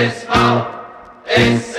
SSV, SSV.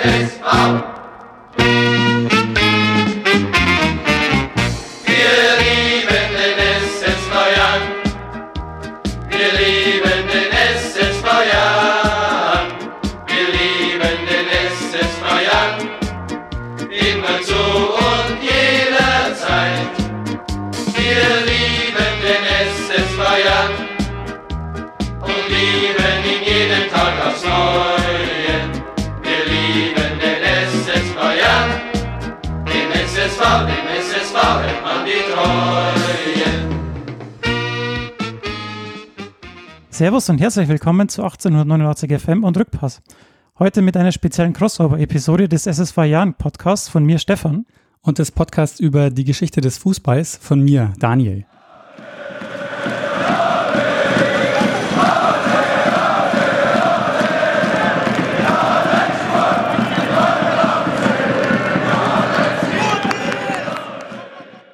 Und herzlich willkommen zu 1889 FM und Rückpass. Heute mit einer speziellen Crossover-Episode des SSV Jahren Podcasts von mir, Stefan. Und des Podcasts über die Geschichte des Fußballs von mir, Daniel.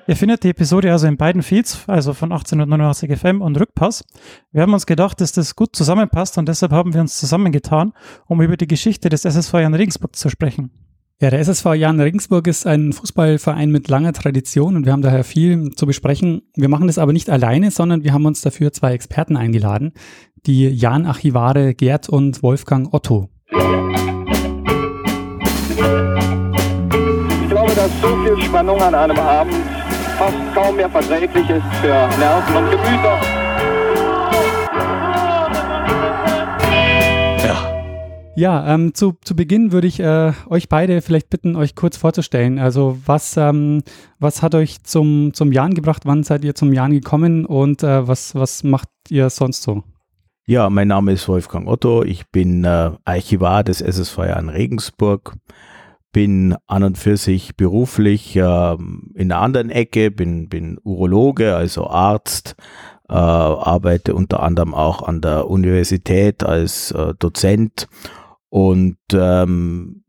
Ihr findet die Episode also in beiden Feeds, also von 1889 FM und Rückpass. Wir haben uns gedacht, dass das gut zusammenpasst und deshalb haben wir uns zusammengetan, um über die Geschichte des SSV Jan Regensburg zu sprechen. Ja, der SSV Jan Regensburg ist ein Fußballverein mit langer Tradition und wir haben daher viel zu besprechen. Wir machen das aber nicht alleine, sondern wir haben uns dafür zwei Experten eingeladen, die Jan Archivare Gerd und Wolfgang Otto. Ich glaube, dass so viel Spannung an einem Abend fast kaum mehr verträglich ist für Nerven und Gemüter. Ja. Ja, ähm, zu, zu Beginn würde ich äh, euch beide vielleicht bitten, euch kurz vorzustellen. Also was, ähm, was hat euch zum, zum Jan gebracht? Wann seid ihr zum Jan gekommen und äh, was, was macht ihr sonst so? Ja, mein Name ist Wolfgang Otto. Ich bin äh, Archivar des SSV Jan Regensburg bin an und für sich beruflich äh, in einer anderen Ecke, bin, bin Urologe, also Arzt, äh, arbeite unter anderem auch an der Universität als äh, Dozent. Und ähm,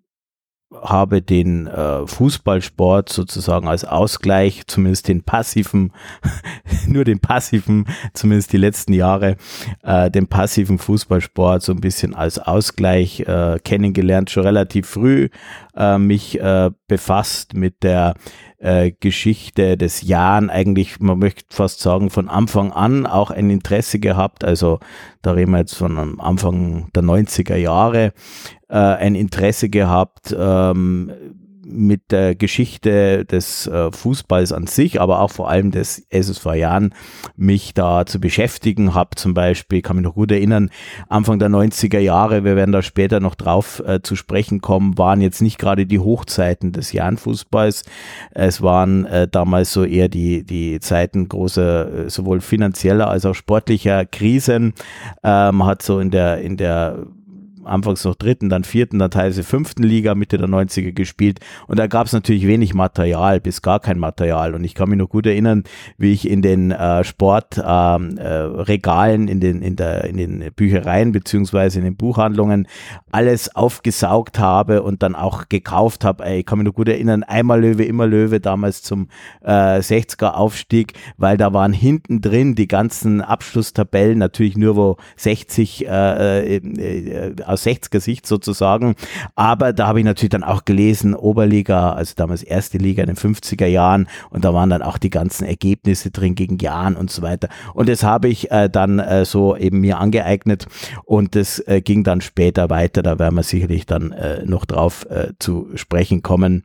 habe den äh, Fußballsport sozusagen als Ausgleich, zumindest den passiven, nur den passiven, zumindest die letzten Jahre, äh, den passiven Fußballsport so ein bisschen als Ausgleich äh, kennengelernt, schon relativ früh äh, mich äh, befasst mit der äh, Geschichte des Jahren eigentlich, man möchte fast sagen, von Anfang an auch ein Interesse gehabt. Also da reden wir jetzt von Anfang der 90er Jahre, äh, ein Interesse gehabt, ähm, mit der Geschichte des äh, Fußballs an sich, aber auch vor allem des SSV Jahren mich da zu beschäftigen. Habe zum Beispiel, kann mich noch gut erinnern, Anfang der 90er Jahre, wir werden da später noch drauf äh, zu sprechen kommen, waren jetzt nicht gerade die Hochzeiten des Jahrenfußballs. Es waren äh, damals so eher die, die Zeiten großer, äh, sowohl finanzieller als auch sportlicher Krisen. Ähm, hat so in der, in der anfangs noch dritten, dann vierten, dann teilweise fünften Liga Mitte der 90er gespielt und da gab es natürlich wenig Material, bis gar kein Material und ich kann mich noch gut erinnern, wie ich in den äh, Sportregalen, ähm, äh, in, den, in, in den Büchereien beziehungsweise in den Buchhandlungen alles aufgesaugt habe und dann auch gekauft habe. Ich kann mich noch gut erinnern, einmal Löwe, immer Löwe, damals zum äh, 60er Aufstieg, weil da waren hinten drin die ganzen Abschlusstabellen, natürlich nur wo 60 äh, äh, äh aus 60er Sicht sozusagen. Aber da habe ich natürlich dann auch gelesen, Oberliga, also damals erste Liga in den 50er Jahren und da waren dann auch die ganzen Ergebnisse drin gegen Jan und so weiter. Und das habe ich äh, dann äh, so eben mir angeeignet und das äh, ging dann später weiter. Da werden wir sicherlich dann äh, noch drauf äh, zu sprechen kommen.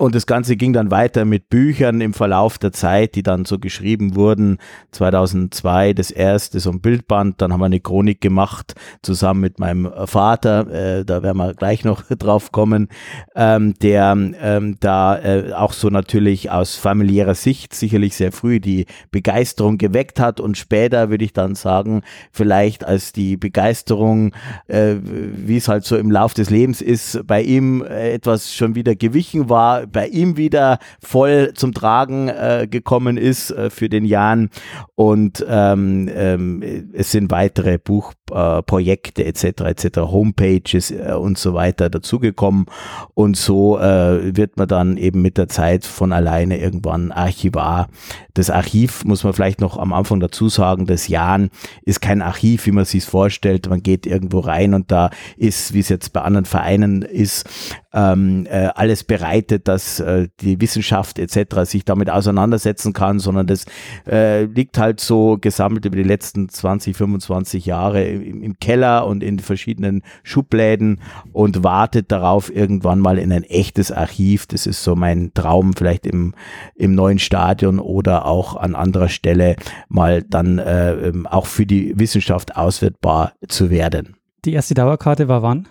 Und das Ganze ging dann weiter mit Büchern im Verlauf der Zeit, die dann so geschrieben wurden. 2002 das erste, so ein Bildband. Dann haben wir eine Chronik gemacht, zusammen mit meinem Vater. Äh, da werden wir gleich noch drauf kommen. Ähm, der ähm, da äh, auch so natürlich aus familiärer Sicht sicherlich sehr früh die Begeisterung geweckt hat. Und später würde ich dann sagen, vielleicht als die Begeisterung, äh, wie es halt so im Lauf des Lebens ist, bei ihm äh, etwas schon wieder gewichen war bei ihm wieder voll zum Tragen äh, gekommen ist äh, für den Jan. Und ähm, ähm, es sind weitere Buchprojekte äh, etc. etc. Homepages äh, und so weiter dazugekommen. Und so äh, wird man dann eben mit der Zeit von alleine irgendwann Archivar. Das Archiv muss man vielleicht noch am Anfang dazu sagen, das Jan ist kein Archiv, wie man sich vorstellt. Man geht irgendwo rein und da ist, wie es jetzt bei anderen Vereinen ist, ähm, äh, alles bereitet, dass äh, die Wissenschaft etc. sich damit auseinandersetzen kann, sondern das äh, liegt halt so gesammelt über die letzten 20, 25 Jahre im, im Keller und in verschiedenen Schubläden und wartet darauf irgendwann mal in ein echtes Archiv. Das ist so mein Traum, vielleicht im, im neuen Stadion oder auch an anderer Stelle mal dann äh, ähm, auch für die Wissenschaft auswertbar zu werden. Die erste Dauerkarte war wann?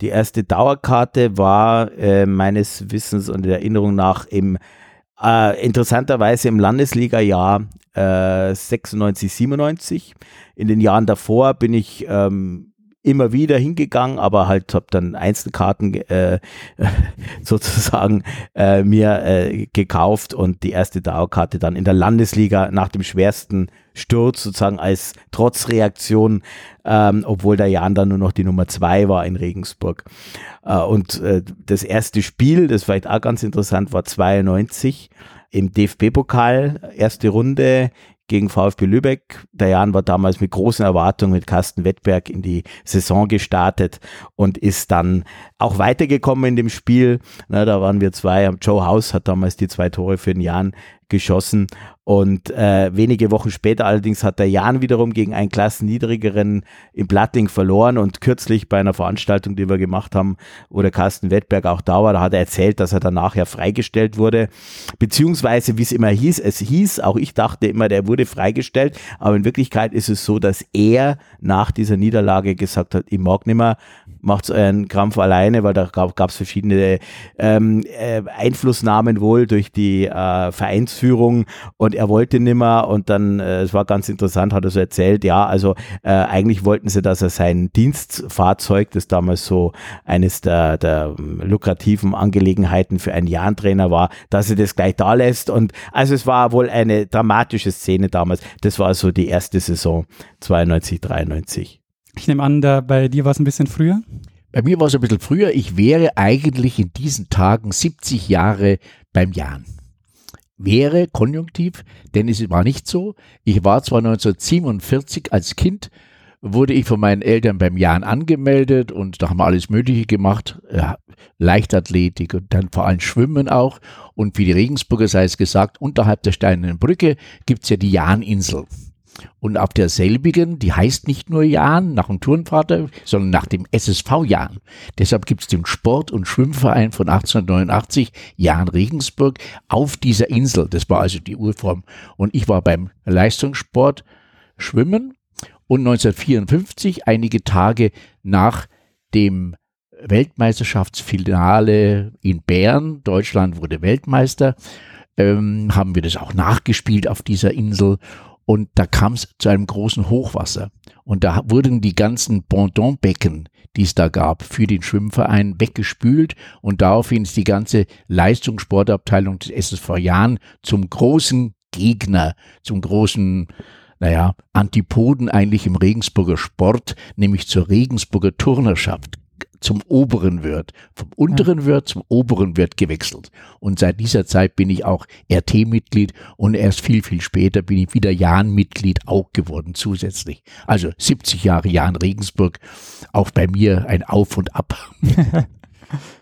Die erste Dauerkarte war äh, meines Wissens und der Erinnerung nach im äh, interessanterweise im Landesliga-Jahr äh, 96, 97. In den Jahren davor bin ich ähm, immer wieder hingegangen, aber halt habe dann Einzelkarten äh, sozusagen äh, mir äh, gekauft und die erste Dauerkarte dann in der Landesliga nach dem schwersten Sturz sozusagen als Trotzreaktion, ähm, obwohl der Jan dann nur noch die Nummer zwei war in Regensburg. Äh, und äh, das erste Spiel, das war auch ganz interessant, war 92 im DFB-Pokal, erste Runde gegen VfB Lübeck. Der Jan war damals mit großen Erwartungen mit Carsten Wettberg in die Saison gestartet und ist dann auch weitergekommen in dem Spiel. Na, da waren wir zwei. Joe House hat damals die zwei Tore für den Jan geschossen. Und äh, wenige Wochen später allerdings hat der Jan wiederum gegen einen klassenniedrigeren im Platting verloren und kürzlich bei einer Veranstaltung, die wir gemacht haben, wo der Carsten Wettberg auch da war, da hat er erzählt, dass er danach ja freigestellt wurde, beziehungsweise wie es immer hieß, es hieß, auch ich dachte immer, der wurde freigestellt, aber in Wirklichkeit ist es so, dass er nach dieser Niederlage gesagt hat, ich mag nicht mehr, macht euren Krampf alleine, weil da gab es verschiedene ähm, äh, Einflussnahmen wohl durch die äh, Vereinsführung und er wollte nimmer und dann, äh, es war ganz interessant, hat er so erzählt, ja, also äh, eigentlich wollten sie, dass er sein Dienstfahrzeug, das damals so eines der, der lukrativen Angelegenheiten für einen Jahrentrainer war, dass er das gleich da lässt und also es war wohl eine dramatische Szene damals. Das war so die erste Saison 92, 93. Ich nehme an, da bei dir war es ein bisschen früher? Bei mir war es ein bisschen früher. Ich wäre eigentlich in diesen Tagen 70 Jahre beim Jan wäre konjunktiv, denn es war nicht so. Ich war zwar 1947 als Kind, wurde ich von meinen Eltern beim Jan angemeldet und da haben wir alles Mögliche gemacht, ja, Leichtathletik und dann vor allem Schwimmen auch. Und wie die Regensburger sei es gesagt, unterhalb der Steinernen Brücke gibt's ja die Janinsel. Und auf derselbigen, die heißt nicht nur Jan nach dem Turnvater, sondern nach dem SSV Jan. Deshalb gibt es den Sport- und Schwimmverein von 1889, Jan Regensburg, auf dieser Insel. Das war also die Urform. Und ich war beim Leistungssport Schwimmen und 1954, einige Tage nach dem Weltmeisterschaftsfinale in Bern, Deutschland wurde Weltmeister, ähm, haben wir das auch nachgespielt auf dieser Insel und da kam es zu einem großen Hochwasser. Und da wurden die ganzen Bondonbecken, die es da gab, für den Schwimmverein weggespült. Und daraufhin ist die ganze Leistungssportabteilung des SSV Jahn zum großen Gegner, zum großen, naja, Antipoden eigentlich im Regensburger Sport, nämlich zur Regensburger Turnerschaft zum oberen Wirt, vom unteren Wirt zum oberen Wirt gewechselt. Und seit dieser Zeit bin ich auch RT-Mitglied und erst viel, viel später bin ich wieder Jahn-Mitglied auch geworden zusätzlich. Also 70 Jahre Jahn Regensburg, auch bei mir ein Auf und Ab.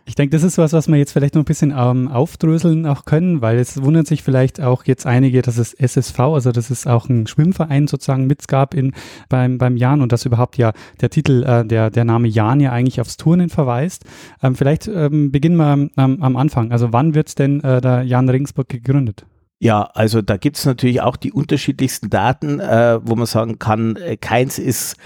Ich denke, das ist was, was wir jetzt vielleicht noch ein bisschen ähm, aufdröseln auch können, weil es wundert sich vielleicht auch jetzt einige, dass es SSV, also dass es auch ein Schwimmverein sozusagen mit gab in, beim, beim Jan und dass überhaupt ja der Titel, äh, der, der Name Jan ja eigentlich aufs Turnen verweist. Ähm, vielleicht ähm, beginnen wir ähm, am Anfang. Also wann wird denn äh, der Jan Regensburg gegründet? Ja, also da gibt es natürlich auch die unterschiedlichsten Daten, äh, wo man sagen kann, äh, keins ist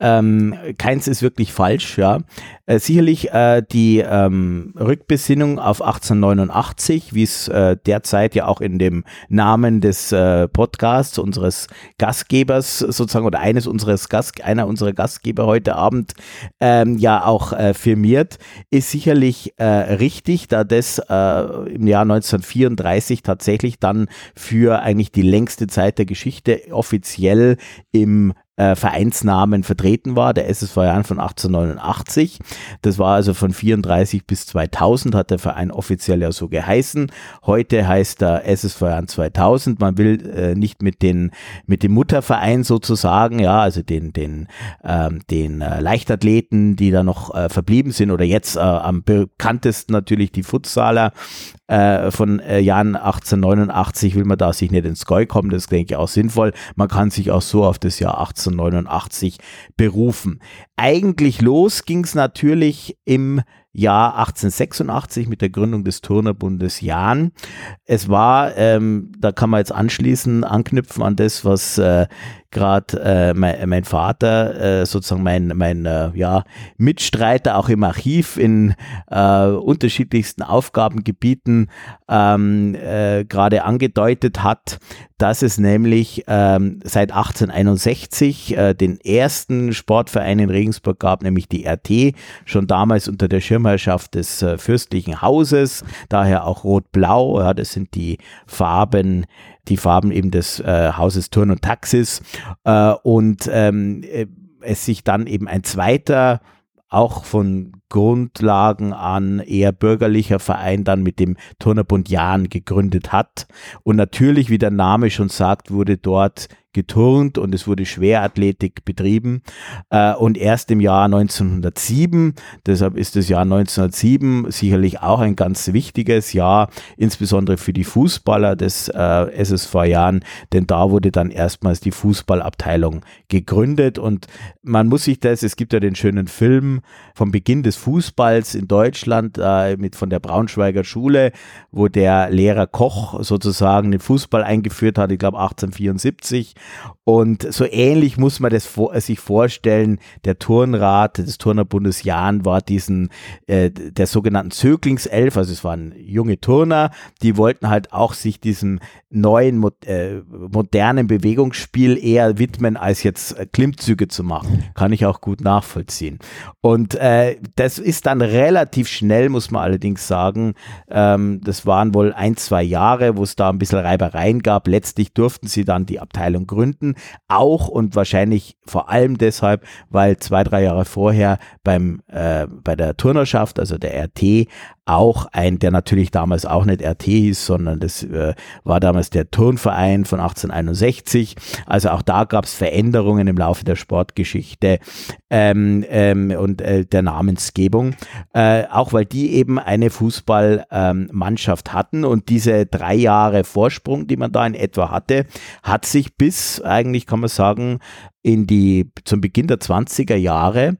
Ähm, keins ist wirklich falsch, ja. Äh, sicherlich äh, die ähm, Rückbesinnung auf 1889, wie es äh, derzeit ja auch in dem Namen des äh, Podcasts unseres Gastgebers sozusagen oder eines unseres Gast, einer unserer Gastgeber heute Abend ähm, ja auch äh, firmiert, ist sicherlich äh, richtig, da das äh, im Jahr 1934 tatsächlich dann für eigentlich die längste Zeit der Geschichte offiziell im äh, Vereinsnamen vertreten war, der SSV Jahren von 1889. Das war also von 34 bis 2000 hat der Verein offiziell ja so geheißen. Heute heißt er SSV Jahren 2000. Man will äh, nicht mit den mit dem Mutterverein sozusagen, ja, also den den ähm, den äh, Leichtathleten, die da noch äh, verblieben sind oder jetzt äh, am bekanntesten natürlich die Futsaler äh, von äh, Jahren 1889 will man da sich nicht ins Goi kommen, das denke ich auch sinnvoll. Man kann sich auch so auf das Jahr 1889 berufen. Eigentlich los ging es natürlich im Jahr 1886 mit der Gründung des Turnerbundes Jahn. Es war, ähm, da kann man jetzt anschließen, anknüpfen an das, was äh, gerade äh, mein, mein, Vater, äh, sozusagen mein, mein äh, ja, Mitstreiter auch im Archiv in äh, unterschiedlichsten Aufgabengebieten ähm, äh, gerade angedeutet hat, dass es nämlich ähm, seit 1861 äh, den ersten Sportverein in Regensburg gab, nämlich die RT, schon damals unter der Schirmherrschaft des äh, fürstlichen Hauses, daher auch rot-blau, ja, das sind die Farben, die Farben eben des äh, Hauses Turn und Taxis. Äh, und ähm, äh, es sich dann eben ein zweiter auch von Grundlagen an eher bürgerlicher Verein dann mit dem Turnerbund Jahn gegründet hat. Und natürlich, wie der Name schon sagt, wurde dort geturnt und es wurde Schwerathletik betrieben. Äh, und erst im Jahr 1907, deshalb ist das Jahr 1907 sicherlich auch ein ganz wichtiges Jahr, insbesondere für die Fußballer des äh, SSV Jahren, denn da wurde dann erstmals die Fußballabteilung gegründet und man muss sich das, es gibt ja den schönen Film vom Beginn des Fußballs in Deutschland äh, mit von der Braunschweiger Schule, wo der Lehrer Koch sozusagen den Fußball eingeführt hat, ich glaube 1874 und so ähnlich muss man das vor, sich vorstellen. Der Turnrat des Turnerbundes Jahn war diesen, äh, der sogenannten Zöglingself, also es waren junge Turner, die wollten halt auch sich diesem neuen, äh, modernen Bewegungsspiel eher widmen, als jetzt Klimmzüge zu machen. Kann ich auch gut nachvollziehen. Und äh, das ist dann relativ schnell, muss man allerdings sagen. Ähm, das waren wohl ein, zwei Jahre, wo es da ein bisschen Reibereien gab. Letztlich durften sie dann die Abteilung gründen. Auch und wahrscheinlich vor allem deshalb, weil zwei, drei Jahre vorher beim, äh, bei der Turnerschaft, also der RT, auch ein, der natürlich damals auch nicht RT hieß, sondern das äh, war damals der Turnverein von 1861. Also auch da gab es Veränderungen im Laufe der Sportgeschichte ähm, ähm, und äh, der Namensgebung, äh, auch weil die eben eine Fußballmannschaft ähm, hatten und diese drei Jahre Vorsprung, die man da in etwa hatte, hat sich bis eigentlich kann man sagen in die zum Beginn der 20er Jahre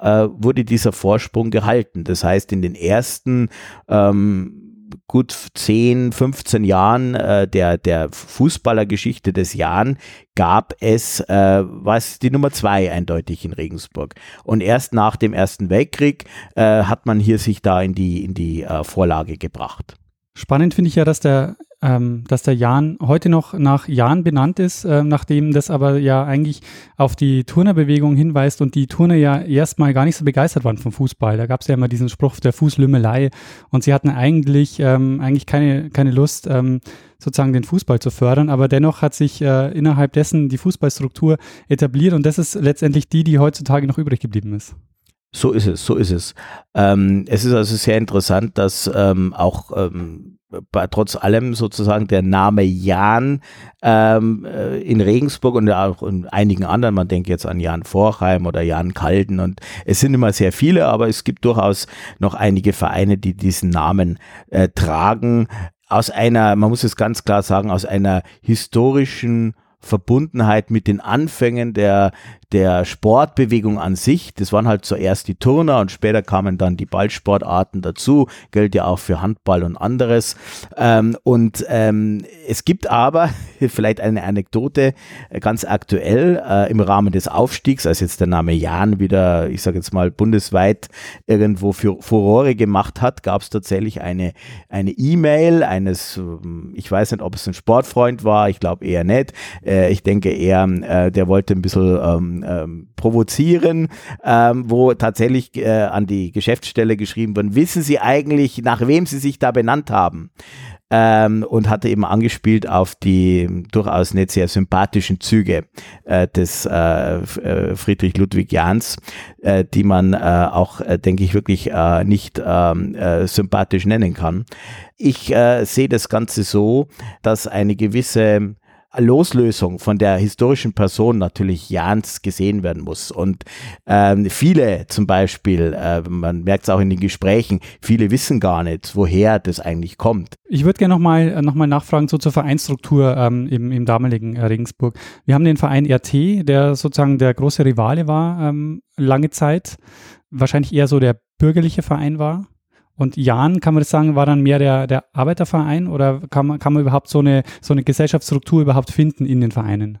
äh, wurde dieser Vorsprung gehalten. Das heißt, in den ersten ähm, gut 10, 15 Jahren äh, der, der Fußballergeschichte des Jahren gab es, äh, was die Nummer zwei eindeutig in Regensburg. Und erst nach dem Ersten Weltkrieg äh, hat man hier sich da in die, in die äh, Vorlage gebracht. Spannend finde ich ja, dass der ähm, dass der Jan heute noch nach Jan benannt ist, äh, nachdem das aber ja eigentlich auf die Turnerbewegung hinweist und die Turner ja erstmal gar nicht so begeistert waren vom Fußball. Da gab es ja immer diesen Spruch der Fußlümmelei und sie hatten eigentlich, ähm, eigentlich keine, keine Lust, ähm, sozusagen den Fußball zu fördern, aber dennoch hat sich äh, innerhalb dessen die Fußballstruktur etabliert und das ist letztendlich die, die heutzutage noch übrig geblieben ist. So ist es, so ist es. Ähm, es ist also sehr interessant, dass ähm, auch ähm, trotz allem sozusagen der Name Jan ähm, äh, in Regensburg und auch in einigen anderen, man denkt jetzt an Jan Vorheim oder Jan Kalden und es sind immer sehr viele, aber es gibt durchaus noch einige Vereine, die diesen Namen äh, tragen. Aus einer, man muss es ganz klar sagen, aus einer historischen Verbundenheit mit den Anfängen der, der Sportbewegung an sich. Das waren halt zuerst die Turner und später kamen dann die Ballsportarten dazu, gilt ja auch für Handball und anderes. Ähm, und ähm, es gibt aber vielleicht eine Anekdote äh, ganz aktuell äh, im Rahmen des Aufstiegs, als jetzt der Name Jan wieder, ich sage jetzt mal bundesweit irgendwo für Furore gemacht hat, gab es tatsächlich eine eine E-Mail eines, ähm, ich weiß nicht, ob es ein Sportfreund war, ich glaube eher nicht. Äh, ich denke eher, äh, der wollte ein bisschen ähm, ähm, provozieren, ähm, wo tatsächlich äh, an die Geschäftsstelle geschrieben wird, wissen Sie eigentlich, nach wem Sie sich da benannt haben? ähm, und hatte eben angespielt auf die durchaus nicht sehr sympathischen Züge äh, des äh, äh Friedrich Ludwig Jahns, äh, die man äh, auch, äh, denke ich, wirklich nicht ähm, äh, sympathisch nennen kann. Ich sehe das Ganze so, dass eine gewisse Loslösung von der historischen Person natürlich Jans gesehen werden muss. Und ähm, viele zum Beispiel, äh, man merkt es auch in den Gesprächen, viele wissen gar nicht, woher das eigentlich kommt. Ich würde gerne nochmal äh, noch mal nachfragen so zur Vereinsstruktur ähm, im, im damaligen äh, Regensburg. Wir haben den Verein RT, der sozusagen der große Rivale war ähm, lange Zeit, wahrscheinlich eher so der bürgerliche Verein war. Und Jan, kann man das sagen, war dann mehr der, der Arbeiterverein oder kann man, kann man überhaupt so eine, so eine Gesellschaftsstruktur überhaupt finden in den Vereinen?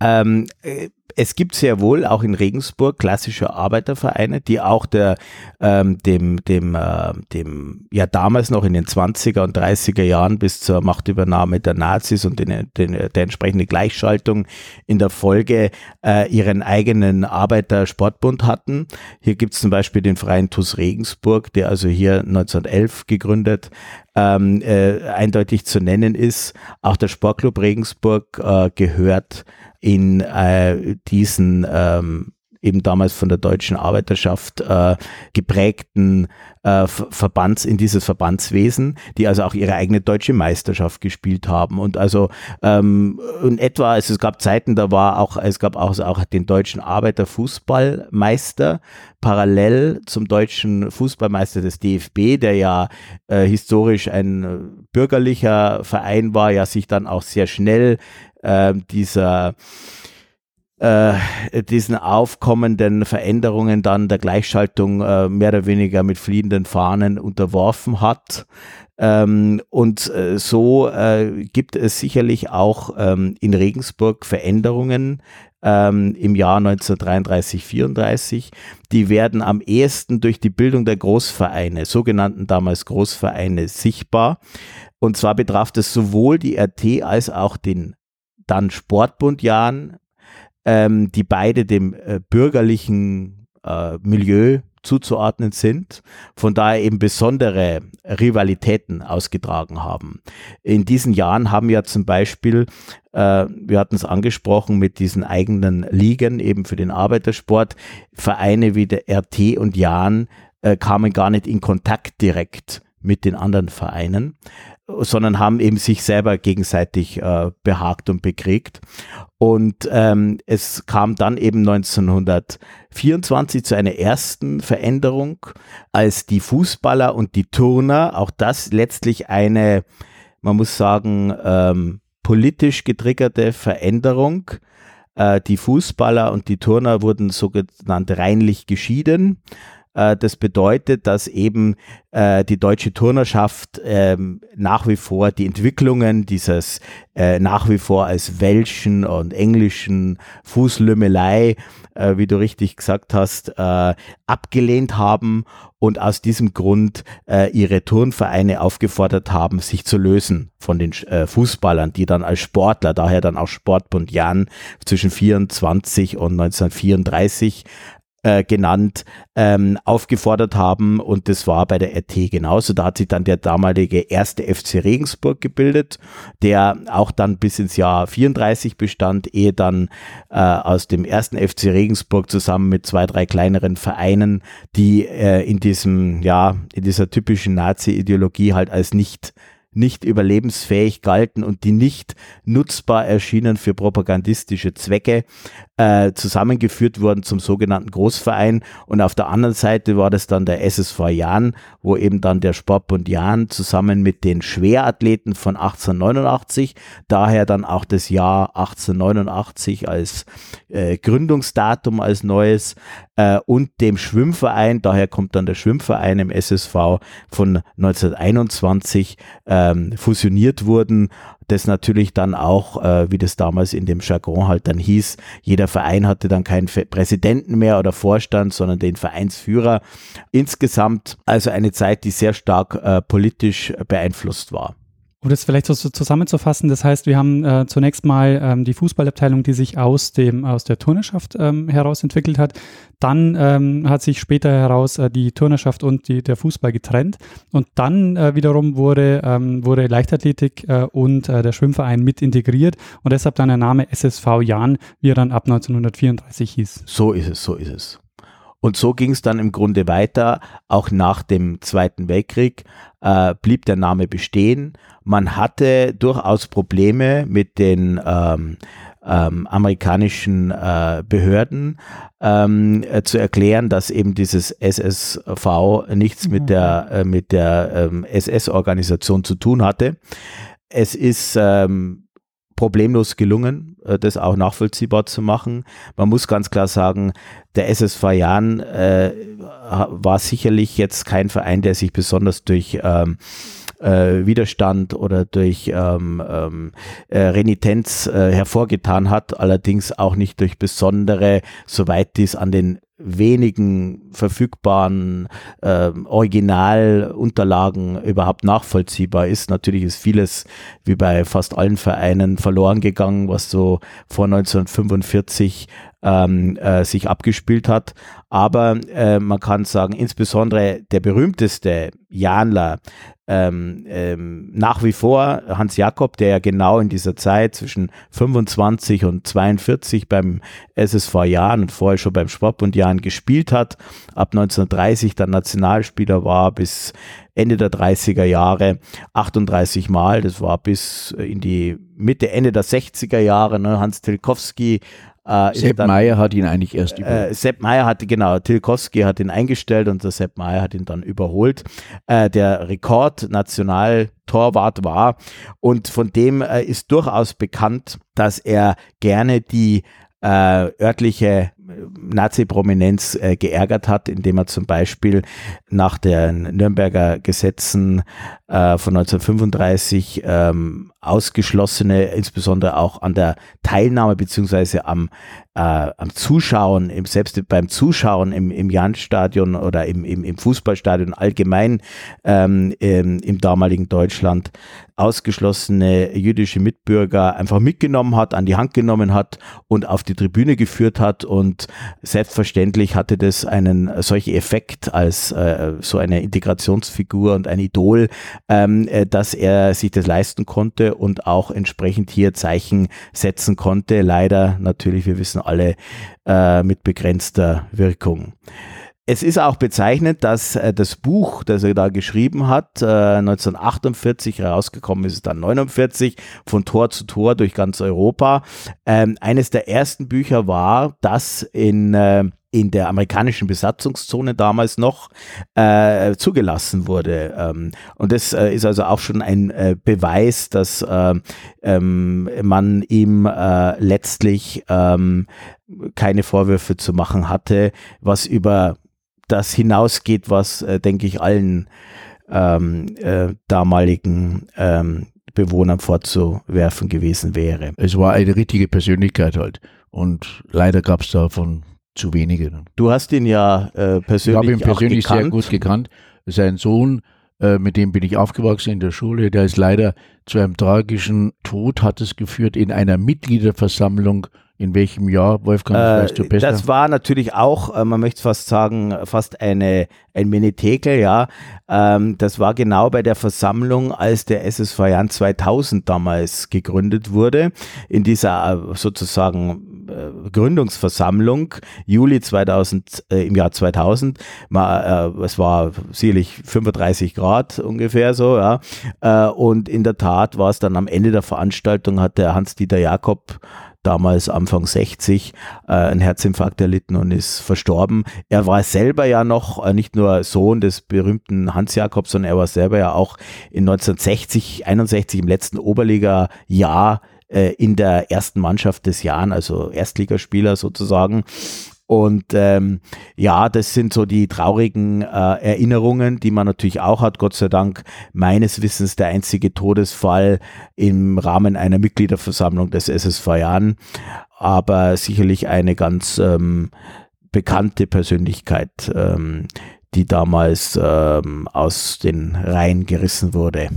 Ähm, äh, es gibt sehr wohl auch in Regensburg klassische Arbeitervereine, die auch der, ähm, dem, dem, äh, dem, ja damals noch in den 20er und 30er Jahren bis zur Machtübernahme der Nazis und den, den, der entsprechende Gleichschaltung in der Folge äh, ihren eigenen Arbeitersportbund hatten. Hier gibt es zum Beispiel den Verein TuS Regensburg, der also hier 1911 gegründet ähm, äh, eindeutig zu nennen ist. Auch der Sportclub Regensburg äh, gehört in äh, diesen ähm, eben damals von der deutschen Arbeiterschaft äh, geprägten äh, Verbands, in dieses Verbandswesen, die also auch ihre eigene deutsche Meisterschaft gespielt haben. Und also ähm, in etwa, also es gab Zeiten, da war auch, es gab auch, also auch den deutschen Arbeiterfußballmeister, parallel zum deutschen Fußballmeister des DFB, der ja äh, historisch ein bürgerlicher Verein war, ja sich dann auch sehr schnell äh, dieser diesen aufkommenden Veränderungen dann der Gleichschaltung äh, mehr oder weniger mit fliehenden Fahnen unterworfen hat. Ähm, und äh, so äh, gibt es sicherlich auch ähm, in Regensburg Veränderungen ähm, im Jahr 1933, 34. Die werden am ehesten durch die Bildung der Großvereine, sogenannten damals Großvereine, sichtbar. Und zwar betraf es sowohl die RT als auch den dann Sportbundjahren, ähm, die beide dem äh, bürgerlichen äh, Milieu zuzuordnen sind, von daher eben besondere Rivalitäten ausgetragen haben. In diesen Jahren haben ja zum Beispiel, äh, wir hatten es angesprochen, mit diesen eigenen Ligen eben für den Arbeitersport, Vereine wie der RT und Jan äh, kamen gar nicht in Kontakt direkt mit den anderen Vereinen sondern haben eben sich selber gegenseitig äh, behagt und bekriegt. Und ähm, es kam dann eben 1924 zu einer ersten Veränderung, als die Fußballer und die Turner, auch das letztlich eine, man muss sagen, ähm, politisch getriggerte Veränderung. Äh, die Fußballer und die Turner wurden sogenannt reinlich geschieden. Äh, das bedeutet, dass eben äh, die deutsche Turnerschaft ähm, nach wie vor die Entwicklungen dieses äh, nach wie vor als welschen und englischen Fußlümmelei, äh, wie du richtig gesagt hast, äh, abgelehnt haben und aus diesem Grund äh, ihre Turnvereine aufgefordert haben, sich zu lösen von den äh, Fußballern, die dann als Sportler, daher dann auch Sportbund Jan zwischen 24 und 1934 äh, genannt, ähm, aufgefordert haben und das war bei der RT genauso. Da hat sich dann der damalige erste FC Regensburg gebildet, der auch dann bis ins Jahr 34 bestand, ehe dann äh, aus dem ersten FC Regensburg zusammen mit zwei, drei kleineren Vereinen, die äh, in diesem, ja, in dieser typischen Nazi-Ideologie halt als nicht nicht überlebensfähig galten und die nicht nutzbar erschienen für propagandistische Zwecke, äh, zusammengeführt wurden zum sogenannten Großverein. Und auf der anderen Seite war das dann der SSV Jahn, wo eben dann der Sportbund Jahn zusammen mit den Schwerathleten von 1889, daher dann auch das Jahr 1889 als äh, Gründungsdatum als neues äh, und dem Schwimmverein, daher kommt dann der Schwimmverein im SSV von 1921 ähm, fusioniert wurden das natürlich dann auch, äh, wie das damals in dem Jargon halt dann hieß, jeder Verein hatte dann keinen Präsidenten mehr oder Vorstand, sondern den Vereinsführer. Insgesamt also eine Zeit, die sehr stark äh, politisch beeinflusst war. Um das vielleicht so zusammenzufassen, das heißt, wir haben äh, zunächst mal ähm, die Fußballabteilung, die sich aus dem aus der Turnerschaft ähm, heraus entwickelt hat. Dann ähm, hat sich später heraus äh, die Turnerschaft und die, der Fußball getrennt. Und dann äh, wiederum wurde, ähm, wurde Leichtathletik äh, und äh, der Schwimmverein mit integriert und deshalb dann der Name SSV Jahn, wie er dann ab 1934 hieß. So ist es, so ist es. Und so ging es dann im Grunde weiter. Auch nach dem Zweiten Weltkrieg äh, blieb der Name bestehen. Man hatte durchaus Probleme mit den ähm, ähm, amerikanischen äh, Behörden ähm, äh, zu erklären, dass eben dieses SSV nichts mhm. mit der, äh, mit der ähm, SS-Organisation zu tun hatte. Es ist ähm, problemlos gelungen, das auch nachvollziehbar zu machen. Man muss ganz klar sagen, der SSV Jan äh, war sicherlich jetzt kein Verein, der sich besonders durch ähm, äh, Widerstand oder durch ähm, ähm, äh, Renitenz äh, hervorgetan hat, allerdings auch nicht durch besondere, soweit dies an den wenigen verfügbaren äh, Originalunterlagen überhaupt nachvollziehbar ist. Natürlich ist vieles wie bei fast allen Vereinen verloren gegangen, was so vor 1945 ähm, äh, sich abgespielt hat. Aber äh, man kann sagen, insbesondere der berühmteste Janler, ähm, ähm, nach wie vor Hans Jakob, der ja genau in dieser Zeit zwischen 25 und 42 beim SSV Jahren und vorher schon beim Sportbund Jahren gespielt hat, ab 1930 dann Nationalspieler war bis Ende der 30er Jahre 38 Mal, das war bis in die Mitte, Ende der 60er Jahre, ne? Hans Tilkowski äh, Sepp Meyer hat ihn eigentlich erst überholt. Äh, Sepp Meyer hatte, genau, Tilkowski hat ihn eingestellt und der Sepp Meyer hat ihn dann überholt. Äh, der Rekord Nationaltorwart war und von dem äh, ist durchaus bekannt, dass er gerne die äh, örtliche Nazi-Prominenz äh, geärgert hat, indem er zum Beispiel nach den Nürnberger Gesetzen äh, von 1935 ähm, ausgeschlossene, insbesondere auch an der Teilnahme beziehungsweise am, äh, am Zuschauen, im, selbst beim Zuschauen im, im Janstadion oder im, im, im Fußballstadion allgemein ähm, im, im damaligen Deutschland ausgeschlossene jüdische Mitbürger einfach mitgenommen hat, an die Hand genommen hat und auf die Tribüne geführt hat und selbstverständlich hatte das einen solchen Effekt als äh, so eine Integrationsfigur und ein Idol, ähm, äh, dass er sich das leisten konnte und auch entsprechend hier Zeichen setzen konnte. Leider natürlich, wir wissen alle, äh, mit begrenzter Wirkung. Es ist auch bezeichnend, dass äh, das Buch, das er da geschrieben hat, äh, 1948 herausgekommen ist dann 49, von Tor zu Tor durch ganz Europa, ähm, eines der ersten Bücher war, das in äh, in der amerikanischen Besatzungszone damals noch äh, zugelassen wurde. Ähm, und das äh, ist also auch schon ein äh, Beweis, dass äh, ähm, man ihm äh, letztlich ähm, keine Vorwürfe zu machen hatte, was über das hinausgeht, was, äh, denke ich, allen ähm, äh, damaligen ähm, Bewohnern vorzuwerfen gewesen wäre. Es war eine richtige Persönlichkeit halt. Und leider gab es davon zu wenige. Du hast ihn ja äh, persönlich Ich habe ihn persönlich sehr gut gekannt. Sein Sohn, äh, mit dem bin ich aufgewachsen in der Schule, der ist leider zu einem tragischen Tod, hat es geführt in einer Mitgliederversammlung in welchem Jahr, Wolfgang, äh, weißt du besser? Das war natürlich auch, äh, man möchte fast sagen, fast eine, ein Menetekel, ja. Ähm, das war genau bei der Versammlung, als der SSV Jan 2000 damals gegründet wurde, in dieser äh, sozusagen Gründungsversammlung, Juli 2000, äh, im Jahr 2000. Mal, äh, es war sicherlich 35 Grad ungefähr so, ja. Äh, und in der Tat war es dann am Ende der Veranstaltung, hat der Hans-Dieter Jakob damals Anfang 60, äh, einen Herzinfarkt erlitten und ist verstorben. Er war selber ja noch äh, nicht nur Sohn des berühmten Hans Jakob, sondern er war selber ja auch in 1960, 61 im letzten Oberliga-Jahr äh, in der ersten Mannschaft des Jahres, also Erstligaspieler sozusagen. Und ähm, ja, das sind so die traurigen äh, Erinnerungen, die man natürlich auch hat. Gott sei Dank meines Wissens der einzige Todesfall im Rahmen einer Mitgliederversammlung des SSV Jahren, aber sicherlich eine ganz ähm, bekannte Persönlichkeit, ähm, die damals ähm, aus den Reihen gerissen wurde.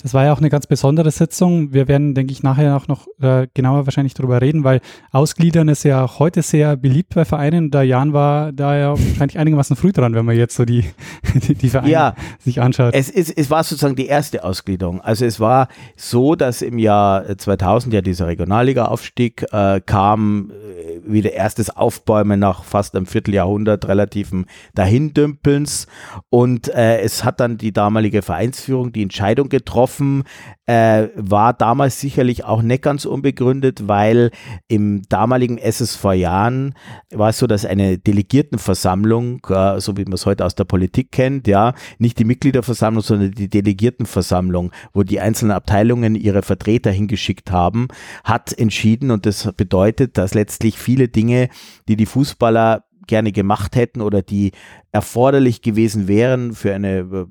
Das war ja auch eine ganz besondere Sitzung. Wir werden, denke ich, nachher auch noch äh, genauer wahrscheinlich darüber reden, weil Ausgliedern ist ja auch heute sehr beliebt bei Vereinen. Der Jan war da ja wahrscheinlich einigermaßen früh dran, wenn man jetzt so die, die, die Vereine ja, sich anschaut. Es, ist, es war sozusagen die erste Ausgliederung. Also es war so, dass im Jahr 2000 ja dieser Regionalliga-Aufstieg äh, kam, äh, wieder erstes Aufbäumen nach fast einem Vierteljahrhundert relativen Dahindümpelns und äh, es hat dann die damalige Vereinsführung die Entscheidung getroffen, getroffen, äh, war damals sicherlich auch nicht ganz unbegründet, weil im damaligen SSV Jahren war es so, dass eine Delegiertenversammlung, äh, so wie man es heute aus der Politik kennt, ja, nicht die Mitgliederversammlung, sondern die Delegiertenversammlung, wo die einzelnen Abteilungen ihre Vertreter hingeschickt haben, hat entschieden und das bedeutet, dass letztlich viele Dinge, die die Fußballer gerne gemacht hätten oder die erforderlich gewesen wären für eine äh,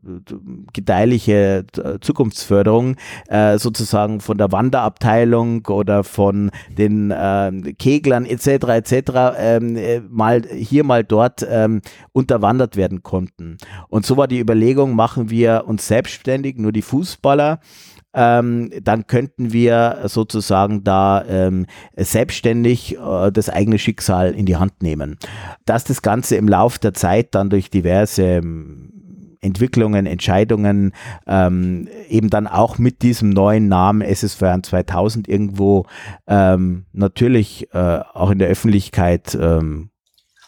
gedeihliche äh, Zukunftsförderung, äh, sozusagen von der Wanderabteilung oder von den äh, Keglern etc. etc. Ähm, äh, mal hier mal dort ähm, unterwandert werden konnten. Und so war die Überlegung, machen wir uns selbstständig, nur die Fußballer ähm, dann könnten wir sozusagen da ähm, selbstständig äh, das eigene Schicksal in die Hand nehmen. Dass das Ganze im Lauf der Zeit dann durch diverse ähm, Entwicklungen, Entscheidungen ähm, eben dann auch mit diesem neuen Namen SSV 2000 irgendwo ähm, natürlich äh, auch in der Öffentlichkeit ähm,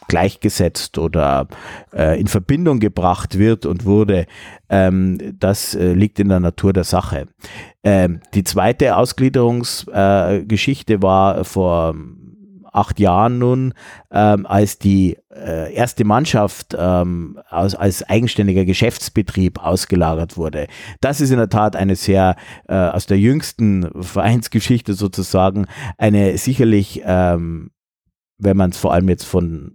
gleichgesetzt oder äh, in Verbindung gebracht wird und wurde, ähm, das äh, liegt in der Natur der Sache. Ähm, die zweite Ausgliederungsgeschichte äh, war vor acht Jahren nun, ähm, als die äh, erste Mannschaft ähm, aus, als eigenständiger Geschäftsbetrieb ausgelagert wurde. Das ist in der Tat eine sehr, äh, aus der jüngsten Vereinsgeschichte sozusagen, eine sicherlich, ähm, wenn man es vor allem jetzt von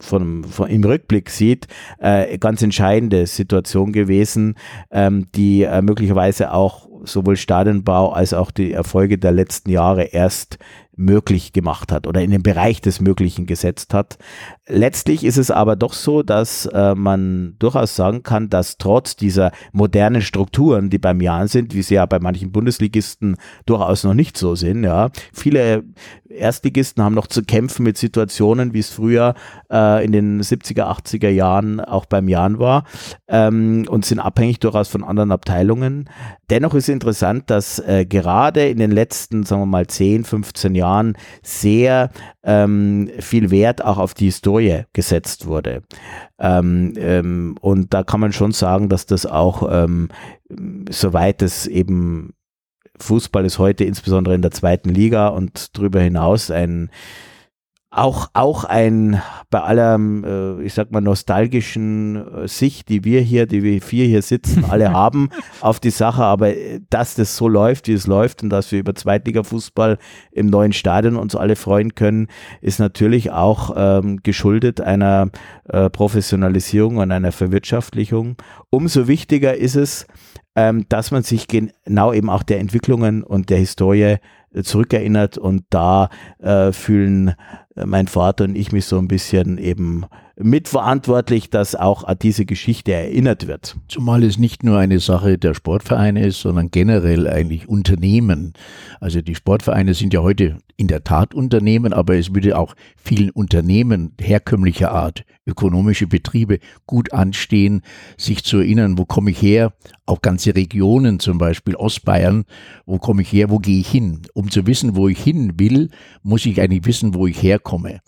von, von, im Rückblick sieht, äh, ganz entscheidende Situation gewesen, ähm, die äh, möglicherweise auch sowohl Stadionbau als auch die Erfolge der letzten Jahre erst möglich gemacht hat oder in den Bereich des Möglichen gesetzt hat. Letztlich ist es aber doch so, dass äh, man durchaus sagen kann, dass trotz dieser modernen Strukturen, die beim Jahren sind, wie sie ja bei manchen Bundesligisten durchaus noch nicht so sind, ja, viele Erstligisten haben noch zu kämpfen mit Situationen, wie es früher äh, in den 70er, 80er Jahren auch beim Jahren war ähm, und sind abhängig durchaus von anderen Abteilungen. Dennoch ist interessant, dass äh, gerade in den letzten, sagen wir mal, 10, 15 Jahren sehr ähm, viel Wert auch auf die Historie gesetzt wurde. Ähm, ähm, und da kann man schon sagen, dass das auch, ähm, soweit es eben Fußball ist heute insbesondere in der zweiten Liga und darüber hinaus ein auch, auch ein, bei aller, äh, ich sag mal, nostalgischen äh, Sicht, die wir hier, die wir vier hier sitzen, alle haben auf die Sache, aber äh, dass das so läuft, wie es läuft und dass wir über Zweitliga-Fußball im neuen Stadion uns alle freuen können, ist natürlich auch ähm, geschuldet einer äh, Professionalisierung und einer Verwirtschaftlichung. Umso wichtiger ist es, ähm, dass man sich genau eben auch der Entwicklungen und der Historie zurückerinnert und da äh, fühlen äh, mein Vater und ich mich so ein bisschen eben mitverantwortlich, dass auch an diese Geschichte erinnert wird. Zumal es nicht nur eine Sache der Sportvereine ist, sondern generell eigentlich Unternehmen. Also die Sportvereine sind ja heute in der Tat Unternehmen, aber es würde auch vielen Unternehmen herkömmlicher Art, ökonomische Betriebe gut anstehen, sich zu erinnern, wo komme ich her, auch ganze Regionen, zum Beispiel Ostbayern, wo komme ich her, wo gehe ich hin? Um zu wissen, wo ich hin will, muss ich eigentlich wissen, wo ich herkomme.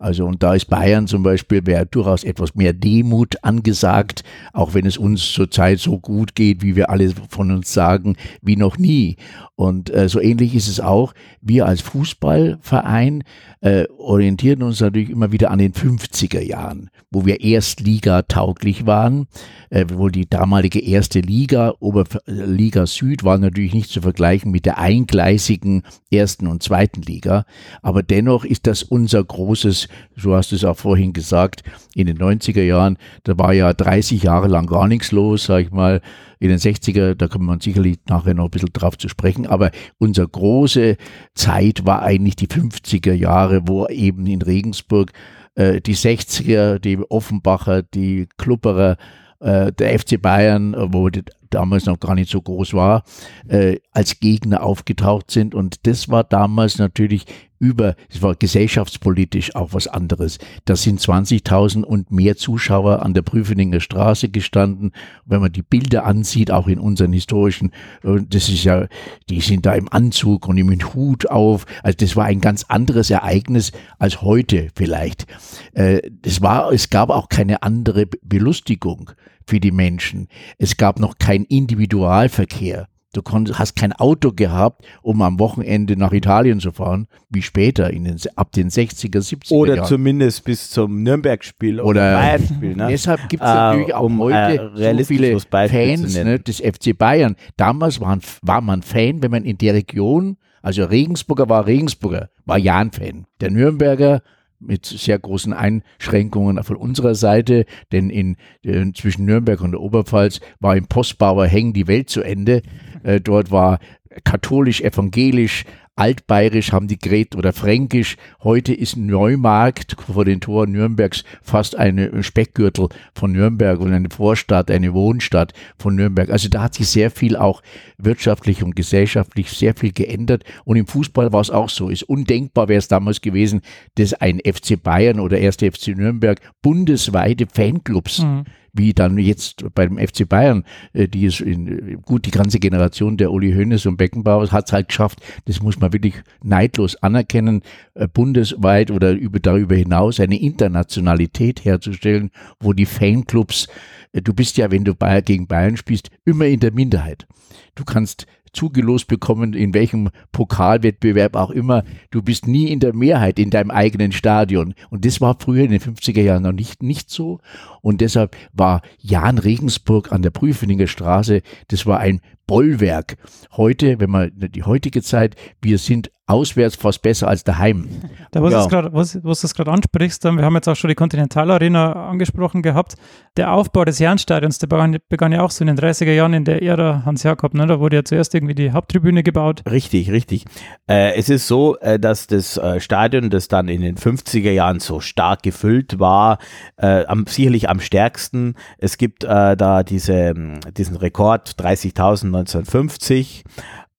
Also und da ist Bayern zum Beispiel, wäre durchaus etwas mehr Demut angesagt, auch wenn es uns zurzeit so gut geht, wie wir alle von uns sagen, wie noch nie. Und äh, so ähnlich ist es auch. Wir als Fußballverein äh, orientieren uns natürlich immer wieder an den 50er Jahren, wo wir Erstliga tauglich waren, äh, wo die damalige erste Liga, Oberliga Süd, war natürlich nicht zu vergleichen mit der eingleisigen ersten und zweiten Liga. Aber dennoch ist das unser großes, so hast du es auch vorhin gesagt, in den 90er Jahren, da war ja 30 Jahre lang gar nichts los, sag ich mal in den 60er, da kommt man sicherlich nachher noch ein bisschen drauf zu sprechen, aber unsere große Zeit war eigentlich die 50er Jahre, wo eben in Regensburg äh, die 60er, die Offenbacher, die Klubberer, äh, der FC Bayern, wo damals noch gar nicht so groß war, äh, als Gegner aufgetaucht sind. Und das war damals natürlich über, es war gesellschaftspolitisch auch was anderes. Da sind 20.000 und mehr Zuschauer an der Prüfeninger Straße gestanden. Wenn man die Bilder ansieht, auch in unseren historischen, äh, das ist ja, die sind da im Anzug und im Hut auf. Also das war ein ganz anderes Ereignis als heute vielleicht. Äh, das war, es gab auch keine andere Belustigung für die Menschen. Es gab noch keinen Individualverkehr. Du konntest, hast kein Auto gehabt, um am Wochenende nach Italien zu fahren, wie später, in den, ab den 60er, 70er Oder Jahren. zumindest bis zum Nürnberg-Spiel oder, Oder- Bayern-Spiel. Ne? Deshalb gibt es Äh, natürlich auch um, äh, heute so viele Beispiel Fans ne, des FC Bayern. Damals waren, war man Fan, wenn man in der Region, also Regensburger war Regensburger, war Jan-Fan. Der Nürnberger mit sehr großen Einschränkungen von unserer Seite, denn in, äh, zwischen Nürnberg und der Oberpfalz war im Postbauer Hängen die Welt zu Ende. Äh, dort war katholisch, evangelisch, altbayerisch haben die geredet oder fränkisch. Heute ist Neumarkt vor den Toren Nürnbergs fast eine Speckgürtel von Nürnberg und eine Vorstadt, eine Wohnstadt von Nürnberg. Also da hat sich sehr viel auch wirtschaftlich und gesellschaftlich sehr viel geändert. Und im Fußball war es auch so. Ist undenkbar wäre es damals gewesen, dass ein FC Bayern oder erste FC Nürnberg bundesweite Fanclubs Mhm. Wie dann jetzt beim FC Bayern, äh, die ist in, gut, die ganze Generation der Uli Hoeneß und Beckenbauer hat es halt geschafft, das muss man wirklich neidlos anerkennen, äh, bundesweit oder über, darüber hinaus eine Internationalität herzustellen, wo die Fanclubs, äh, du bist ja, wenn du Bayern gegen Bayern spielst, immer in der Minderheit. Du kannst zugelost bekommen, in welchem Pokalwettbewerb auch immer. Du bist nie in der Mehrheit in deinem eigenen Stadion. Und das war früher in den 50er Jahren noch nicht, nicht so. Und deshalb war Jan Regensburg an der Prüfeninger Straße, das war ein Bollwerk. Heute, wenn man die heutige Zeit, wir sind auswärts fast besser als daheim. Da, wo Ja. du es gerade- wo du gerade ansprichst, wir haben jetzt auch schon die Continental Arena angesprochen gehabt. Der Aufbau des Jahrenstadions, der begann, begann ja auch so in den 30er Jahren in der Ära Hans Jakob. Ne? Da wurde ja zuerst irgendwie die Haupttribüne gebaut. Richtig, richtig. Äh, es ist so, äh, dass das äh, Stadion, das dann in den 50er Jahren so stark gefüllt war, äh, am, sicherlich am stärksten. Es gibt äh, da diese, mh, diesen Rekord 30.000 1950.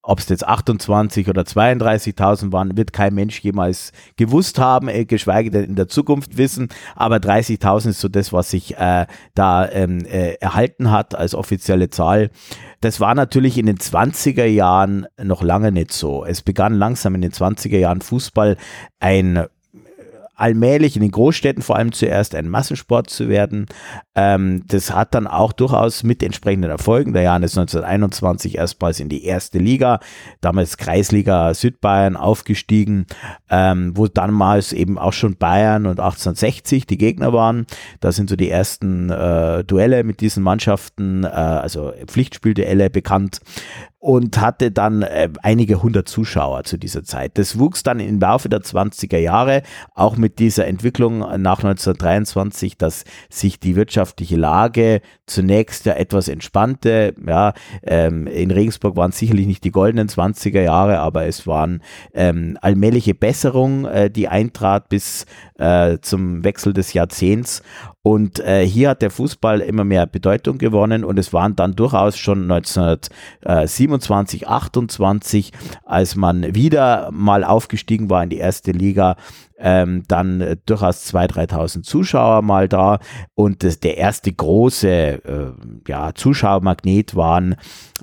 Ob es jetzt 28 oder 32.000 waren, wird kein Mensch jemals gewusst haben, äh, geschweige denn in der Zukunft wissen. Aber 30.000 ist so das, was sich äh, da ähm, äh, erhalten hat als offizielle Zahl. Das war natürlich in den 20er Jahren noch lange nicht so. Es begann langsam in den 20er Jahren Fußball ein allmählich in den Großstädten vor allem zuerst ein Massensport zu werden. Ähm, das hat dann auch durchaus mit entsprechenden Erfolgen. Der Jan ist 1921 erstmals in die erste Liga, damals Kreisliga Südbayern aufgestiegen, ähm, wo damals eben auch schon Bayern und 1860 die Gegner waren. Da sind so die ersten äh, Duelle mit diesen Mannschaften, äh, also Pflichtspielduelle bekannt. Und hatte dann äh, einige hundert Zuschauer zu dieser Zeit. Das wuchs dann im Laufe der 20er Jahre, auch mit dieser Entwicklung nach 1923, dass sich die wirtschaftliche Lage zunächst ja etwas entspannte. Ja, ähm, in Regensburg waren sicherlich nicht die goldenen 20er Jahre, aber es waren ähm, allmähliche Besserung, äh, die eintrat bis äh, zum Wechsel des Jahrzehnts. Und äh, hier hat der Fußball immer mehr Bedeutung gewonnen und es waren dann durchaus schon 1927, 28, als man wieder mal aufgestiegen war in die erste Liga, ähm, dann äh, durchaus 2.000, 3.000 Zuschauer mal da. Und das, der erste große äh, ja, Zuschauermagnet waren,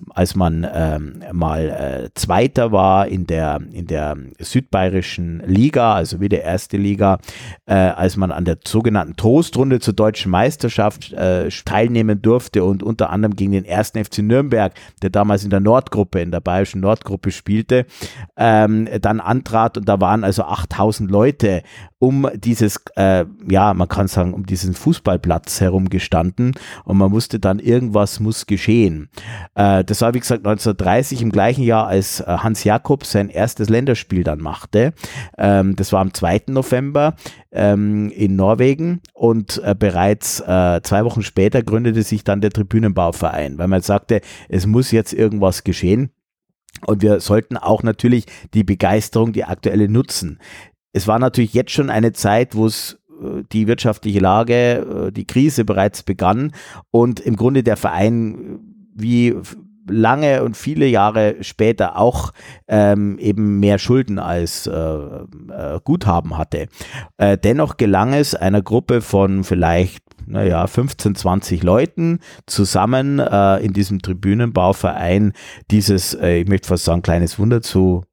als man ähm, mal äh, Zweiter war in der, in der südbayerischen Liga, also wie der erste Liga, äh, als man an der sogenannten Trostrunde zur deutschen Meisterschaft äh, teilnehmen durfte und unter anderem gegen den ersten FC Nürnberg, der damals in der Nordgruppe, in der bayerischen Nordgruppe spielte, ähm, dann antrat. Und da waren also 8000 Leute Leute um dieses, äh, ja, man kann sagen, um diesen Fußballplatz herum gestanden und man wusste dann, irgendwas muss geschehen. Äh, das war, wie gesagt, 1930 im gleichen Jahr, als äh, Hans Jakob sein erstes Länderspiel dann machte. Ähm, das war am 2. November ähm, in Norwegen und äh, bereits äh, zwei Wochen später gründete sich dann der Tribünenbauverein, weil man sagte, es muss jetzt irgendwas geschehen. Und wir sollten auch natürlich die Begeisterung, die aktuelle nutzen es war natürlich jetzt schon eine Zeit, wo es äh, die wirtschaftliche Lage, äh, die Krise bereits begann und im Grunde der Verein äh, wie lange und viele Jahre später auch ähm, eben mehr Schulden als äh, äh, Guthaben hatte. Äh, dennoch gelang es einer Gruppe von vielleicht naja, 15, 20 Leuten zusammen in diesem Tribünenbauverein dieses, ich möchte fast sagen, kleines Wunder zu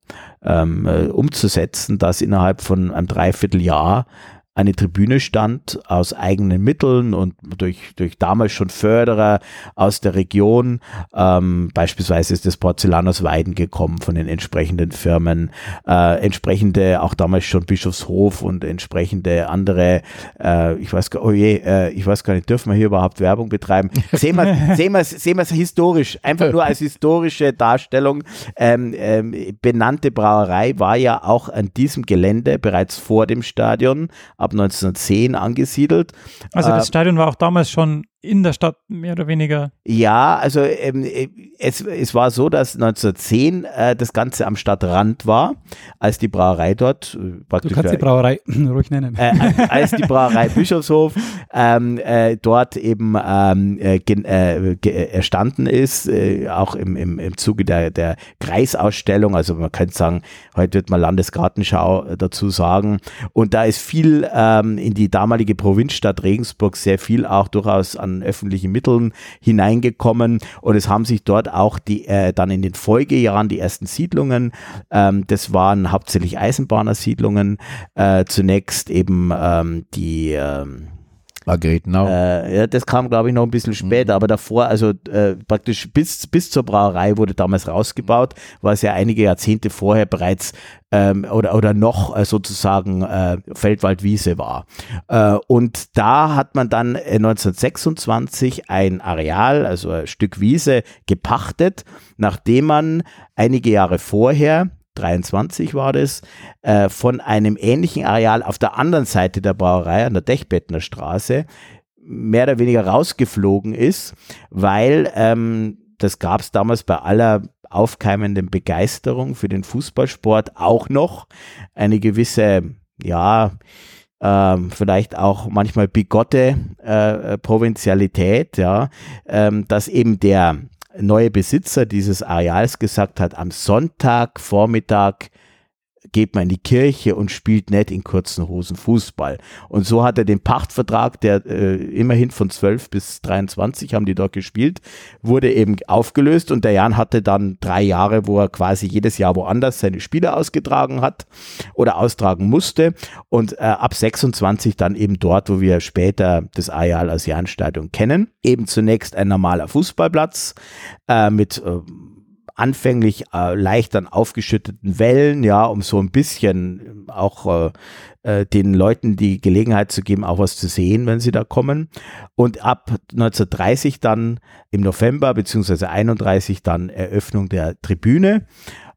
ähm, äh, umzusetzen, dass innerhalb von einem Dreivierteljahr eine Tribüne stand aus eigenen Mitteln und durch, durch damals schon Förderer aus der Region. Ähm, beispielsweise ist das Porzellan aus Weiden gekommen von den entsprechenden Firmen, äh, entsprechende auch damals schon Bischofshof und entsprechende andere, äh, ich weiß gar, oh je, äh, ich weiß gar nicht, dürfen wir hier überhaupt Werbung betreiben? Sehen wir sehen sehen historisch, einfach nur als historische Darstellung. Ähm, ähm, benannte Brauerei war ja auch an diesem Gelände bereits vor dem Stadion ab 1910 angesiedelt. Also das äh, Stadion war auch damals schon in der Stadt mehr oder weniger? Ja, also ähm, es, es war so, dass 1910 äh, das Ganze am Stadtrand war, als die Brauerei dort äh, praktisch. Du kannst die Brauerei ruhig nennen. Äh, als die Brauerei Bischofshof ähm, äh, dort eben ähm, äh, äh, erstanden ist, auch im, im, im Zuge der, der Kreisausstellung, also man könnte sagen, heute wird man Landesgartenschau dazu sagen. Und da ist viel ähm, in die damalige Provinzstadt Regensburg sehr viel auch durchaus an an öffentlichen Mitteln hineingekommen. Und es haben sich dort auch die äh, dann in den Folgejahren die ersten Siedlungen, ähm, das waren hauptsächlich Eisenbahnersiedlungen, äh, zunächst eben ähm, die ähm, Margretenau. Äh, ja, das kam, glaube ich, noch ein bisschen später, mhm. aber davor, also äh, praktisch bis, bis zur Brauerei wurde damals rausgebaut, was ja einige Jahrzehnte vorher bereits ähm, oder, oder noch äh, sozusagen äh, Feldwaldwiese war. Äh, und da hat man dann 1926 äh, ein Areal, also ein Stück Wiese, gepachtet, nachdem man einige Jahre vorher 23 war das, äh, von einem ähnlichen Areal auf der anderen Seite der Brauerei an der Dechbettner Straße mehr oder weniger rausgeflogen ist, weil ähm, das gab es damals bei aller aufkeimenden Begeisterung für den Fußballsport auch noch eine gewisse, ja, ähm, vielleicht auch manchmal bigotte äh, Provinzialität, ja, ähm, dass eben der neue Besitzer dieses Areals gesagt hat, am Sonntagvormittag geht man in die Kirche und spielt nicht in kurzen Hosen Fußball. Und so hat er den Pachtvertrag, der äh, immerhin von 12 bis 23 haben die dort gespielt, wurde eben aufgelöst und der Jan hatte dann drei Jahre, wo er quasi jedes Jahr woanders seine Spiele ausgetragen hat oder austragen musste und äh, ab 26 dann eben dort, wo wir später das Areal als Janstadion kennen. Eben zunächst ein normaler Fußballplatz äh, mit äh, anfänglich äh, leicht dann aufgeschütteten Wellen, ja, um so ein bisschen auch äh, äh, den Leuten die Gelegenheit zu geben, auch was zu sehen, wenn sie da kommen. Und ab 1930 dann im November beziehungsweise 31 dann Eröffnung der Tribüne.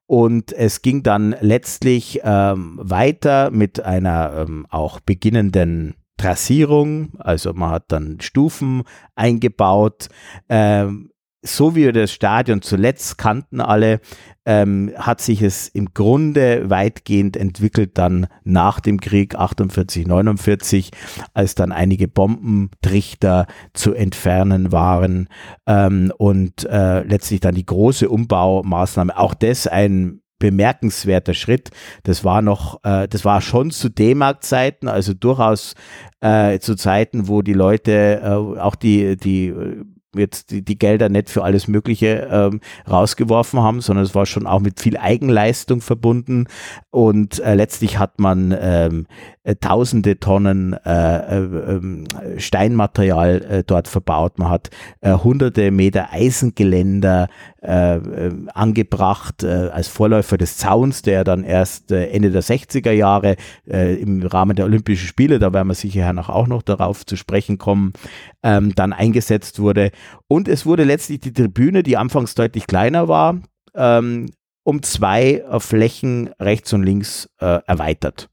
Und es ging dann letztlich ähm, weiter mit einer ähm, auch beginnenden Trassierung, also man hat dann Stufen eingebaut. Ähm, so wie wir das Stadion zuletzt kannten alle, ähm, hat sich es im Grunde weitgehend entwickelt dann nach dem Krieg 48, 49, als dann einige Bombentrichter zu entfernen waren ähm, und äh, letztlich dann die große Umbaumaßnahme, auch das ein bemerkenswerter Schritt. Das war noch, äh, das war schon zu D-Mark-Zeiten, also durchaus äh, zu Zeiten, wo die Leute, äh, auch die, die jetzt die, die Gelder nicht für alles Mögliche ähm, rausgeworfen haben, sondern es war schon auch mit viel Eigenleistung verbunden. Und äh, letztlich hat man ähm, äh, tausende Tonnen äh, äh, ähm, Steinmaterial äh, dort verbaut. Man hat hunderte Meter Eisengeländer angebracht als Vorläufer des Zauns, der dann erst Ende der 60er Jahre im Rahmen der Olympischen Spiele, da werden wir sicher auch noch darauf zu sprechen kommen, ähm, dann eingesetzt wurde. Und es wurde letztlich die Tribüne, die anfangs deutlich kleiner war, ähm, um zwei Flächen rechts und links äh, erweitert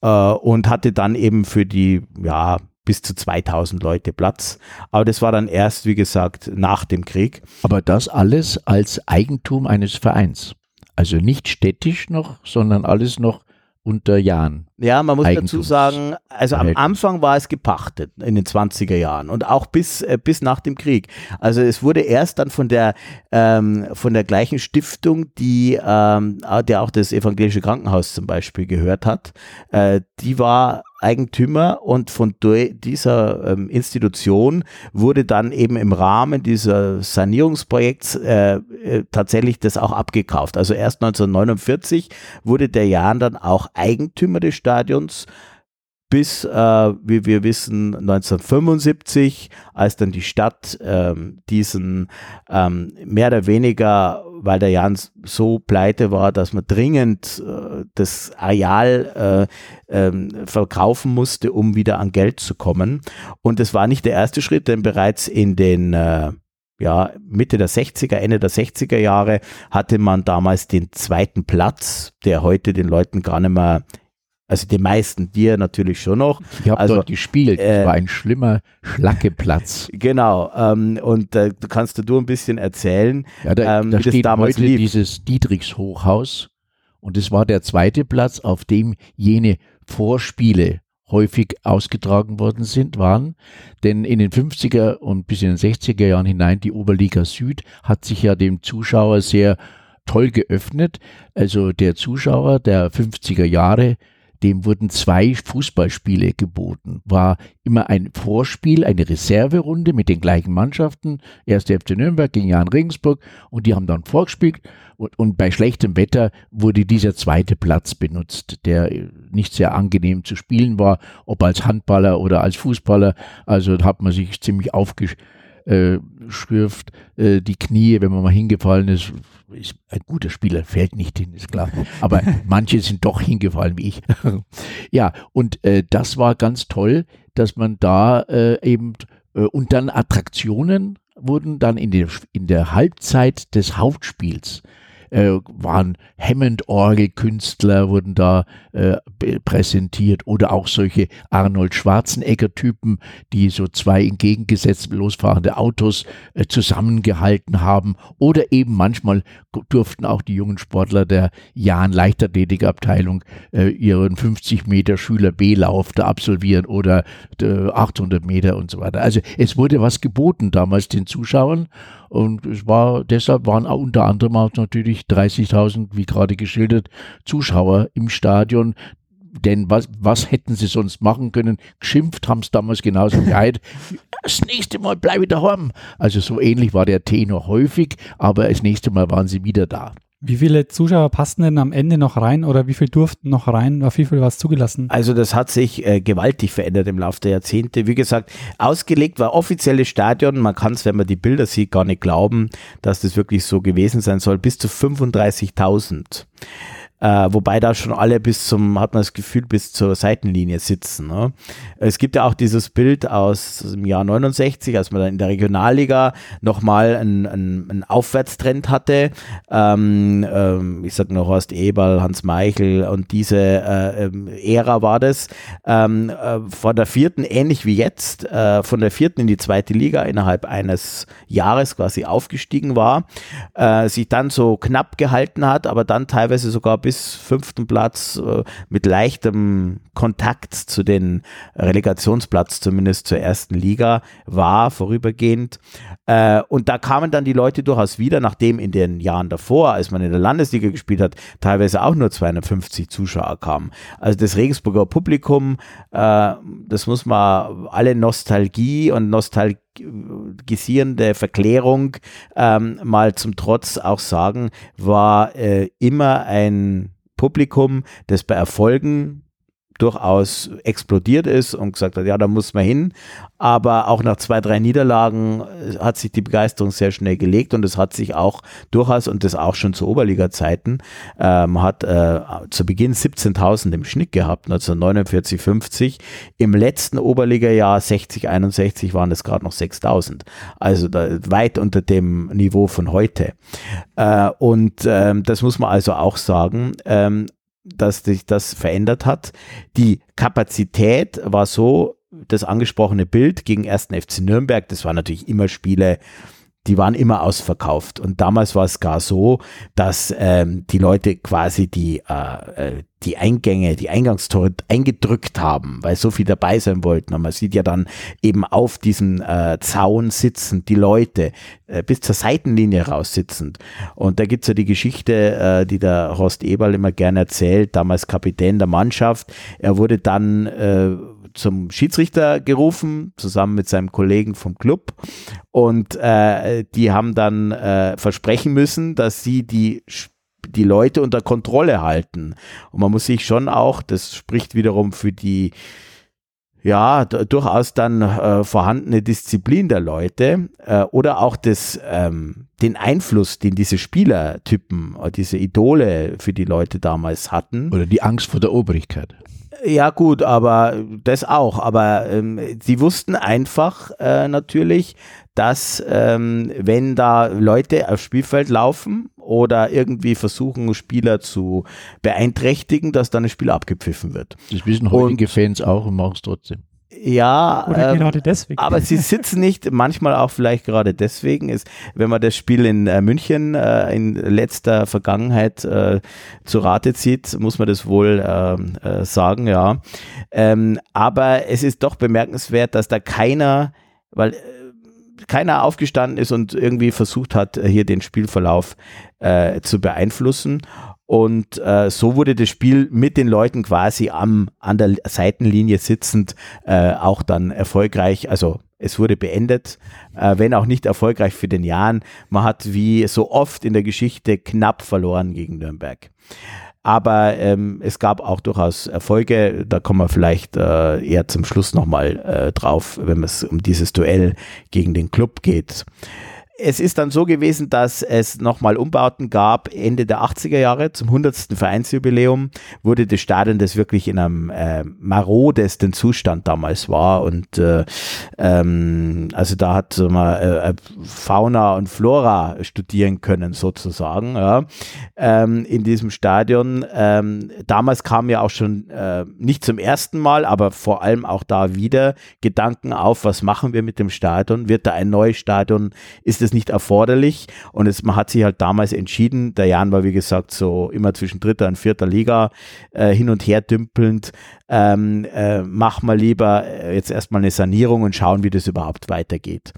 und hatte dann eben für die, ja, bis zu 2000 Leute Platz. Aber das war dann erst, wie gesagt, nach dem Krieg. Aber das alles als Eigentum eines Vereins. Also nicht städtisch noch, sondern alles noch unter Jahren. Ja, man muss dazu sagen, also am Anfang war es gepachtet in den 20er Jahren und auch bis, äh, bis nach dem Krieg. Also es wurde erst dann von der, ähm, von der gleichen Stiftung, die, ähm, der auch das evangelische Krankenhaus zum Beispiel gehört hat, äh, die war Eigentümer und von dieser ähm, Institution wurde dann eben im Rahmen dieser Sanierungsprojekts äh, äh, tatsächlich das auch abgekauft. Also erst 1949 wurde der Jan dann auch Eigentümer des Stadions bis, äh, wie wir wissen, 1975, als dann die Stadt ähm, diesen ähm, mehr oder weniger, weil der Jan so pleite war, dass man dringend äh, das Areal äh, ähm, verkaufen musste, um wieder an Geld zu kommen. Und das war nicht der erste Schritt, denn bereits in den äh, ja, Mitte der 60er, Ende der 60er Jahre hatte man damals den zweiten Platz, der heute den Leuten gar nicht mehr also die meisten, dir natürlich schon noch. Ich habe also, dort gespielt. Äh, war ein schlimmer Schlackeplatz. Genau. Ähm, und äh, du kannst du ein bisschen erzählen, ja, da, ähm, da wie steht das damals heute lief. dieses Dietrichshochhaus. Und es war der zweite Platz, auf dem jene Vorspiele häufig ausgetragen worden sind, waren. Denn in den 50er und bis in den 60er Jahren hinein, die Oberliga Süd hat sich ja dem Zuschauer sehr toll geöffnet. Also der Zuschauer der 50er Jahre dem wurden zwei Fußballspiele geboten. War immer ein Vorspiel, eine Reserverunde mit den gleichen Mannschaften. Erste FC Nürnberg gegen Jan Regensburg und die haben dann vorgespielt. Und, und bei schlechtem Wetter wurde dieser zweite Platz benutzt, der nicht sehr angenehm zu spielen war, ob als Handballer oder als Fußballer. Also hat man sich ziemlich aufgeschrieben äh, äh, die Knie, wenn man mal hingefallen ist. Ist. Ein guter Spieler fällt nicht hin, ist klar. Aber manche sind doch hingefallen wie ich. ja, und äh, das war ganz toll, dass man da äh, eben äh, und dann Attraktionen wurden dann in der, in der Halbzeit des Hauptspiels äh, waren Hammond-Orgel-Künstler, wurden da äh, präsentiert oder auch solche Arnold Schwarzenegger-Typen, die so zwei entgegengesetzt losfahrende Autos äh, zusammengehalten haben oder eben manchmal durften auch die jungen Sportler der Jahn Leichtathletikabteilung äh, ihren 50 Meter Schüler B-Lauf da absolvieren oder 800 äh, Meter und so weiter. Also es wurde was geboten damals den Zuschauern und es war, deshalb waren auch unter anderem auch natürlich 30.000, wie gerade geschildert, Zuschauer im Stadion. Denn was, was hätten sie sonst machen können? Geschimpft haben es damals genauso wie heute. Das nächste Mal bleibe ich daheim. Also so ähnlich war der Tenor häufig, aber das nächste Mal waren sie wieder da. Wie viele Zuschauer passten denn am Ende noch rein oder wie viel durften noch rein? War wie viel was zugelassen? Also das hat sich äh, gewaltig verändert im Laufe der Jahrzehnte. Wie gesagt, ausgelegt war offizielles Stadion. Man kann es, wenn man die Bilder sieht, gar nicht glauben, dass das wirklich so gewesen sein soll. Bis zu 35.000. Äh, wobei da schon alle bis zum, hat man das Gefühl, bis zur Seitenlinie sitzen. Ne? Es gibt ja auch dieses Bild aus dem Jahr 69, als man dann in der Regionalliga nochmal einen, einen, Aufwärtstrend hatte. Ähm, ähm, ich sag noch Horst Eberl, Hans Meichel und diese äh, ähm, Ära war das. Ähm, äh, von der vierten, ähnlich wie jetzt, äh, von der vierten in die zweite Liga innerhalb eines Jahres quasi aufgestiegen war, äh, sich dann so knapp gehalten hat, aber dann teilweise sogar bis bis fünften Platz äh, mit leichtem Kontakt zu den Relegationsplatz, zumindest zur ersten Liga, war vorübergehend. Äh, und da kamen dann die Leute durchaus wieder, nachdem in den Jahren davor, als man in der Landesliga gespielt hat, teilweise auch nur 250 Zuschauer kamen. Also das Regensburger Publikum, äh, das muss man alle Nostalgie und Nostalgie gisierende Verklärung ähm, mal zum Trotz auch sagen, war äh, immer ein Publikum, das bei Erfolgen durchaus explodiert ist und gesagt hat, ja, da muss man hin. Aber auch nach zwei, drei Niederlagen äh, hat sich die Begeisterung sehr schnell gelegt und es hat sich auch durchaus, und das auch schon zu Oberliga-Zeiten, äh, man hat äh, zu Beginn 17.000 im Schnitt gehabt, 1949, 50. Im letzten Oberliga-Jahr 60, 61 waren es gerade noch 6.000. Also da, weit unter dem Niveau von heute. Äh, und ähm, das muss man also auch sagen. Ähm, dass sich das verändert hat. Die Kapazität war so, das angesprochene Bild gegen 1. FC Nürnberg, das waren natürlich immer Spiele, die waren immer ausverkauft. Und damals war es gar so, dass ähm, die Leute quasi die, äh, äh, die Eingänge, die Eingangstore eingedrückt haben, weil so viel dabei sein wollten. Und man sieht ja dann eben auf diesem äh, Zaun sitzend die Leute äh, bis zur Seitenlinie raus sitzend. Und da gibt's ja die Geschichte, äh, die der Horst Eberl immer gerne erzählt, damals Kapitän der Mannschaft. Er wurde dann äh, zum Schiedsrichter gerufen, zusammen mit seinem Kollegen vom Club. Und äh, die haben dann äh, versprechen müssen, dass sie die die Leute unter Kontrolle halten. Und man muss sich schon auch, das spricht wiederum für die ja, durchaus dann äh, vorhandene Disziplin der Leute äh, oder auch das, ähm, den Einfluss, den diese Spielertypen, äh, diese Idole für die Leute damals hatten. Oder die Angst vor der Obrigkeit. Ja gut, aber das auch. Aber ähm, sie wussten einfach äh, natürlich, dass ähm, wenn da Leute aufs Spielfeld laufen oder irgendwie versuchen, Spieler zu beeinträchtigen, dass dann ein Spiel abgepfiffen wird. Das wissen heutige Fans auch und machen es trotzdem. Ja, Oder ähm, gerade deswegen. aber sie sitzen nicht, manchmal auch vielleicht gerade deswegen ist, wenn man das Spiel in äh, München äh, in letzter Vergangenheit äh, zu Rate zieht, muss man das wohl ähm, äh, sagen, ja. Ähm, aber es ist doch bemerkenswert, dass da keiner, weil äh, keiner aufgestanden ist und irgendwie versucht hat, hier den Spielverlauf äh, zu beeinflussen. Und äh, so wurde das Spiel mit den Leuten quasi am, an der Seitenlinie sitzend äh, auch dann erfolgreich, also es wurde beendet, äh, wenn auch nicht erfolgreich für den Jahren. Man hat wie so oft in der Geschichte knapp verloren gegen Nürnberg. Aber ähm, es gab auch durchaus Erfolge. Da kommen wir vielleicht äh, eher zum Schluss nochmal äh, drauf, wenn es um dieses Duell gegen den Club geht es ist dann so gewesen, dass es nochmal Umbauten gab. Ende der 80er Jahre zum 100. Vereinsjubiläum wurde das Stadion, das wirklich in einem äh, marodesten Zustand damals war. Und äh, ähm, also da hat man äh, Fauna und Flora studieren können, sozusagen, ja, ähm, in diesem Stadion. Ähm, damals kam ja auch schon äh, nicht zum ersten Mal, aber vor allem auch da wieder Gedanken auf, was machen wir mit dem Stadion? Wird da ein neues Stadion? Ist es es nicht erforderlich. Und es, man hat sich halt damals entschieden, der Jan war wie gesagt so immer zwischen dritter und vierter Liga äh, hin und her dümpelnd, ähm, äh, mach mal lieber äh, jetzt erstmal eine Sanierung und schauen, wie das überhaupt weitergeht.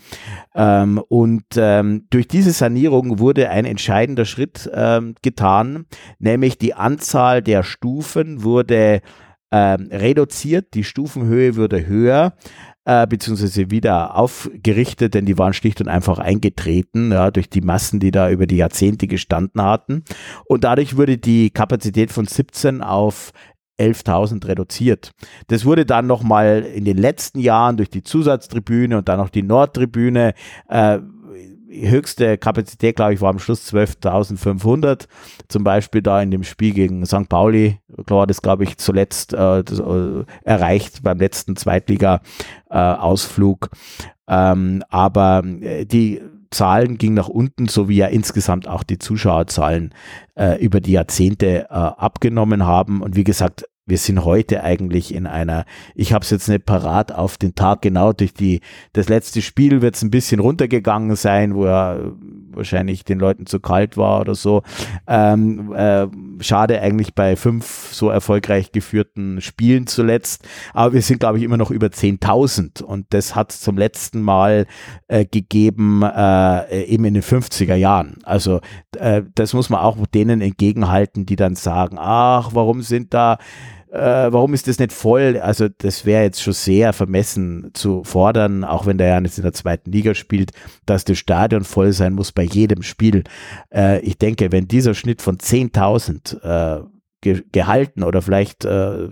Ähm, und ähm, durch diese Sanierung wurde ein entscheidender Schritt ähm, getan, nämlich die Anzahl der Stufen wurde ähm, reduziert, die Stufenhöhe wurde höher. Äh, beziehungsweise wieder aufgerichtet, denn die waren schlicht und einfach eingetreten, ja, durch die Massen, die da über die Jahrzehnte gestanden hatten. Und dadurch wurde die Kapazität von 17 auf 11.000 reduziert. Das wurde dann nochmal in den letzten Jahren durch die Zusatztribüne und dann noch die Nordtribüne äh, höchste Kapazität, glaube ich, war am Schluss 12.500. Zum Beispiel da in dem Spiel gegen St. Pauli, klar, das glaube ich zuletzt äh, das, äh, erreicht beim letzten Zweitliga-Ausflug. Äh, ähm, aber äh, die Zahlen gingen nach unten, so wie ja insgesamt auch die Zuschauerzahlen äh, über die Jahrzehnte äh, abgenommen haben. Und wie gesagt, wir sind heute eigentlich in einer, ich habe es jetzt nicht parat auf den Tag genau, durch die, das letzte Spiel wird es ein bisschen runtergegangen sein, wo er wahrscheinlich den Leuten zu kalt war oder so. Ähm, äh, schade eigentlich bei fünf so erfolgreich geführten Spielen zuletzt, aber wir sind glaube ich immer noch über 10.000 und das hat es zum letzten Mal äh, gegeben, äh, eben in den 50er Jahren. Also äh, das muss man auch denen entgegenhalten, die dann sagen, ach, warum sind da äh, warum ist das nicht voll? Also das wäre jetzt schon sehr vermessen zu fordern, auch wenn der ja jetzt in der zweiten Liga spielt, dass das Stadion voll sein muss bei jedem Spiel. Äh, ich denke, wenn dieser Schnitt von 10.000 äh, ge gehalten oder vielleicht äh,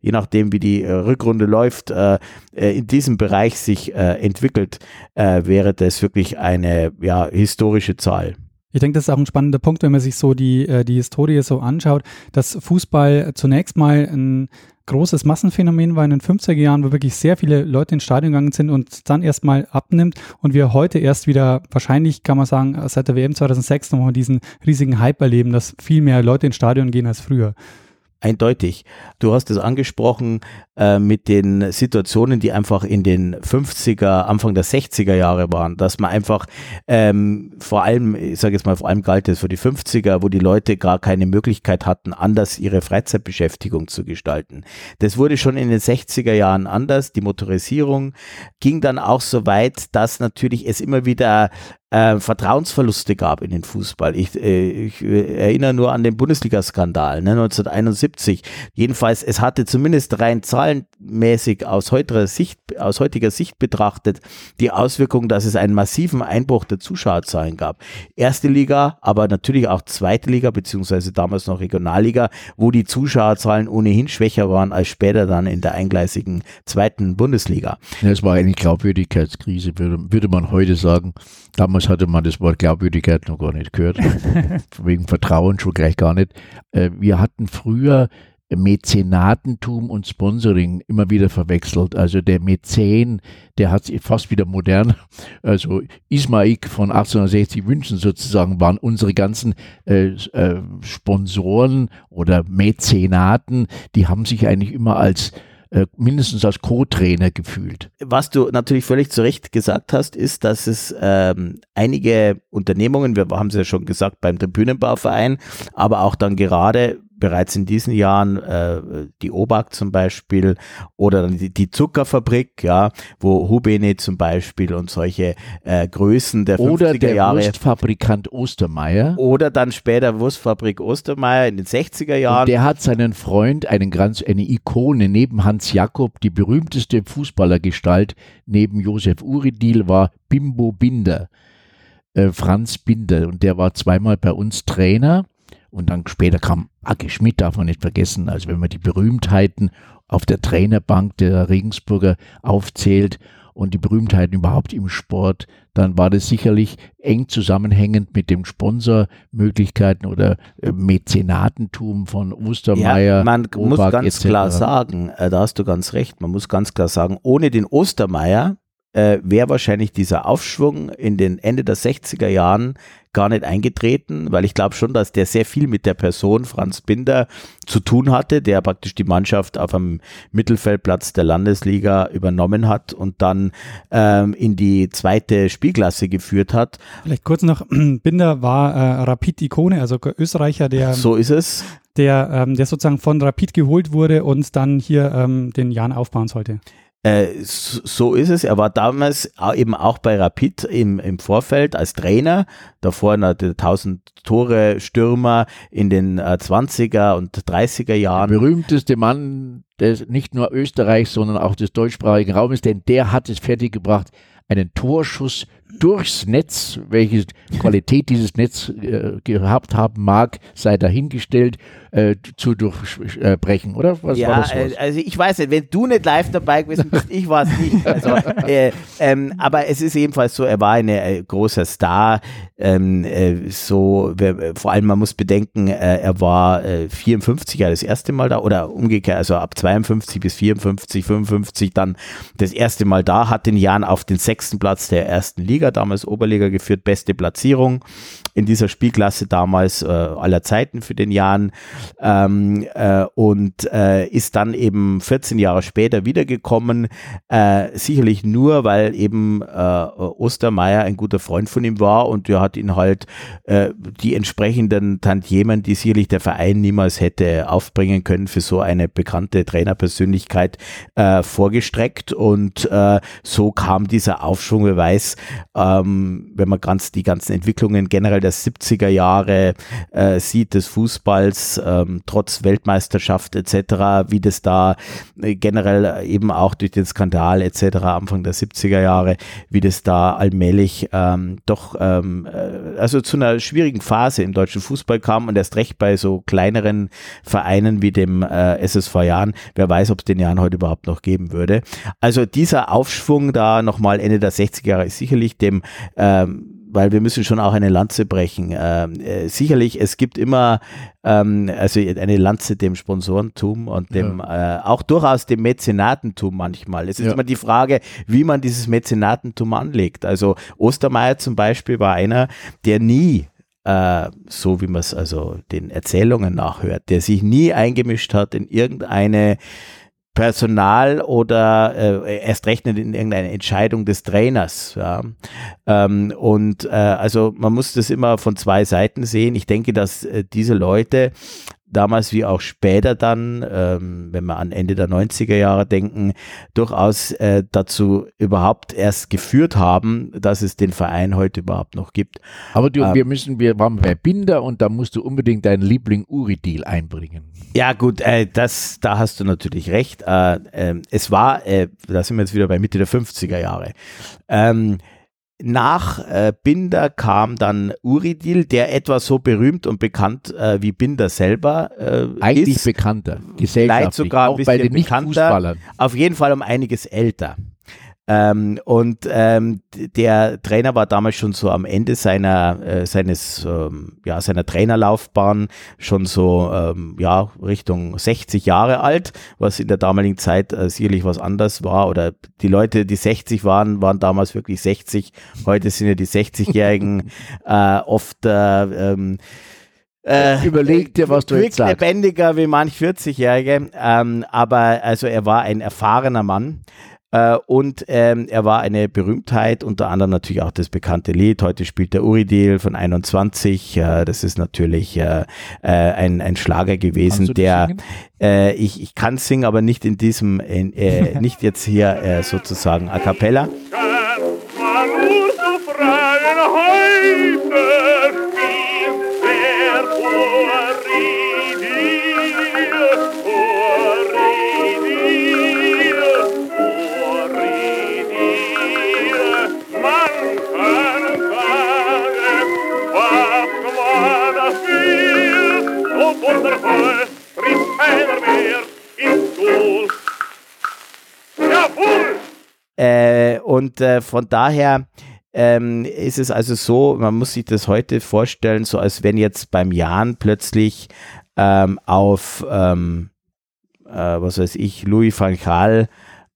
je nachdem, wie die äh, Rückrunde läuft, äh, in diesem Bereich sich entwickelt, wäre das wirklich eine ja, historische Zahl. Ich denke, das ist auch ein spannender Punkt, wenn man sich so die, äh, die Historie so anschaut, dass Fußball zunächst mal ein großes Massenphänomen war in den 50er Jahren, wo wirklich sehr viele Leute ins Stadion gegangen sind und dann erstmal abnimmt und wir heute erst wieder, wahrscheinlich kann man sagen, seit der WM 2006 nochmal diesen riesigen Hype erleben, dass viel mehr Leute ins Stadion gehen als früher eindeutig. Du hast es angesprochen äh, mit den Situationen, die einfach in den 50er, Anfang der 60er Jahre waren, dass man einfach ähm, vor allem, ich sage jetzt mal, vor allem galt es für die 50er, wo die Leute gar keine Möglichkeit hatten, anders ihre Freizeitbeschäftigung zu gestalten. Das wurde schon in den 60er Jahren anders. Die Motorisierung ging dann auch so weit, dass natürlich es immer wieder äh, Vertrauensverluste gab in den Fußball. Ich, äh, ich äh, erinnere nur an den Bundesliga-Skandal ne, 1971. Jedenfalls, es hatte zumindest rein zahlenmäßig aus heutiger Sicht, aus heutiger Sicht betrachtet die Auswirkung, dass es einen massiven Einbruch der Zuschauerzahlen gab. Erste Liga, aber natürlich auch zweite Liga, beziehungsweise damals noch Regionalliga, wo die Zuschauerzahlen ohnehin schwächer waren als später dann in der eingleisigen zweiten Bundesliga. Es war eine Glaubwürdigkeitskrise, würde, würde man heute sagen. Damals hatte man das Wort Glaubwürdigkeit noch gar nicht gehört. Wegen Vertrauen schon gleich gar nicht. Äh, wir hatten früher Mäzenatentum und Sponsoring immer wieder verwechselt. Also der Mäzen, der hat sich fast wieder modern, also Ismaik von 1860 München sozusagen waren unsere ganzen äh, äh, Sponsoren oder Mäzenaten, die haben sich eigentlich immer als äh, mindestens als Co-Trainer gefühlt. Was du natürlich völlig zu Recht gesagt hast, ist, dass es ähm, einige Unternehmungen, wir haben es ja schon gesagt beim Tribünenbauverein, aber auch dann gerade bereits in diesen Jahren äh, die OBAK zum Beispiel oder die, die, Zuckerfabrik, ja, wo Hubene zum Beispiel und solche äh, Größen der oder 50er der Jahre. Wurstfabrikant Ostermeier. Oder dann später Wurstfabrik Ostermeier in den 60er Jahren. Und der hat seinen Freund, einen ganz, eine Ikone neben Hans Jakob, die berühmteste Fußballergestalt neben Josef Uridil war Bimbo Binder. Äh, Franz Binder und der war zweimal bei uns Trainer und dann später kam Agi Schmidt, darf man nicht vergessen. Also wenn man die Berühmtheiten auf der Trainerbank der Regensburger aufzählt und die Berühmtheiten überhaupt im Sport, dann war das sicherlich eng zusammenhängend mit dem Sponsormöglichkeiten oder äh, Mäzenatentum von Ostermeier. Ja, man Obag, muss ganz etc. klar sagen, äh, da hast du ganz recht, man muss ganz klar sagen, ohne den Ostermeier äh, wäre wahrscheinlich dieser Aufschwung in den Ende der 60er Jahren gar nicht eingetreten, weil ich glaube schon, dass der sehr viel mit der Person Franz Binder zu tun hatte, der praktisch die Mannschaft auf einem Mittelfeldplatz der Landesliga übernommen hat und dann ähm, in die zweite Spielklasse geführt hat. Vielleicht kurz noch, Binder war äh, Rapid-Ikone, also Österreicher, der so ist es. Der, ähm, der sozusagen von Rapid geholt wurde und dann hier ähm, den Jan aufbauen sollte. Äh, so ist es. Er war damals eben auch bei Rapid im, im Vorfeld als Trainer. Davor der 1000 Tore Stürmer in den 20er und 30er Jahren. Der berühmteste Mann des nicht nur Österreichs, sondern auch des deutschsprachigen Raumes, denn der hat es fertiggebracht, einen Torschuss durchs Netz, welche Qualität dieses Netz äh, gehabt haben mag, sei dahingestellt, äh, zu durchbrechen, oder? Was ja, war das äh, also ich weiß nicht, wenn du nicht live dabei gewesen bist, ich war es nicht. Also, äh, ähm, aber es ist ebenfalls so, er war ein äh, großer Star. Ähm, äh, so, vor allem man muss bedenken, er war 54 ja das erste Mal da oder umgekehrt, also ab 52 bis 54, 55 dann das erste Mal da, hat den Jahren auf den sechsten Platz der ersten Liga, damals Oberliga geführt, beste Platzierung in dieser Spielklasse damals aller Zeiten für den Jahren ähm, äh, und äh, ist dann eben 14 Jahre später wiedergekommen, äh, sicherlich nur, weil eben äh, Ostermeier ein guter Freund von ihm war und er hat ihn halt äh, die entsprechenden Tantiemen, die sicherlich der Verein niemals hätte aufbringen können für so eine bekannte Trainerpersönlichkeit äh, vorgestreckt. Und äh, so kam dieser Aufschwung, wer weiß, ähm, wenn man ganz die ganzen Entwicklungen generell der 70er Jahre äh, sieht des Fußballs, ähm, trotz Weltmeisterschaft etc., wie das da äh, generell eben auch durch den Skandal etc. Anfang der 70er Jahre, wie das da allmählich ähm, doch ähm, äh, also zu einer schwierigen Phase im deutschen Fußball kam und erst recht bei so kleineren Vereinen wie dem äh, SSV Jahren, wer weiß, ob es den Jahren heute überhaupt noch geben würde. Also dieser Aufschwung da nochmal Ende der 60er Jahre ist sicherlich dem ähm, weil wir müssen schon auch eine Lanze brechen. Ähm, äh, sicherlich, es gibt immer ähm, also eine Lanze dem Sponsorentum und dem ja. äh, auch durchaus dem Mäzenatentum manchmal. Es ist ja. immer die Frage, wie man dieses Mäzenatentum anlegt. Also Ostermeier zum Beispiel war einer, der nie äh, so wie man es also den Erzählungen nachhört, der sich nie eingemischt hat in irgendeine Personal oder äh, erst rechnet in irgendeine Entscheidung des Trainers. Ja. Ähm, und äh, also man muss das immer von zwei Seiten sehen. Ich denke, dass äh, diese Leute damals wie auch später dann, ähm, wenn wir an Ende der 90er Jahre denken, durchaus äh, dazu überhaupt erst geführt haben, dass es den Verein heute überhaupt noch gibt. Aber du, ähm, wir müssen, wir waren bei Binder und da musst du unbedingt deinen Liebling Uri-Deal einbringen. Ja gut, äh, das, da hast du natürlich recht. Äh, äh, es war, äh, da sind wir jetzt wieder bei Mitte der 50er Jahre. Ähm, nach äh, Binder kam dann Uridil, der etwa so berühmt und bekannt äh, wie Binder selber äh, Eigentlich ist. bekannter, gesellschaftlich, sogar ein auch bei den Nicht-Fußballern. Auf jeden Fall um einiges älter. Ähm, und ähm, der Trainer war damals schon so am Ende seiner äh, seines ähm, ja seiner Trainerlaufbahn schon so ähm, ja Richtung 60 Jahre alt, was in der damaligen Zeit äh, sicherlich was anders war oder die Leute, die 60 waren, waren damals wirklich 60. Heute sind ja die 60-Jährigen äh, oft äh, ähm, äh, Überleg dir, was du jetzt sagst. lebendiger wie manch 40-Jährige, ähm, aber also er war ein erfahrener Mann äh, und ähm, er war eine Berühmtheit, unter anderem natürlich auch das bekannte Lied. Heute spielt der Uridil von 21. Äh, das ist natürlich äh, äh, ein, ein Schlager gewesen, der äh, ich, ich kann singen, aber nicht in diesem, in, äh, nicht jetzt hier äh, sozusagen a cappella. Und äh, von daher ähm, ist es also so, man muss sich das heute vorstellen, so als wenn jetzt beim Jan plötzlich ähm, auf, ähm, äh, was weiß ich, Louis van Gaal,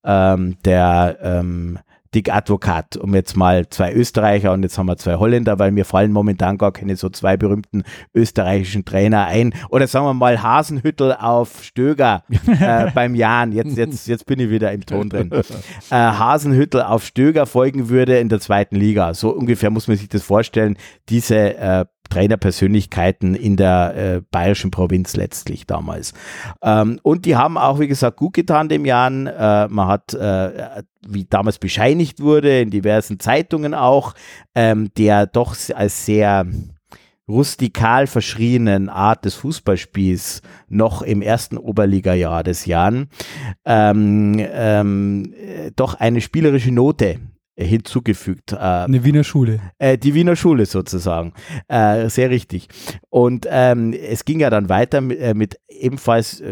ähm, der ähm, Dick Advokat, um jetzt mal zwei Österreicher und jetzt haben wir zwei Holländer, weil mir fallen momentan gar keine so zwei berühmten österreichischen Trainer ein. Oder sagen wir mal Hasenhüttel auf Stöger äh, beim Jan. Jetzt, jetzt, jetzt bin ich wieder im Ton drin. Äh, Hasenhüttel auf Stöger folgen würde in der zweiten Liga. So ungefähr muss man sich das vorstellen. Diese äh, Trainerpersönlichkeiten in der äh, bayerischen Provinz letztlich damals. Ähm, und die haben auch, wie gesagt, gut getan dem Jahren. Äh, man hat, äh, wie damals bescheinigt wurde, in diversen Zeitungen auch, ähm, der doch als sehr rustikal verschrienen Art des Fußballspiels noch im ersten Oberliga-Jahr des Jahren ähm, ähm, doch eine spielerische Note hinzugefügt. Äh, Eine Wiener Schule. Äh, die Wiener Schule sozusagen. Äh, sehr richtig. Und ähm, es ging ja dann weiter mit, mit ebenfalls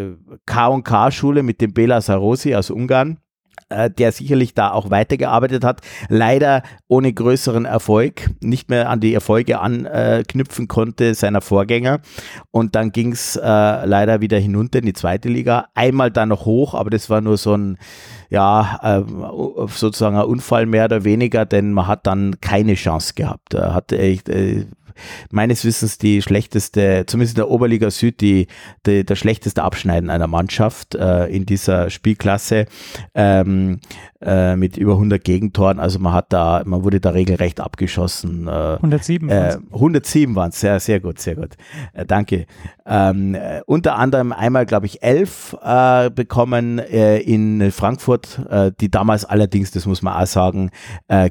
K&K-Schule mit dem Bela Sarosi aus Ungarn äh, der sicherlich da auch weitergearbeitet hat, leider ohne größeren Erfolg, nicht mehr an die Erfolge anknüpfen konnte seiner Vorgänger. Und dann ging es äh, leider wieder hinunter in die zweite Liga. Einmal dann noch hoch, aber das war nur so ein, ja, äh, sozusagen ein Unfall mehr oder weniger, denn man hat dann keine Chance gehabt. Er hat echt, äh, meines Wissens die schlechteste, zumindest in der Oberliga Süd, die, die der schlechteste Abschneiden einer Mannschaft äh, in dieser Spielklasse. Ähm, äh, mit über 100 Gegentoren. Also man hat da, man wurde da regelrecht abgeschossen. Äh, 107. Äh, 107 waren es, sehr, sehr gut, sehr gut. Äh, danke. Ähm, äh, unter anderem einmal, glaube ich, elf bekommen in Frankfurt, die damals allerdings, das muss man auch sagen,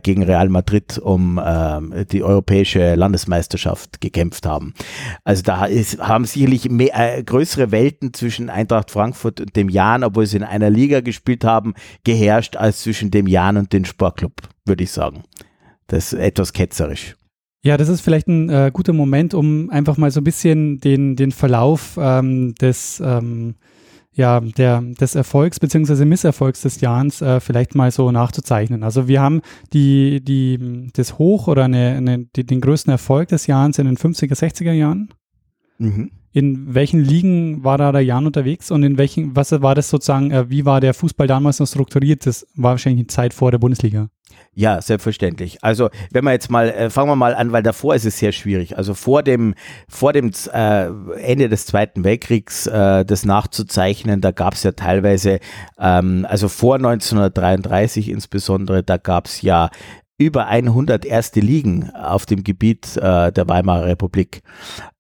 gegen Real Madrid um äh, die europäische Landesmeisterschaft gekämpft haben. Also da ist, haben sicherlich mehr, größere Welten zwischen Eintracht Frankfurt und dem Jan, obwohl sie in einer Liga gespielt haben, geherrscht als zwischen dem Jan und dem Sportclub, würde ich sagen. Das ist etwas ketzerisch. Ja, das ist vielleicht ein äh, guter Moment, um einfach mal so ein bisschen den, den Verlauf ähm, des, ähm, ja, der, des Erfolgs bzw. Misserfolgs des Jahres äh, vielleicht mal so nachzuzeichnen. Also wir haben die, die, das Hoch oder eine, eine, die, den größten Erfolg des Jahres in den 50er, 60er Jahren. Mhm. In welchen Ligen war da der Jan unterwegs und in welchen, was war das sozusagen, äh, wie war der Fußball damals noch strukturiert? Das war wahrscheinlich die Zeit vor der Bundesliga. Ja, selbstverständlich. Also wenn wir jetzt mal, äh, fangen wir mal an, weil davor ist es sehr schwierig. Also vor dem, vor dem äh, Ende des Zweiten Weltkriegs äh, das nachzuzeichnen, da gab es ja teilweise, ähm, also vor 1933 insbesondere, da gab es ja über 100 erste Ligen auf dem Gebiet äh, der Weimarer Republik.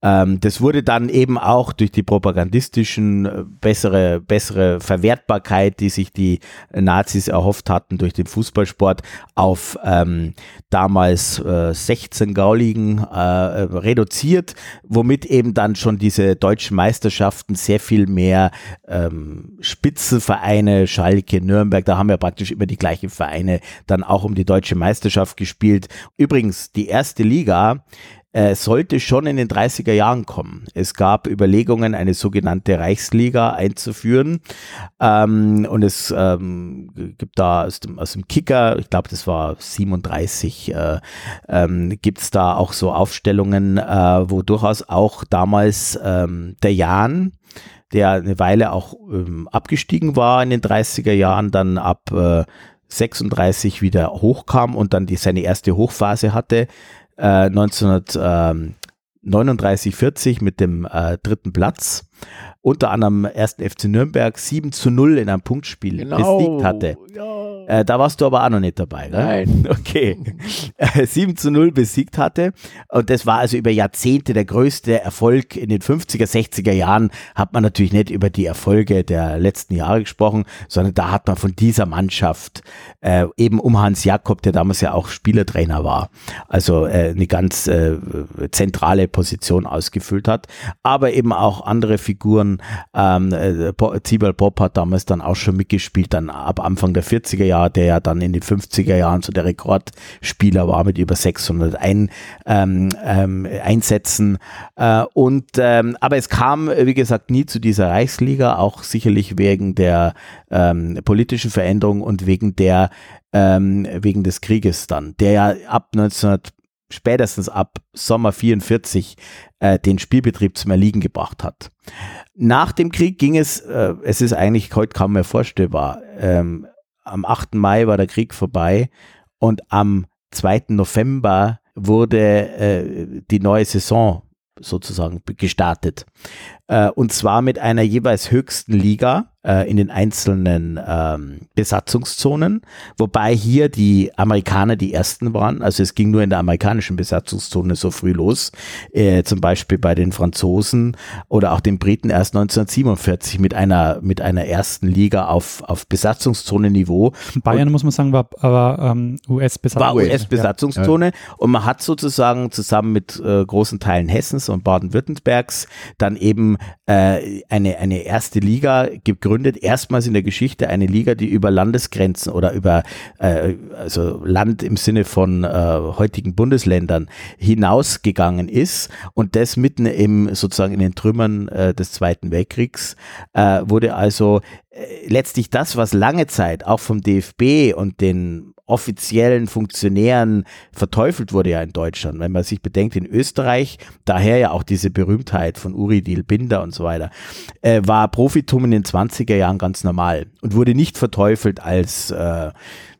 Ähm, das wurde dann eben auch durch die propagandistischen äh, bessere, bessere Verwertbarkeit, die sich die Nazis erhofft hatten durch den Fußballsport, auf ähm, damals äh, 16 Gauligen äh, reduziert, womit eben dann schon diese deutschen Meisterschaften sehr viel mehr ähm, Spitzenvereine, Schalke, Nürnberg, da haben wir praktisch immer die gleichen Vereine dann auch um die deutsche Meisterschaft gespielt. Übrigens, die erste Liga äh, sollte schon in den 30er Jahren kommen. Es gab Überlegungen, eine sogenannte Reichsliga einzuführen. Ähm, und es ähm, gibt da aus dem, aus dem Kicker, ich glaube, das war 37, äh, ähm, gibt es da auch so Aufstellungen, äh, wo durchaus auch damals ähm, der Jan, der eine Weile auch ähm, abgestiegen war in den 30er Jahren, dann ab äh, 36 wieder hochkam und dann die, seine erste Hochphase hatte, äh, 1939, 40 mit dem äh, dritten Platz. Unter anderem ersten FC Nürnberg 7 zu 0 in einem Punktspiel Genau. besiegt hatte. Ja. Äh, da warst du aber auch noch nicht dabei, ne? Nein. Okay. Äh, 7 zu 0 besiegt hatte. Und das war also über Jahrzehnte der größte Erfolg. In den 50er, 60er Jahren hat man natürlich nicht über die Erfolge der letzten Jahre gesprochen, sondern da hat man von dieser Mannschaft äh, eben um Hans Jakob, der damals ja auch Spielertrainer war, also äh, eine ganz äh, zentrale Position ausgefüllt hat. Aber eben auch andere Figuren. Ähm, äh, Zibel Bob hat damals dann auch schon mitgespielt, dann ab Anfang der 40er Jahre, der ja dann in den 50er Jahren so der Rekordspieler war mit über 600 ein, ähm, ähm, Einsätzen. Äh, und ähm, aber es kam, wie gesagt, nie zu dieser Reichsliga, auch sicherlich wegen der ähm, politischen Veränderung und wegen der ähm, wegen des Krieges dann, der ja ab 1900 spätestens ab Sommer 44 äh, den Spielbetrieb zum Erliegen gebracht hat. Nach dem Krieg ging es, äh, es ist eigentlich heute kaum mehr vorstellbar, ähm, am 8. Mai war der Krieg vorbei und am 2. November wurde äh, die neue Saison sozusagen gestartet. Äh, und zwar mit einer jeweils höchsten Liga. Äh, in den einzelnen ähm, Besatzungszonen, wobei hier die Amerikaner die ersten waren. Also es ging nur in der amerikanischen Besatzungszone so früh los, äh, zum Beispiel bei den Franzosen oder auch den Briten erst 1947 mit einer mit einer ersten Liga auf auf Besatzungszonenniveau. Bayern muss man sagen war aber ähm, US-Besatzung. War US-Besatzungszone und man hat sozusagen zusammen mit äh, großen Teilen Hessens und Baden-Württembergs dann eben äh, eine eine erste Liga gegründet, erstmals in der Geschichte eine Liga, die über Landesgrenzen oder über äh, also Land im Sinne von äh, heutigen Bundesländern hinausgegangen ist und das mitten im sozusagen in den Trümmern äh, des Zweiten Weltkriegs äh, wurde also äh, letztlich das, was lange Zeit auch vom DFB und den offiziellen Funktionären verteufelt wurde ja in Deutschland. Wenn man sich bedenkt, in Österreich, daher ja auch diese Berühmtheit von Uri Dil Binder und so weiter, äh, war Profitum in den 20er Jahren ganz normal und wurde nicht verteufelt als äh,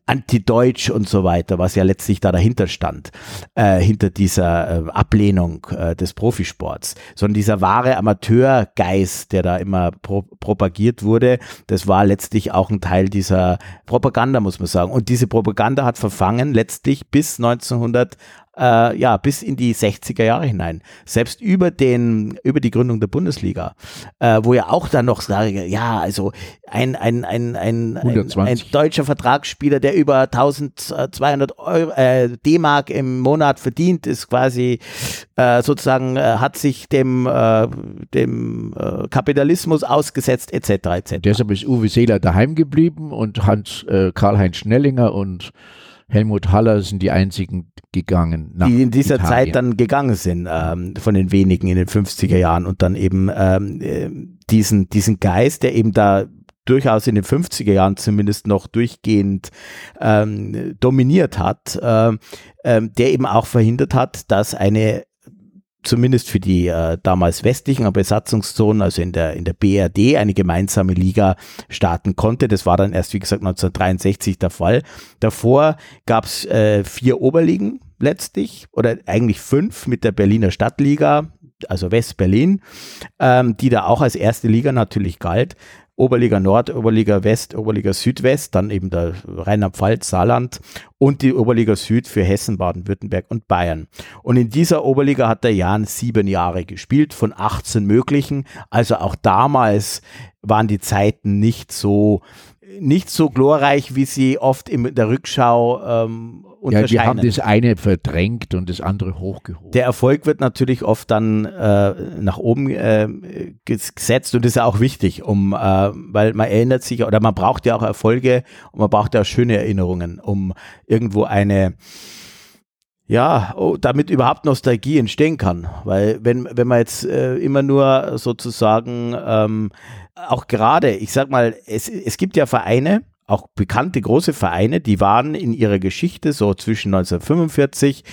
antideutsch und so weiter, was ja letztlich da dahinter stand, äh, hinter dieser äh, Ablehnung äh, des Profisports, sondern dieser wahre Amateurgeist, der da immer pro propagiert wurde, das war letztlich auch ein Teil dieser Propaganda, muss man sagen. Und diese Propaganda hat verfangen letztlich bis 1900 äh, ja, bis in die 60er Jahre hinein. Selbst über den, über die Gründung der Bundesliga, äh, wo ja auch dann noch sage, ja, also ein, ein, ein, ein, ein, ein deutscher Vertragsspieler, der über 1200 Euro, äh, D-Mark im Monat verdient, ist quasi äh, sozusagen, äh, hat sich dem, äh, dem äh, Kapitalismus ausgesetzt, etc. etc. Deshalb ist Uwe Seeler daheim geblieben und Hans äh, Karl-Heinz Schnellinger und Helmut Haller sind die einzigen gegangen. die in dieser Italien. Zeit dann gegangen sind, ähm, von den wenigen in den 50er Jahren und dann eben ähm, äh, diesen, diesen Geist, der eben da durchaus in den 50er Jahren zumindest noch durchgehend ähm, dominiert hat, äh, äh, der eben auch verhindert hat, dass eine zumindest für die äh, damals westlichen Besatzungszonen, also in der, in der BRD, eine gemeinsame Liga starten konnte. Das war dann erst, wie gesagt, 1963 der Fall. Davor gab es äh, vier Oberligen letztlich oder eigentlich fünf mit der Berliner Stadtliga, also West-Berlin, ähm, die da auch als erste Liga natürlich galt. Oberliga Nord, Oberliga West, Oberliga Südwest, dann eben der Rheinland-Pfalz, Saarland und die Oberliga Süd für Hessen, Baden-Württemberg und Bayern. Und in dieser Oberliga hat der Jan sieben Jahre gespielt, von 18 möglichen. Also auch damals waren die Zeiten nicht so nicht so glorreich, wie sie oft in der Rückschau ähm, ja, die haben das eine verdrängt und das andere hochgehoben. Der Erfolg wird natürlich oft dann äh, nach oben äh, gesetzt und das ist ja auch wichtig, um, äh, weil man erinnert sich oder man braucht ja auch Erfolge und man braucht ja auch schöne Erinnerungen, um irgendwo eine ja, oh, damit überhaupt Nostalgie entstehen kann. Weil wenn, wenn man jetzt äh, immer nur sozusagen ähm, auch gerade, ich sag mal, es, es gibt ja Vereine, auch bekannte große Vereine, die waren in ihrer Geschichte so zwischen 1945,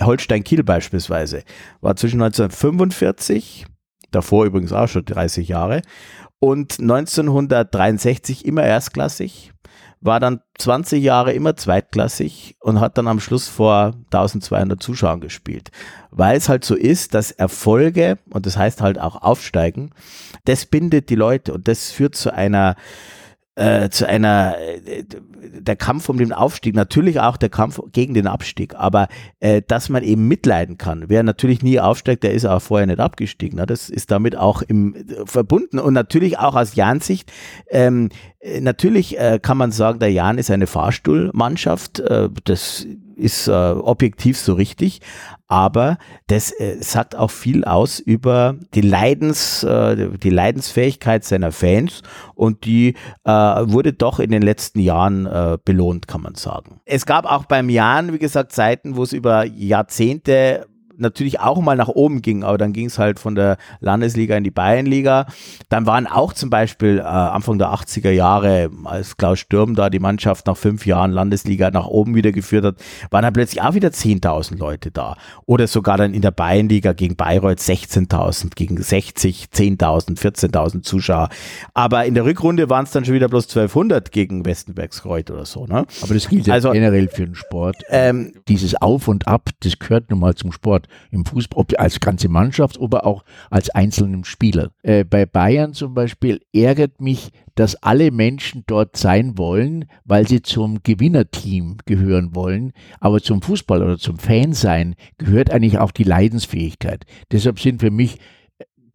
Holstein Kiel beispielsweise, war zwischen 1945, davor übrigens auch schon 30 Jahre, und 1963 immer erstklassig, war dann 20 Jahre immer zweitklassig und hat dann am Schluss vor 1200 Zuschauern gespielt. Weil es halt so ist, dass Erfolge, und das heißt halt auch aufsteigen, das bindet die Leute und das führt zu einer äh, zu einer, äh, der Kampf um den Aufstieg, natürlich auch der Kampf gegen den Abstieg, aber äh, dass man eben mitleiden kann. Wer natürlich nie aufsteigt, der ist auch vorher nicht abgestiegen. Ne? Das ist damit auch im, äh, verbunden und natürlich auch aus Jans-Sicht, ähm, äh, natürlich kann man sagen, der Jan ist eine Fahrstuhlmannschaft, das ist äh, objektiv so richtig, aber das äh, sagt auch viel aus über die Leidens, äh, die Leidensfähigkeit seiner Fans und die äh, wurde doch in den letzten Jahren äh, belohnt, kann man sagen. Es gab auch beim Jan, wie gesagt, Zeiten, wo es über Jahrzehnte natürlich auch mal nach oben ging, aber dann ging es halt von der Landesliga in die Bayernliga. Dann waren auch zum Beispiel äh, Anfang der 80er Jahre, als Klaus Sturm da die Mannschaft nach fünf Jahren Landesliga nach oben wieder geführt hat, waren dann plötzlich auch wieder 10.000 Leute da. Oder sogar dann in der Bayernliga gegen Bayreuth 16.000, gegen 60, 10.000, 14.000 Zuschauer. Aber in der Rückrunde waren es dann schon wieder bloß 1200 gegen Westenbergskreuth oder so. Ne? Aber das gilt ja also, generell für den Sport. Ähm, Dieses Auf und Ab, das gehört nun mal zum Sport. Im Fußball, ob als ganze Mannschaft oder auch als einzelnen Spieler. Äh, bei Bayern zum Beispiel ärgert mich, dass alle Menschen dort sein wollen, weil sie zum Gewinnerteam gehören wollen. Aber zum Fußball oder zum Fansein gehört eigentlich auch die Leidensfähigkeit. Deshalb sind für mich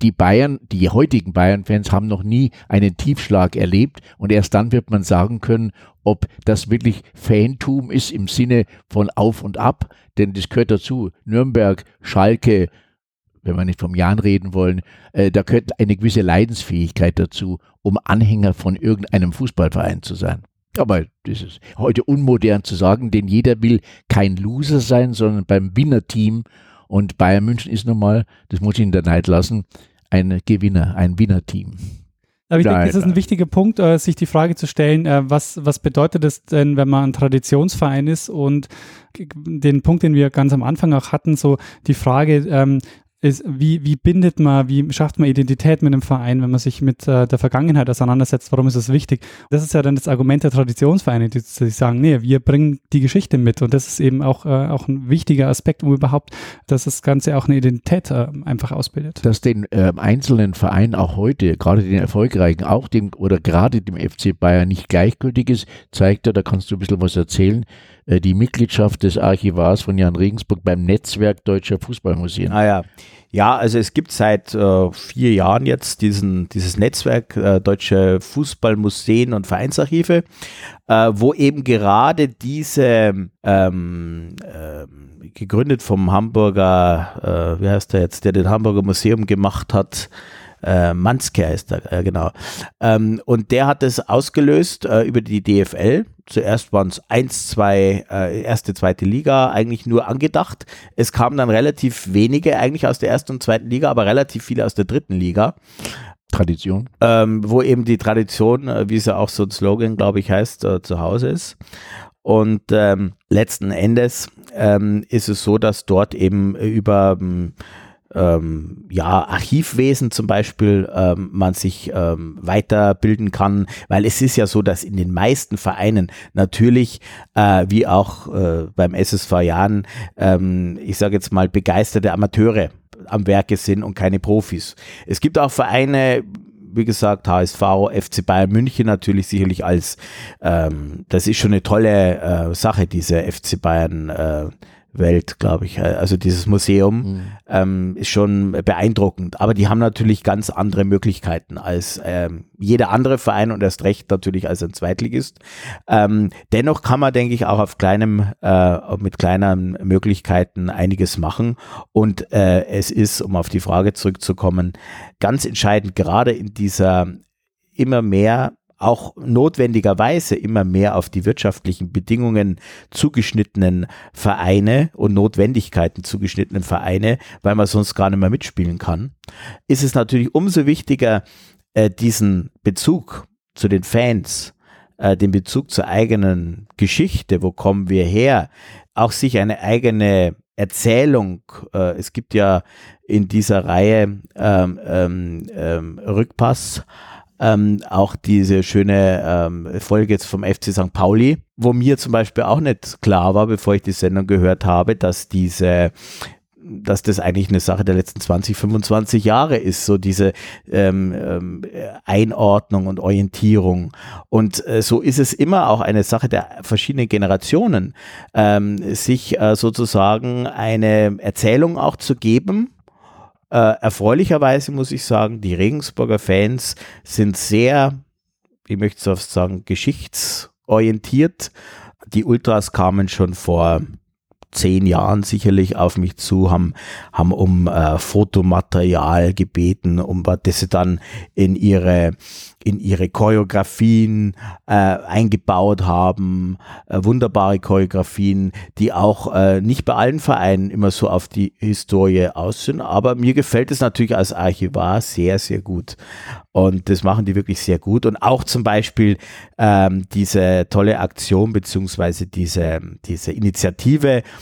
die Bayern, die heutigen Bayern-Fans haben noch nie einen Tiefschlag erlebt und erst dann wird man sagen können, ob das wirklich Fantum ist im Sinne von auf und ab, denn das gehört dazu. Nürnberg, Schalke, wenn wir nicht vom Jan reden wollen, äh, da gehört eine gewisse Leidensfähigkeit dazu, um Anhänger von irgendeinem Fußballverein zu sein. Aber das ist heute unmodern zu sagen, denn jeder will kein Loser sein, sondern beim Winnerteam und Bayern München ist nun mal, das muss ich in der Neid lassen, ein Gewinner, ein Winnerteam. Aber ich Nein, denke, das ist ein wichtiger Punkt, äh, sich die Frage zu stellen, äh, was, was bedeutet es denn, wenn man ein Traditionsverein ist? Und den Punkt, den wir ganz am Anfang auch hatten, so die Frage, ähm, ist, wie, wie bindet man, wie schafft man Identität mit einem Verein, wenn man sich mit äh, der Vergangenheit auseinandersetzt, warum ist das wichtig? Das ist ja dann das Argument der Traditionsvereine, die, die sagen, nee, wir bringen die Geschichte mit und das ist eben auch, äh, auch ein wichtiger Aspekt, um überhaupt, dass das Ganze auch eine Identität äh, einfach ausbildet. dass den ähm, einzelnen Vereinen auch heute, gerade den erfolgreichen, auch dem oder gerade dem FC Bayern nicht gleichgültig ist, zeigt er, da kannst du ein bisschen was erzählen, äh, die Mitgliedschaft des Archivars von Jan Regensburg beim Netzwerk Deutscher Fußballmuseen. Ah ja. Ja, also es gibt seit äh, vier Jahren jetzt diesen, dieses Netzwerk äh, Deutsche Fußballmuseen und Vereinsarchive, äh, wo eben gerade diese, ähm, ähm, gegründet vom Hamburger, äh, wie heißt der jetzt, der den Hamburger Museum gemacht hat, äh, Manske heißt er, äh, genau. Ähm, und der hat es ausgelöst äh, über die DFL. Zuerst waren es eins, zwei, äh, erste, zweite Liga eigentlich nur angedacht. Es kamen dann relativ wenige eigentlich aus der ersten und zweiten Liga, aber relativ viele aus der dritten Liga Tradition. ähm, wo eben die Tradition, äh, wie es ja auch so ein Slogan, glaube ich, heißt, äh, zu Hause ist. Und ähm, letzten Endes ähm, ist es so, dass dort eben über ähm, ja, Archivwesen zum Beispiel ähm, man sich ähm, weiterbilden kann, weil es ist ja so, dass in den meisten Vereinen natürlich, äh, wie auch äh, beim SSV Jahren, ähm, ich sage jetzt mal begeisterte Amateure am Werke sind und keine Profis. Es gibt auch Vereine, wie gesagt, HSV, FC Bayern München natürlich sicherlich als, ähm, das ist schon eine tolle äh, Sache, diese FC Bayern äh, Welt, glaube ich. Also dieses Museum ähm, ist schon beeindruckend. Aber die haben natürlich ganz andere Möglichkeiten als ähm, jeder andere Verein und erst recht natürlich als ein Zweitligist. Ähm, dennoch kann man, denke ich, auch auf kleinem, äh, mit kleinen Möglichkeiten einiges machen. Und äh, es ist, um auf die Frage zurückzukommen, ganz entscheidend, gerade in dieser immer mehr auch notwendigerweise immer mehr auf die wirtschaftlichen Bedingungen zugeschnittenen Vereine und Notwendigkeiten zugeschnittenen Vereine, weil man sonst gar nicht mehr mitspielen kann, ist es natürlich umso wichtiger, äh, diesen Bezug zu den Fans, äh, den Bezug zur eigenen Geschichte, wo kommen wir her, auch sich eine eigene Erzählung, äh, es gibt ja in dieser Reihe ähm, ähm, ähm, Rückpass, ähm, auch diese schöne ähm, Folge jetzt vom FC St. Pauli, wo mir zum Beispiel auch nicht klar war, bevor ich die Sendung gehört habe, dass diese dass das eigentlich eine Sache der letzten 20, 25 Jahre ist, so diese ähm, ähm, Einordnung und Orientierung. Und äh, so ist es immer auch eine Sache der verschiedenen Generationen, ähm, sich äh, sozusagen eine Erzählung auch zu geben, äh, erfreulicherweise muss ich sagen, die Regensburger Fans sind sehr, ich möchte es oft sagen, geschichtsorientiert. Die Ultras kamen schon vor zehn Jahren sicherlich auf mich zu, haben, haben um äh, Fotomaterial gebeten, um das sie dann in ihre in ihre Choreografien äh, eingebaut haben, äh, wunderbare Choreografien, die auch äh, nicht bei allen Vereinen immer so auf die Historie aus sind, aber mir gefällt es natürlich als Archivar sehr, sehr gut. Und das machen die wirklich sehr gut. Und auch zum Beispiel ähm, diese tolle Aktion beziehungsweise diese, diese Initiative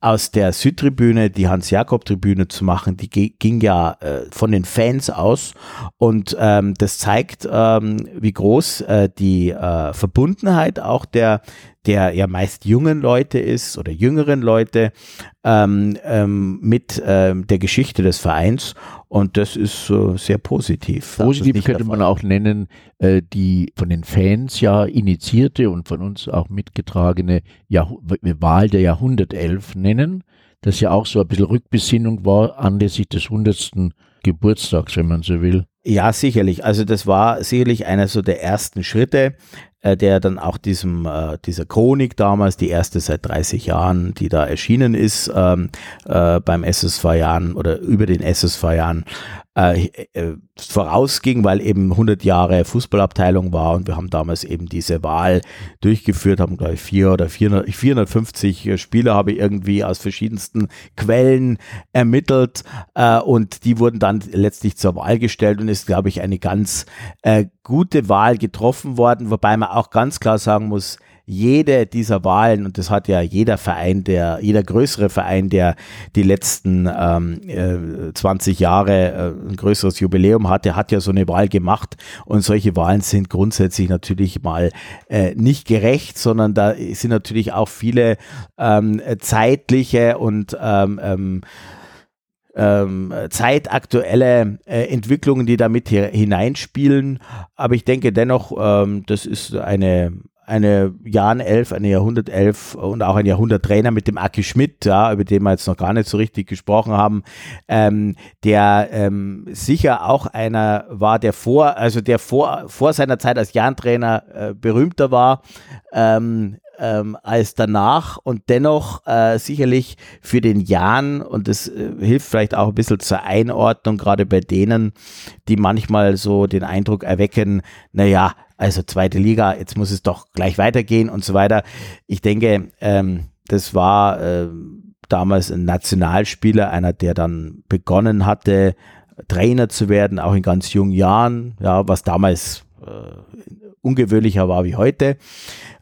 aus der Südtribüne die Hans-Jakob-Tribüne zu machen, die ging ja äh, von den Fans aus. Und ähm, das zeigt, ähm, wie groß äh, die äh, Verbundenheit auch der der ja meist jungen Leute ist oder jüngeren Leute ähm, ähm, mit ähm, der Geschichte des Vereins. Und das ist äh, sehr positiv. Positiv könnte man auch nennen, äh, die von den Fans ja initiierte und von uns auch mitgetragene Jahr Wahl der Jahrhundertelf nennen, das ja auch so ein bisschen Rückbesinnung war anlässlich des 100. Geburtstags, wenn man so will. Ja, sicherlich. Also das war sicherlich einer so der ersten Schritte, äh, der dann auch diesem, äh, dieser Chronik damals, die erste seit 30 Jahren, die da erschienen ist, ähm, äh, beim SSV Jahren oder über den SSV Jahren, äh, äh, vorausging, weil eben 100 Jahre Fußballabteilung war und wir haben damals eben diese Wahl durchgeführt, haben glaube ich vier oder 400, 450 Spieler habe ich irgendwie aus verschiedensten Quellen ermittelt äh, und die wurden dann letztlich zur Wahl gestellt und ist glaube ich eine ganz äh, gute Wahl getroffen worden, wobei man auch ganz klar sagen muss, jede dieser Wahlen, und das hat ja jeder Verein, der, jeder größere Verein, der die letzten ähm, äh, 20 Jahre äh, ein größeres Jubiläum hatte, hat ja so eine Wahl gemacht. Und solche Wahlen sind grundsätzlich natürlich mal äh, nicht gerecht, sondern da sind natürlich auch viele ähm, zeitliche und ähm, ähm, ähm, zeitaktuelle äh, Entwicklungen, die damit hineinspielen. Aber ich denke dennoch, ähm, das ist eine, eine Jahrenelf, eine Jahrhundertelf und auch ein Jahrhunderttrainer mit dem Aki Schmidt, ja, über den wir jetzt noch gar nicht so richtig gesprochen haben, ähm, der ähm, sicher auch einer war, der vor, also der vor, vor seiner Zeit als Jahrentrainer äh, berühmter war. Ähm, ähm, als danach und dennoch äh, sicherlich für den Jan und das äh, hilft vielleicht auch ein bisschen zur Einordnung, gerade bei denen, die manchmal so den Eindruck erwecken, naja, also zweite Liga, jetzt muss es doch gleich weitergehen und so weiter. Ich denke, ähm, das war äh, damals ein Nationalspieler, einer, der dann begonnen hatte, Trainer zu werden, auch in ganz jungen Jahren, ja, was damals äh, ungewöhnlicher war wie heute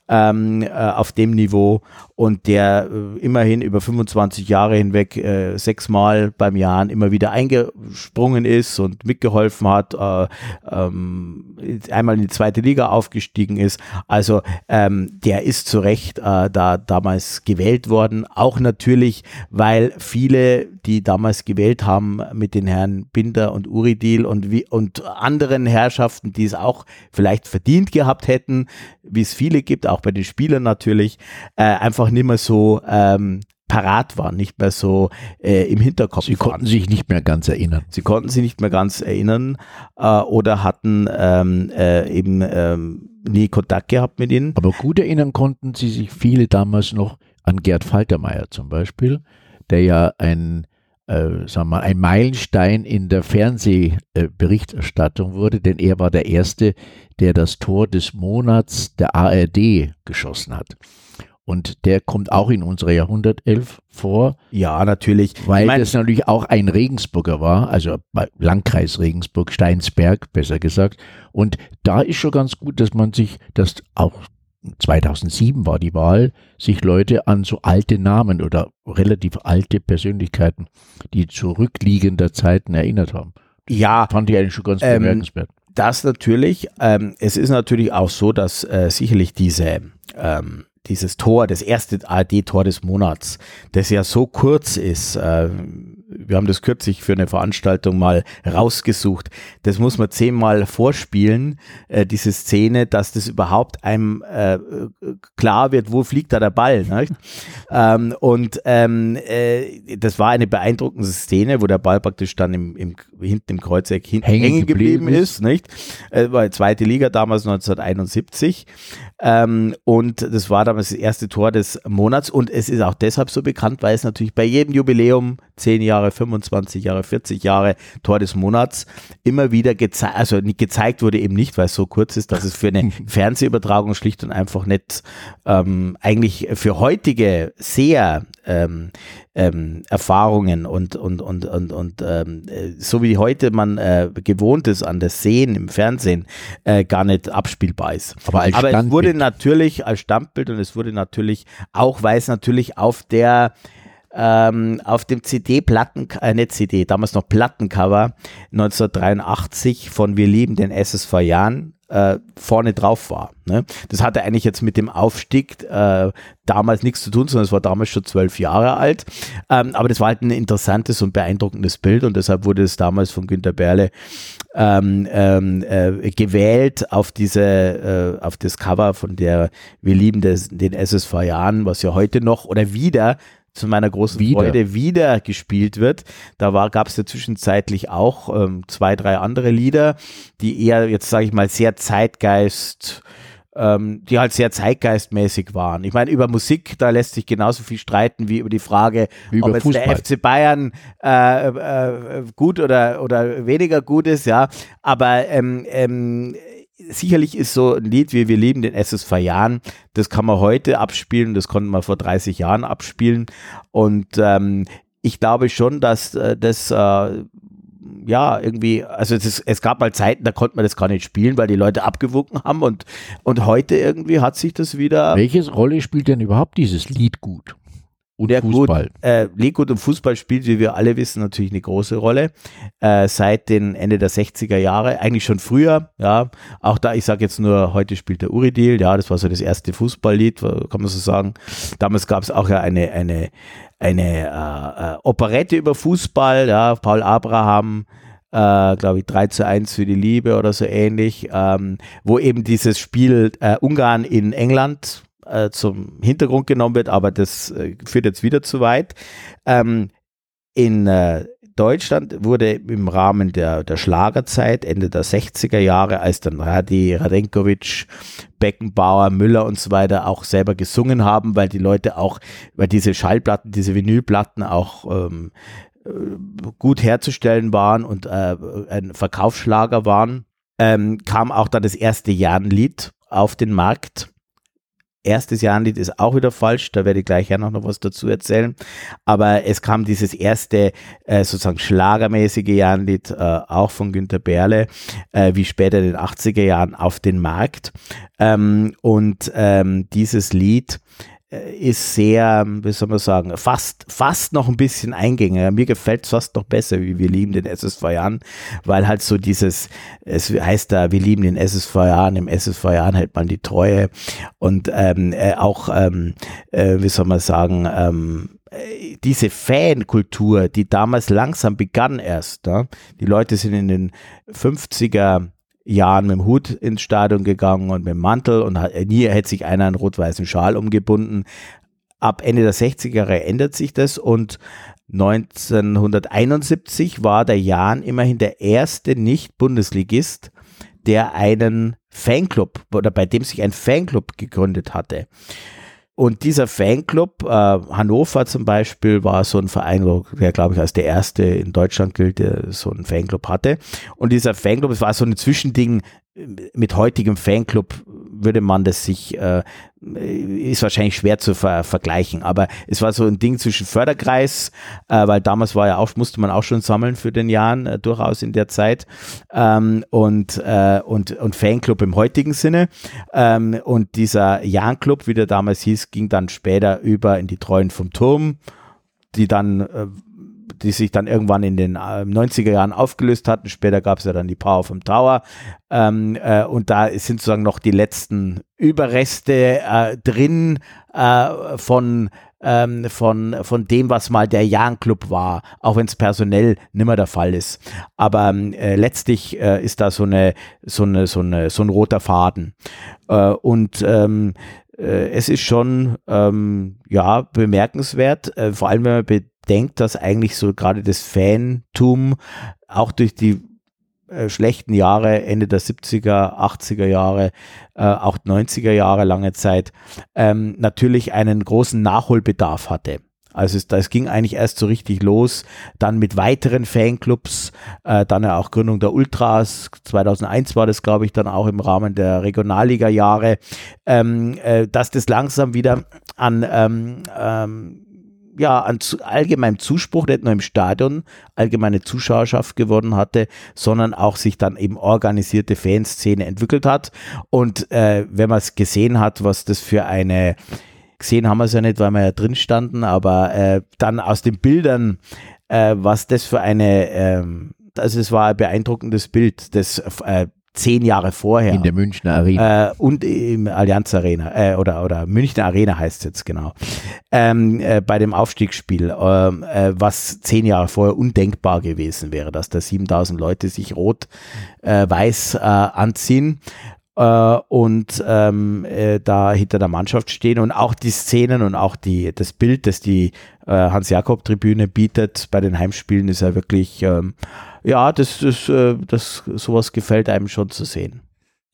ähm, äh, auf dem Niveau und der äh, immerhin über 25 Jahre hinweg äh, sechsmal beim Jahren immer wieder eingesprungen ist und mitgeholfen hat, äh, ähm, einmal in die zweite Liga aufgestiegen ist. Also ähm, der ist zu Recht äh, da damals gewählt worden. Auch natürlich, weil viele, die damals gewählt haben mit den Herren Binder und Uridil und, wie, und anderen Herrschaften, die es auch vielleicht verdient gehabt hätten, wie es viele gibt, auch bei den Spielern natürlich, äh, einfach nicht mehr so ähm, parat waren, nicht mehr so äh, im Hinterkopf. Sie konnten sich nicht mehr ganz erinnern. Sie konnten sich nicht mehr ganz erinnern äh, oder hatten ähm, äh, eben ähm, nie Kontakt gehabt mit ihnen. Aber gut erinnern konnten sie sich viele damals noch an Gerd Faltermeier zum Beispiel, der ja ein äh, sagen wir, ein Meilenstein in der Fernsehberichterstattung wurde, denn er war der Erste, der das Tor des Monats der ARD geschossen hat. Und der kommt auch in unserer Jahrhundertelf vor. Ja, natürlich. Weil ich mein, das natürlich auch ein Regensburger war, also Landkreis Regensburg, Steinsberg, besser gesagt. Und da ist schon ganz gut, dass man sich, dass auch 2007 war die Wahl, sich Leute an so alte Namen oder relativ alte Persönlichkeiten, die zurückliegender Zeiten erinnert haben. Ja. Fand ich eigentlich schon ganz ähm, bemerkenswert. Das natürlich. Ähm, es ist natürlich auch so, dass äh, sicherlich diese ähm, dieses Tor, das erste ARD-Tor des Monats, das ja so kurz ist, äh, wir haben das kürzlich für eine Veranstaltung mal rausgesucht, das muss man zehnmal vorspielen, äh, diese Szene, dass das überhaupt einem äh, klar wird, wo fliegt da der Ball. ähm, und ähm, äh, das war eine beeindruckende Szene, wo der Ball praktisch dann im, im, hinten im Kreuzeck hin, hängen, hängen geblieben, geblieben ist, nicht? Äh, war zweite Liga damals 1971. Ähm, und das war damals das erste Tor des Monats und es ist auch deshalb so bekannt, weil es natürlich bei jedem Jubiläum, 10 Jahre, 25 Jahre, 40 Jahre Tor des Monats immer wieder gezeigt, also nicht gezeigt wurde eben nicht, weil es so kurz ist, dass es für eine Fernsehübertragung schlicht und einfach nicht ähm, eigentlich für heutige sehr ähm, ähm, Erfahrungen und, und, und, und, und ähm, äh, so wie heute man äh, gewohnt ist an das Sehen im Fernsehen, äh, gar nicht abspielbar ist. Aber, als Aber es wurde natürlich als Standbild und es wurde natürlich auch, weil es natürlich auf der ähm, auf dem CD-Platten, äh, nicht CD, damals noch Plattencover 1983 von Wir lieben den SSV Jahren äh, vorne drauf war. Ne? Das hatte eigentlich jetzt mit dem Aufstieg äh, damals nichts zu tun, sondern es war damals schon zwölf Jahre alt. Ähm, aber das war halt ein interessantes und beeindruckendes Bild und deshalb wurde es damals von Günter Berle ähm, ähm, äh, gewählt auf diese, äh, auf das Cover von der Wir lieben des, den SSV Jahren, was ja heute noch oder wieder zu meiner großen Wieder. Freude wieder gespielt wird. Da gab es ja zwischenzeitlich auch ähm, zwei, drei andere Lieder, die eher, jetzt sage ich mal, sehr Zeitgeist, ähm, die halt sehr zeitgeistmäßig waren. Ich meine, über Musik, da lässt sich genauso viel streiten wie über die Frage, Wie ob jetzt Fußball. der FC Bayern äh, äh, gut oder, oder weniger gut ist, ja. Aber ähm, ähm, sicherlich ist so ein Lied wie Wir lieben den SSV Jahren, das kann man heute abspielen, das konnte man vor 30 Jahren abspielen. Und ähm, ich glaube schon, dass äh, das äh, ja, irgendwie, also es, es gab mal Zeiten, da konnte man das gar nicht spielen, weil die Leute abgewunken haben und, und heute irgendwie hat sich das wieder Welche Rolle spielt denn überhaupt dieses Lied gut? Und Ja, Fußball. Gut, äh, Liedgut und Fußball spielt, wie wir alle wissen, natürlich eine große Rolle. Äh, seit den Ende der 60er Jahre, eigentlich schon früher, ja. Auch da, ich sage jetzt nur, heute spielt der Uridil, ja, das war so das erste Fußballlied, kann man so sagen. Damals gab es auch ja eine, eine, eine äh, äh, Operette über Fußball, ja, Paul Abraham, äh, glaube ich, 3 zu 1 für die Liebe oder so ähnlich, ähm, wo eben dieses Spiel äh, Ungarn in England äh, zum Hintergrund genommen wird, aber das äh, führt jetzt wieder zu weit. Ähm, in äh, Deutschland wurde im Rahmen der, der Schlagerzeit, Ende der 60er Jahre, als dann Radi, Radenkovic, Beckenbauer, Müller und so weiter auch selber gesungen haben, weil die Leute auch, weil diese Schallplatten, diese Vinylplatten auch ähm, äh, gut herzustellen waren und äh, ein Verkaufsschlager waren, ähm, kam auch dann das erste Jahrenlied auf den Markt. Erstes Jahrenlied ist auch wieder falsch, da werde ich gleich ja noch was dazu erzählen. Aber es kam dieses erste äh, sozusagen schlagermäßige Jahrenlied äh, auch von Günter Berle, äh, wie später in den 80er Jahren auf den Markt. Ähm, und ähm, dieses Lied ist sehr, wie soll man sagen, fast, fast noch ein bisschen eingängiger. Mir gefällt es fast noch besser, wie wir lieben den SSV Jahren, weil halt so dieses, es heißt da, wir lieben den SSV Jahren, im SSV Jahren hält man die Treue und ähm, äh, auch, ähm, äh, wie soll man sagen, ähm, äh, diese Fankultur, die damals langsam begann erst, ne? die Leute sind in den 50er Jahren mit dem Hut ins Stadion gegangen und mit dem Mantel und nie hätte sich einer einen rot-weißen Schal umgebunden. Ab Ende der 60er Jahre ändert sich das und 1971 war der Jan immerhin der erste Nicht-Bundesligist, der einen Fanclub oder bei dem sich ein Fanclub gegründet hatte. Und dieser Fanclub, äh, Hannover zum Beispiel, war so ein Verein, der, glaube ich, als der erste in Deutschland gilt, der so einen Fanclub hatte. Und dieser Fanclub, es war so ein Zwischending äh, mit heutigem Fanclub, würde man das sich, äh, ist wahrscheinlich schwer zu ver vergleichen, aber es war so ein Ding zwischen Förderkreis, äh, weil damals war ja auch, musste man auch schon sammeln für den Jahren, äh, durchaus in der Zeit, ähm, und, äh, und, und Fanclub im heutigen Sinne. Ähm, und dieser Jahn-Club, wie der damals hieß, ging dann später über in die Treuen vom Turm, die dann äh, die sich dann irgendwann in den äh, 90er Jahren aufgelöst hatten. Später gab es ja dann die Power vom Tower. Ähm, äh, und da sind sozusagen noch die letzten Überreste äh, drin äh, von, ähm, von, von dem, was mal der Jan Club war, auch wenn es personell nimmer der Fall ist. Aber ähm, äh, letztlich äh, ist da so eine, so eine, so eine, so ein roter Faden. Äh, und ähm, äh, es ist schon ähm, ja bemerkenswert, äh, vor allem wenn man bedenkt, dass eigentlich so gerade das Fantum auch durch die äh, schlechten Jahre, Ende der 70er, 80er Jahre, äh, auch 90er Jahre lange Zeit, ähm, natürlich einen großen Nachholbedarf hatte. Also es, das ging eigentlich erst so richtig los, dann mit weiteren Fanclubs, äh, dann ja auch Gründung der Ultras, 2001 war das, glaube ich, dann auch im Rahmen der Regionalliga-Jahre, ähm, äh, dass das langsam wieder an ähm, ähm, ja, an zu, allgemeinem Zuspruch, nicht nur im Stadion, allgemeine Zuschauerschaft geworden hatte, sondern auch sich dann eben organisierte Fanszene entwickelt hat. Und äh, wenn man es gesehen hat, was das für eine gesehen haben wir es ja nicht, weil wir ja drin standen, aber äh, dann aus den Bildern, äh, was das für eine, ähm, also es war ein beeindruckendes Bild, das äh, zehn Jahre vorher. In der Münchner Arena. Äh, und im Allianz Arena äh, oder, oder Münchner Arena heißt es jetzt genau. Ähm, äh, bei dem Aufstiegsspiel, ähm, äh, was zehn Jahre vorher undenkbar gewesen wäre, dass da 7000 Leute sich rot-weiß äh, anziehen äh, und ähm, äh, da hinter der Mannschaft stehen und auch die Szenen und auch die, das Bild, das die äh, Hans-Jakob-Tribüne bietet bei den Heimspielen, ist ja wirklich, ähm, ja, das, das, äh, das, sowas gefällt einem schon zu sehen.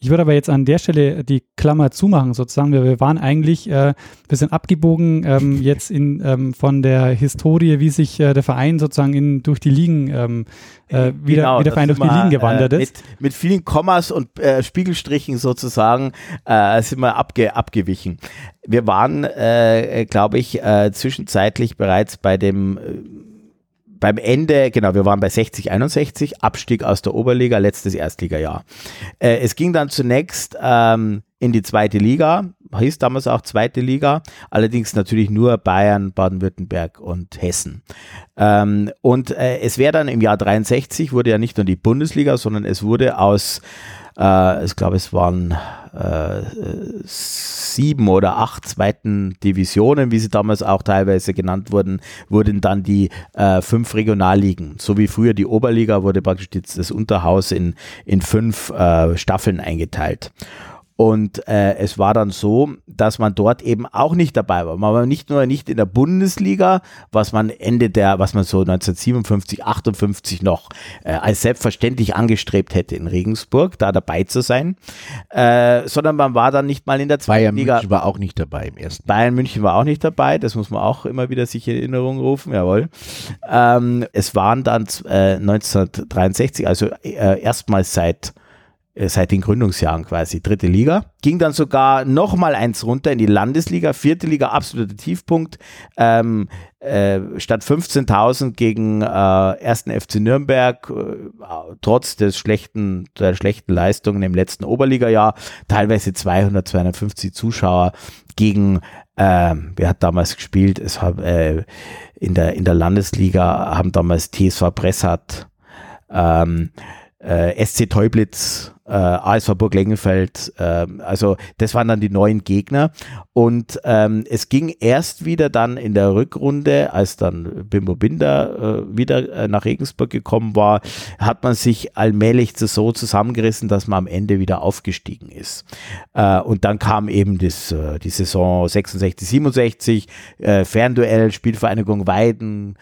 Ich würde aber jetzt an der Stelle die Klammer zumachen, sozusagen. Wir, wir waren eigentlich, äh, wir sind abgebogen ähm, jetzt in, ähm, von der Historie, wie sich äh, der Verein sozusagen in, durch die Ligen, ähm, äh, wieder, Genau, wie der Verein durch die Ligen gewandert äh, ist. Mit, mit vielen Kommas und äh, Spiegelstrichen sozusagen äh, sind wir abge, abgewichen. Wir waren, äh, glaube ich, äh, zwischenzeitlich bereits bei dem äh, beim Ende, genau, wir waren bei 60, 61, Abstieg aus der Oberliga, letztes Erstligajahr. Äh, es ging dann zunächst ähm, in die zweite Liga, hieß damals auch zweite Liga, allerdings natürlich nur Bayern, Baden-Württemberg und Hessen. Ähm, und äh, es wäre dann im Jahr 63, wurde ja nicht nur die Bundesliga, sondern es wurde aus, äh, ich glaube, es waren äh, sieben oder acht zweiten Divisionen, wie sie damals auch teilweise genannt wurden, wurden dann die äh, fünf Regionalligen. So wie früher die Oberliga wurde praktisch das, das Unterhaus in, in fünf äh, Staffeln eingeteilt. Und äh, es war dann so, dass man dort eben auch nicht dabei war. Man war nicht nur nicht in der Bundesliga, was man Ende der, was man so 1957, 58 noch äh, als selbstverständlich angestrebt hätte in Regensburg, da dabei zu sein, äh, sondern man war dann nicht mal in der zweiten Bayern Liga. München war auch nicht dabei im ersten. Bayern München war auch nicht dabei, das muss man auch immer wieder sich in Erinnerung rufen, jawohl. Ähm, es waren dann äh, 1963, also äh, erstmals seit äh, seit den Gründungsjahren quasi, dritte Liga. Ging dann sogar noch mal eins runter in die Landesliga, vierte Liga, absoluter Tiefpunkt. Ähm, äh, statt 15.000 gegen äh, 1. FC Nürnberg, äh, trotz des schlechten, der schlechten Leistungen im letzten Oberligajahr, teilweise 200, 250 Zuschauer gegen, äh, wer hat damals gespielt? Es hat, äh, in, der, in der Landesliga haben damals TSV Bressart, ähm, äh, SC Teublitz, äh, ASV Burg Lengenfeld, äh, also das waren dann die neuen Gegner und ähm, es ging erst wieder dann in der Rückrunde, als dann Bimbo Binder äh, wieder äh, nach Regensburg gekommen war, hat man sich allmählich so zusammengerissen, dass man am Ende wieder aufgestiegen ist. Äh, und dann kam eben das, äh, die Saison 66, 67, äh, Fernduell, Spielvereinigung Weiden,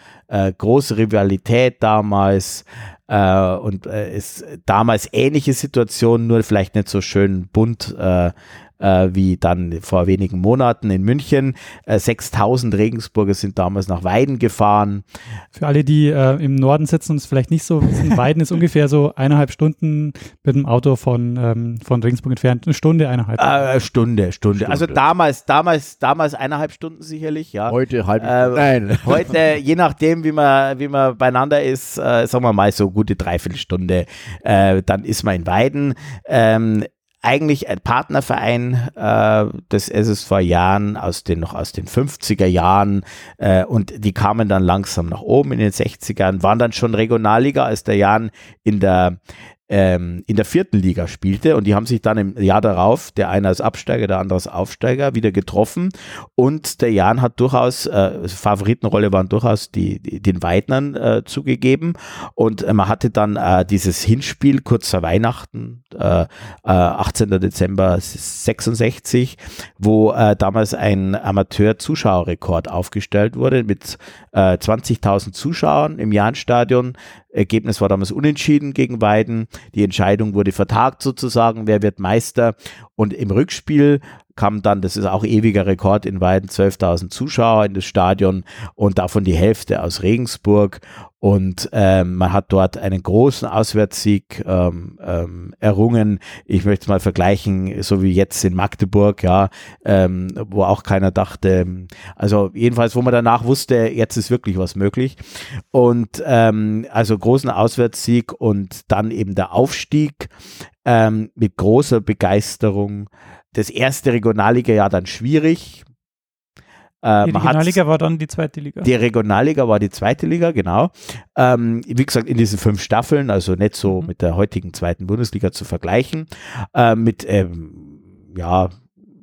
große Rivalität damals, äh, und äh, ist damals ähnliche Situation, nur vielleicht nicht so schön bunt äh, äh, wie dann vor wenigen Monaten in München. Äh, 6000 Regensburger sind damals nach Weiden gefahren. Für alle, die äh, im Norden sitzen und es vielleicht nicht so wissen, Weiden ist ungefähr so eineinhalb Stunden mit dem Auto von, ähm, von Regensburg entfernt. Eine Stunde, eineinhalb. Äh, Stunde, Stunde, Stunde. Also damals, damals, damals eineinhalb Stunden sicherlich, ja. Heute halb. Äh, nein. Heute, je nachdem, wie man, wie man beieinander ist, äh, sagen wir mal so gute Dreiviertelstunde, äh, dann ist man in Weiden. Ähm, eigentlich ein Partnerverein äh, des SSV Jahren aus den noch aus den 50er Jahren äh, und die kamen dann langsam nach oben in den 60ern, waren dann schon Regionalliga, als der Jan in der ähm, in der vierten Liga spielte und die haben sich dann im Jahr darauf, der eine als Absteiger, der andere als Aufsteiger, wieder getroffen und der Jan hat durchaus, äh, Favoritenrolle waren durchaus die, die den Weidnern äh, zugegeben und äh, man hatte dann äh, dieses Hinspiel kurz vor Weihnachten, äh, äh, 18. Dezember 66, wo äh, damals ein Amateur-Zuschauerrekord aufgestellt wurde mit äh, 20.000 Zuschauern im Jahnstadion. Ergebnis war damals unentschieden gegen Weiden. Die Entscheidung wurde vertagt sozusagen, wer wird Meister. Und im Rückspiel kam dann, das ist auch ewiger Rekord in Weiden, 12.000 Zuschauer in das Stadion und davon die Hälfte aus Regensburg. Und ähm, man hat dort einen großen Auswärtssieg ähm, ähm, errungen. Ich möchte es mal vergleichen, so wie jetzt in Magdeburg, ja, ähm, wo auch keiner dachte, also jedenfalls, wo man danach wusste, jetzt ist wirklich was möglich. Und ähm, also großen Auswärtssieg und dann eben der Aufstieg ähm, mit großer Begeisterung. Das erste Regionalliga-Jahr dann schwierig. Äh, Die Regionalliga war dann die zweite Liga. die Regionalliga war die zweite Liga, genau. Ähm, wie gesagt, in diesen fünf Staffeln, also nicht so Mhm. mit der heutigen zweiten Bundesliga zu vergleichen, äh, mit ähm, ja,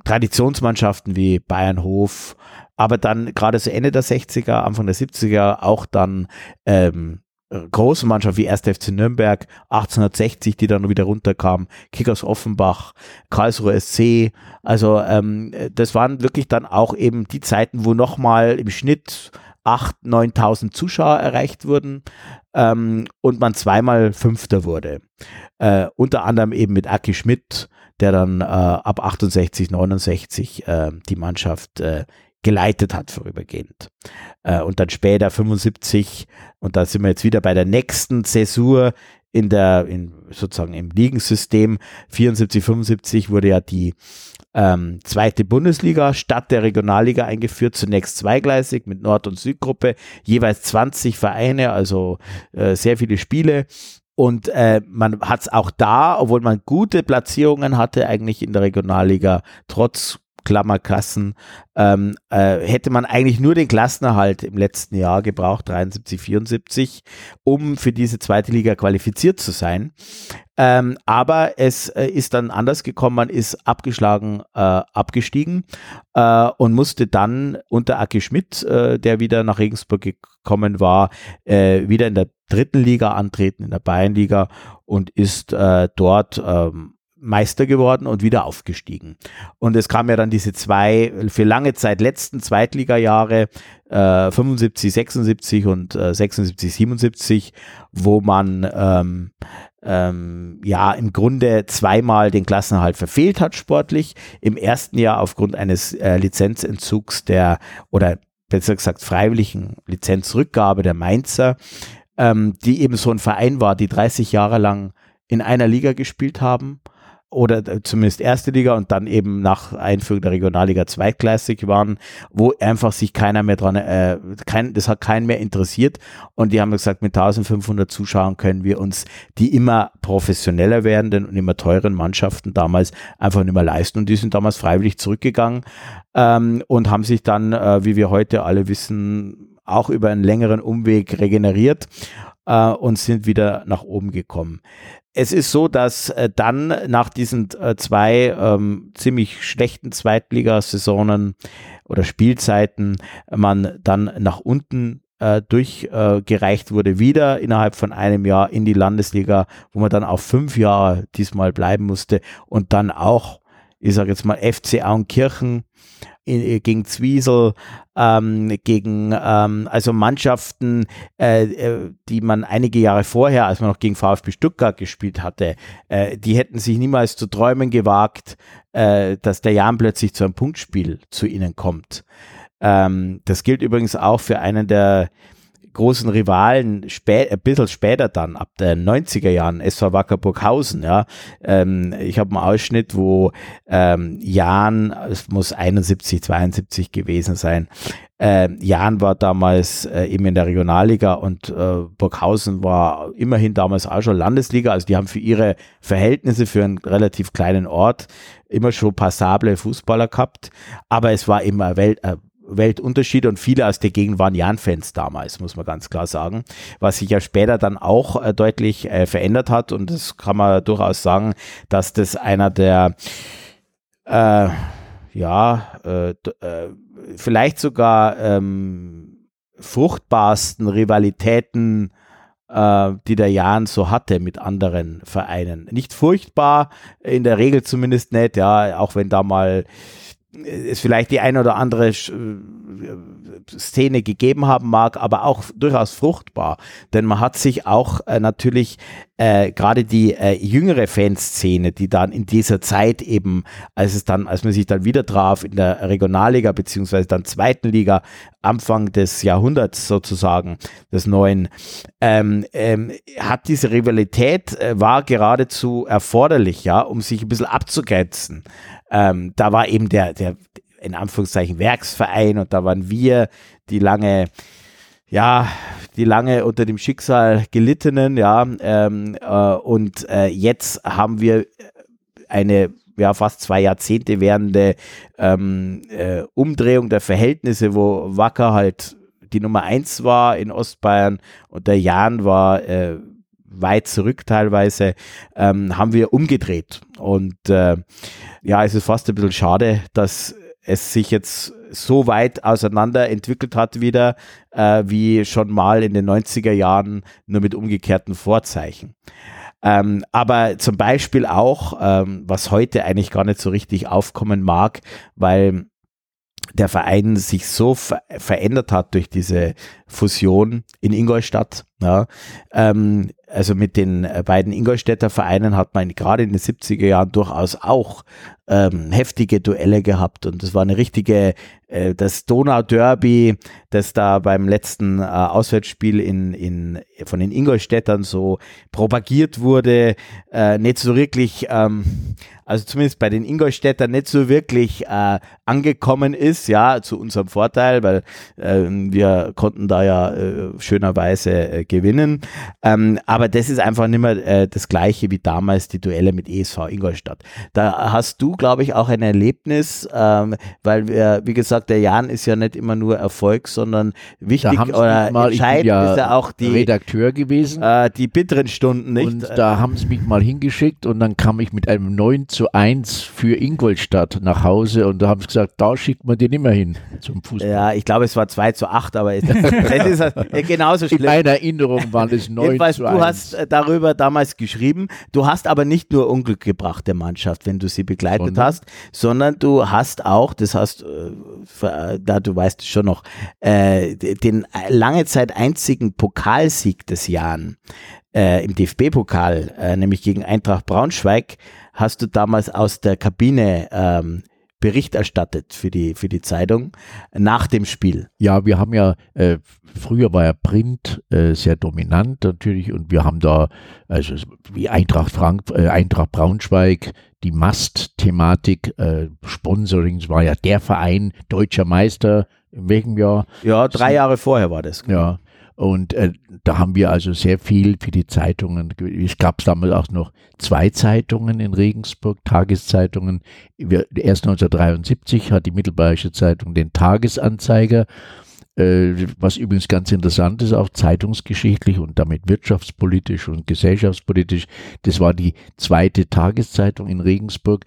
Traditionsmannschaften wie Bayernhof, aber dann gerade so Ende der 60er, Anfang der 70er auch dann ähm, große Mannschaften wie 1. FC Nürnberg 1860, die dann wieder runterkamen, Kickers Offenbach, Karlsruhe SC, also ähm, das waren wirklich dann auch eben die Zeiten, wo nochmal im Schnitt 8.000, 9.000 Zuschauer erreicht wurden ähm, und man zweimal Fünfter wurde. Äh, unter anderem eben mit Aki Schmidt, der dann äh, ab 68, 69 äh, die Mannschaft äh, geleitet hat vorübergehend. Äh, und dann später 75 und da sind wir jetzt wieder bei der nächsten Zäsur in der, in, sozusagen im Ligensystem. 74, 75 wurde ja die ähm, zweite Bundesliga statt der Regionalliga eingeführt, zunächst zweigleisig mit Nord- und Südgruppe, jeweils 20 Vereine, also äh, sehr viele Spiele. Und äh, man hat es auch da, obwohl man gute Platzierungen hatte, eigentlich in der Regionalliga, trotz Klammerkassen, ähm, äh, hätte man eigentlich nur den Klassenerhalt im letzten Jahr gebraucht, 73, 74, um für diese zweite Liga qualifiziert zu sein. Ähm, aber es äh, ist dann anders gekommen, man ist abgeschlagen, äh, abgestiegen äh, und musste dann unter Aki Schmidt, äh, der wieder nach Regensburg gekommen war, äh, wieder in der dritten Liga antreten, in der Bayernliga und ist dort ähm, Meister geworden und wieder aufgestiegen. Und es kam ja dann diese zwei für lange Zeit letzten Zweitliga-Jahre, äh, 75, 76 und äh, 76, 77, wo man ähm, ähm, ja im Grunde zweimal den Klassenerhalt verfehlt hat sportlich. Im ersten Jahr aufgrund eines äh, Lizenzentzugs der oder besser gesagt freiwilligen Lizenzrückgabe der Mainzer, ähm, die eben so ein Verein war, die 30 Jahre lang in einer Liga gespielt haben oder äh, zumindest erste Liga und dann eben nach Einführung der Regionalliga zweitklassig waren, wo einfach sich keiner mehr dran, äh, kein, das hat keinen mehr interessiert. Und die haben gesagt, mit 1500 Zuschauern können wir uns die immer professioneller werdenden und immer teuren Mannschaften damals einfach nicht mehr leisten. Und die sind damals freiwillig zurückgegangen ähm, und haben sich dann, äh, wie wir heute alle wissen, auch über einen längeren Umweg regeneriert äh, und sind wieder nach oben gekommen es ist so, dass äh, dann nach diesen äh, zwei ähm, ziemlich schlechten Zweitligasaisonen oder Spielzeiten man dann nach unten äh, durchgereicht wurde, wieder innerhalb von einem Jahr in die Landesliga, wo man dann auf fünf Jahre diesmal bleiben musste und dann auch, ich sage jetzt mal, FC Auenkirchen in, gegen Zwiesel, ähm, gegen ähm, also Mannschaften, äh, äh, die man einige Jahre vorher, als man noch gegen VfB Stuttgart gespielt hatte, äh, die hätten sich niemals zu träumen gewagt, äh, dass der Jan plötzlich zu einem Punktspiel zu ihnen kommt. Ähm, das gilt übrigens auch für einen der großen Rivalen spä ein bisschen später dann, ab den 90er Jahren, SV Wacker Burghausen, ja. Ähm, ich habe einen Ausschnitt, wo ähm, Jan, es muss 71, 72 gewesen sein, äh, Jan war damals äh, eben in der Regionalliga und äh, Burghausen war immerhin damals auch schon Landesliga, also die haben für ihre Verhältnisse für einen relativ kleinen Ort immer schon passable Fußballer gehabt, aber es war immer Welt, äh, Weltunterschied und viele aus der Gegend waren Jan-Fans damals, muss man ganz klar sagen, was sich ja später dann auch äh, deutlich äh, verändert hat und das kann man durchaus sagen, dass das einer der äh, ja, äh, äh, vielleicht sogar ähm, fruchtbarsten Rivalitäten äh, die der Jan so hatte mit anderen Vereinen. Nicht furchtbar, in der Regel zumindest nicht, ja, auch wenn da mal es vielleicht die eine oder andere Szene gegeben haben mag, aber auch durchaus fruchtbar. Denn man hat sich auch äh, natürlich äh, gerade die äh, jüngere Fanszene, die dann in dieser Zeit eben, als es dann, als man sich dann wieder traf in der Regionalliga beziehungsweise dann zweiten Liga, Anfang des Jahrhunderts sozusagen, des neuen, ähm, ähm, hat diese Rivalität äh, war geradezu erforderlich, ja, um sich ein bisschen abzugrenzen. Ähm, da war eben der, der, in Anführungszeichen Werksverein und da waren wir, die lange, ja, die lange unter dem Schicksal gelittenen, ja, ähm, äh, und äh, jetzt haben wir eine ja, fast zwei Jahrzehnte währende ähm, äh, Umdrehung der Verhältnisse, wo Wacker halt die Nummer eins war in Ostbayern und der Jan war äh, weit zurück teilweise, ähm, haben wir umgedreht. Und äh, ja, es ist fast ein bisschen schade, dass es sich jetzt so weit auseinander entwickelt hat wieder, äh, wie schon mal in den 90er Jahren, nur mit umgekehrten Vorzeichen. Ähm, aber zum Beispiel auch, ähm, was heute eigentlich gar nicht so richtig aufkommen mag, weil der Verein sich so ver verändert hat durch diese Fusion in Ingolstadt. Ja, ähm, also mit den beiden Ingolstädter Vereinen hat man gerade in den 70er Jahren durchaus auch ähm, heftige Duelle gehabt und es war eine richtige, äh, das Donau-Derby, das da beim letzten äh, Auswärtsspiel in, in, von den Ingolstädtern so propagiert wurde, äh, nicht so wirklich, ähm, also zumindest bei den Ingolstädtern nicht so wirklich äh, angekommen ist, ja, zu unserem Vorteil, weil äh, wir konnten da ja äh, schönerweise äh, gewinnen. Ähm, aber das ist einfach nicht mehr äh, das gleiche wie damals die Duelle mit ESV Ingolstadt. Da hast du, glaube ich, auch ein Erlebnis, ähm, weil wir, wie gesagt, der Jan ist ja nicht immer nur Erfolg, sondern wichtig oder mal, entscheidend ja ist ja auch die, Redakteur gewesen. äh, die bitteren Stunden, nicht? Und da haben sie mich mal hingeschickt und dann kam ich mit einem 9 zu 1 für Ingolstadt nach Hause und da haben sie gesagt, da schickt man den immer hin zum Fußball. ja, ich glaube, es war 2 zu 8, aber es ist genauso In schlimm. meiner Erinnerung waren es 9 Jedenfalls, zu du 1. hast äh, darüber damals geschrieben. Du hast aber nicht nur Unglück gebracht der Mannschaft, wenn du sie begleitet Sondern? hast, sondern du hast auch, das hast, äh, da du weißt schon noch, äh, den lange Zeit einzigen Pokalsieg des Jahren äh, im DFB-Pokal, äh, nämlich gegen Eintracht Braunschweig, hast du damals aus der Kabine ähm, Bericht erstattet für die, für die Zeitung nach dem Spiel. Ja, wir haben ja, äh, früher war ja Print äh, sehr dominant natürlich und wir haben da, also wie Eintracht Frank, äh, Eintracht Braunschweig, die Mast-Thematik, äh, Sponsoring, es war ja der Verein, deutscher Meister, in welchem Jahr? Ja, drei Jahre vorher war das. Ja. Und äh, da haben wir also sehr viel für die Zeitungen. Es gab damals auch noch zwei Zeitungen in Regensburg, Tageszeitungen. Wir, erst 1973 hat die Mittelbayerische Zeitung den Tagesanzeiger, äh, was übrigens ganz interessant ist, auch zeitungsgeschichtlich und damit wirtschaftspolitisch und gesellschaftspolitisch. Das war die zweite Tageszeitung in Regensburg,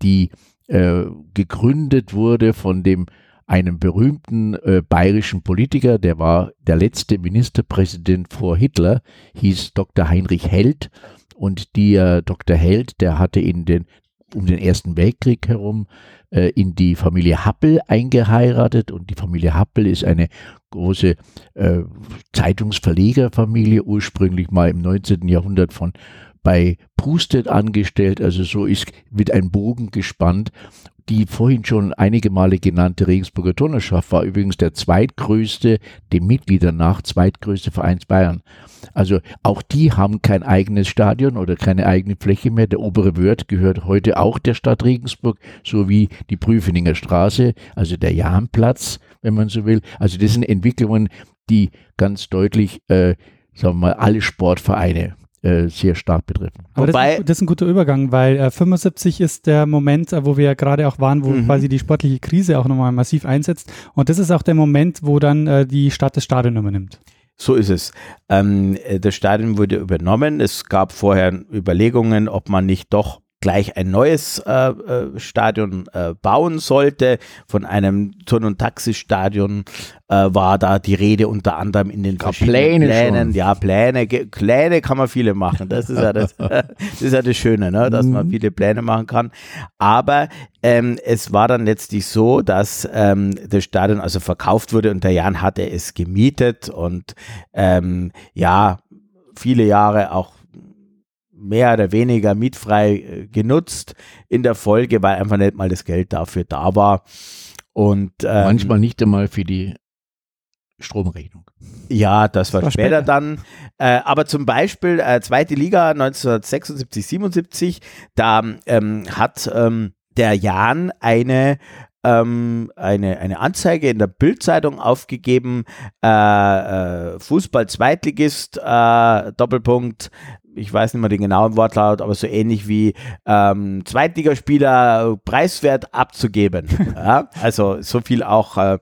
die äh, gegründet wurde von dem einem berühmten äh, bayerischen Politiker, der war der letzte Ministerpräsident vor Hitler, hieß Dr. Heinrich Held. Und der Dr. Held, der hatte in den, um den Ersten Weltkrieg herum äh, in die Familie Happel eingeheiratet. Und die Familie Happel ist eine große äh, Zeitungsverlegerfamilie, ursprünglich mal im 19. Jahrhundert von bei Pustet angestellt. Also so ist, wird ein Bogen gespannt die vorhin schon einige Male genannte Regensburger Turnerschaft war übrigens der zweitgrößte, dem Mitgliedern nach zweitgrößte Vereins Bayern. Also auch die haben kein eigenes Stadion oder keine eigene Fläche mehr. Der obere Wörth gehört heute auch der Stadt Regensburg, sowie die Prüfeninger Straße, also der Jahnplatz, wenn man so will. Also das sind Entwicklungen, die ganz deutlich, äh, sagen wir mal, alle Sportvereine äh, sehr stark betreffen. Aber das, Wobei- ist, das ist ein guter Übergang, weil äh, 75 ist der Moment, äh, wo wir ja gerade auch waren, wo Mhm. quasi die sportliche Krise auch nochmal massiv einsetzt. Und das ist auch der Moment, wo dann äh, die Stadt das Stadion übernimmt. So ist es. Ähm, äh, das Stadion wurde übernommen. Es gab vorher Überlegungen, ob man nicht doch gleich ein neues äh, äh, Stadion äh, bauen sollte. Von einem Turn- und Taxistadion äh, war da die Rede unter anderem in den Gab verschiedenen Pläne Plänen. schon. Ja, Pläne, Pläne kann man viele machen. Das ist ja das, das, ist ja das Schöne, ne? dass man Mhm. viele Pläne machen kann. Aber ähm, es war dann letztlich so, dass ähm, das Stadion also verkauft wurde und der Jan hatte es gemietet und ähm, ja, viele Jahre auch mehr oder weniger mietfrei äh, genutzt in der Folge, weil einfach nicht mal das Geld dafür da war. Und ähm, Manchmal nicht einmal für die Stromrechnung. ja, das war, war später, später. dann. Äh, aber zum Beispiel äh, zweite Liga 1976, 77, da ähm, hat ähm, der Jan eine ähm, eine, eine Anzeige in der Bildzeitung aufgegeben, äh, äh, Fußball-Zweitligist, äh, Doppelpunkt, ich weiß nicht mehr den genauen Wortlaut, aber so ähnlich wie ähm, Zweitligaspieler preiswert abzugeben. ja? Also so viel auch äh,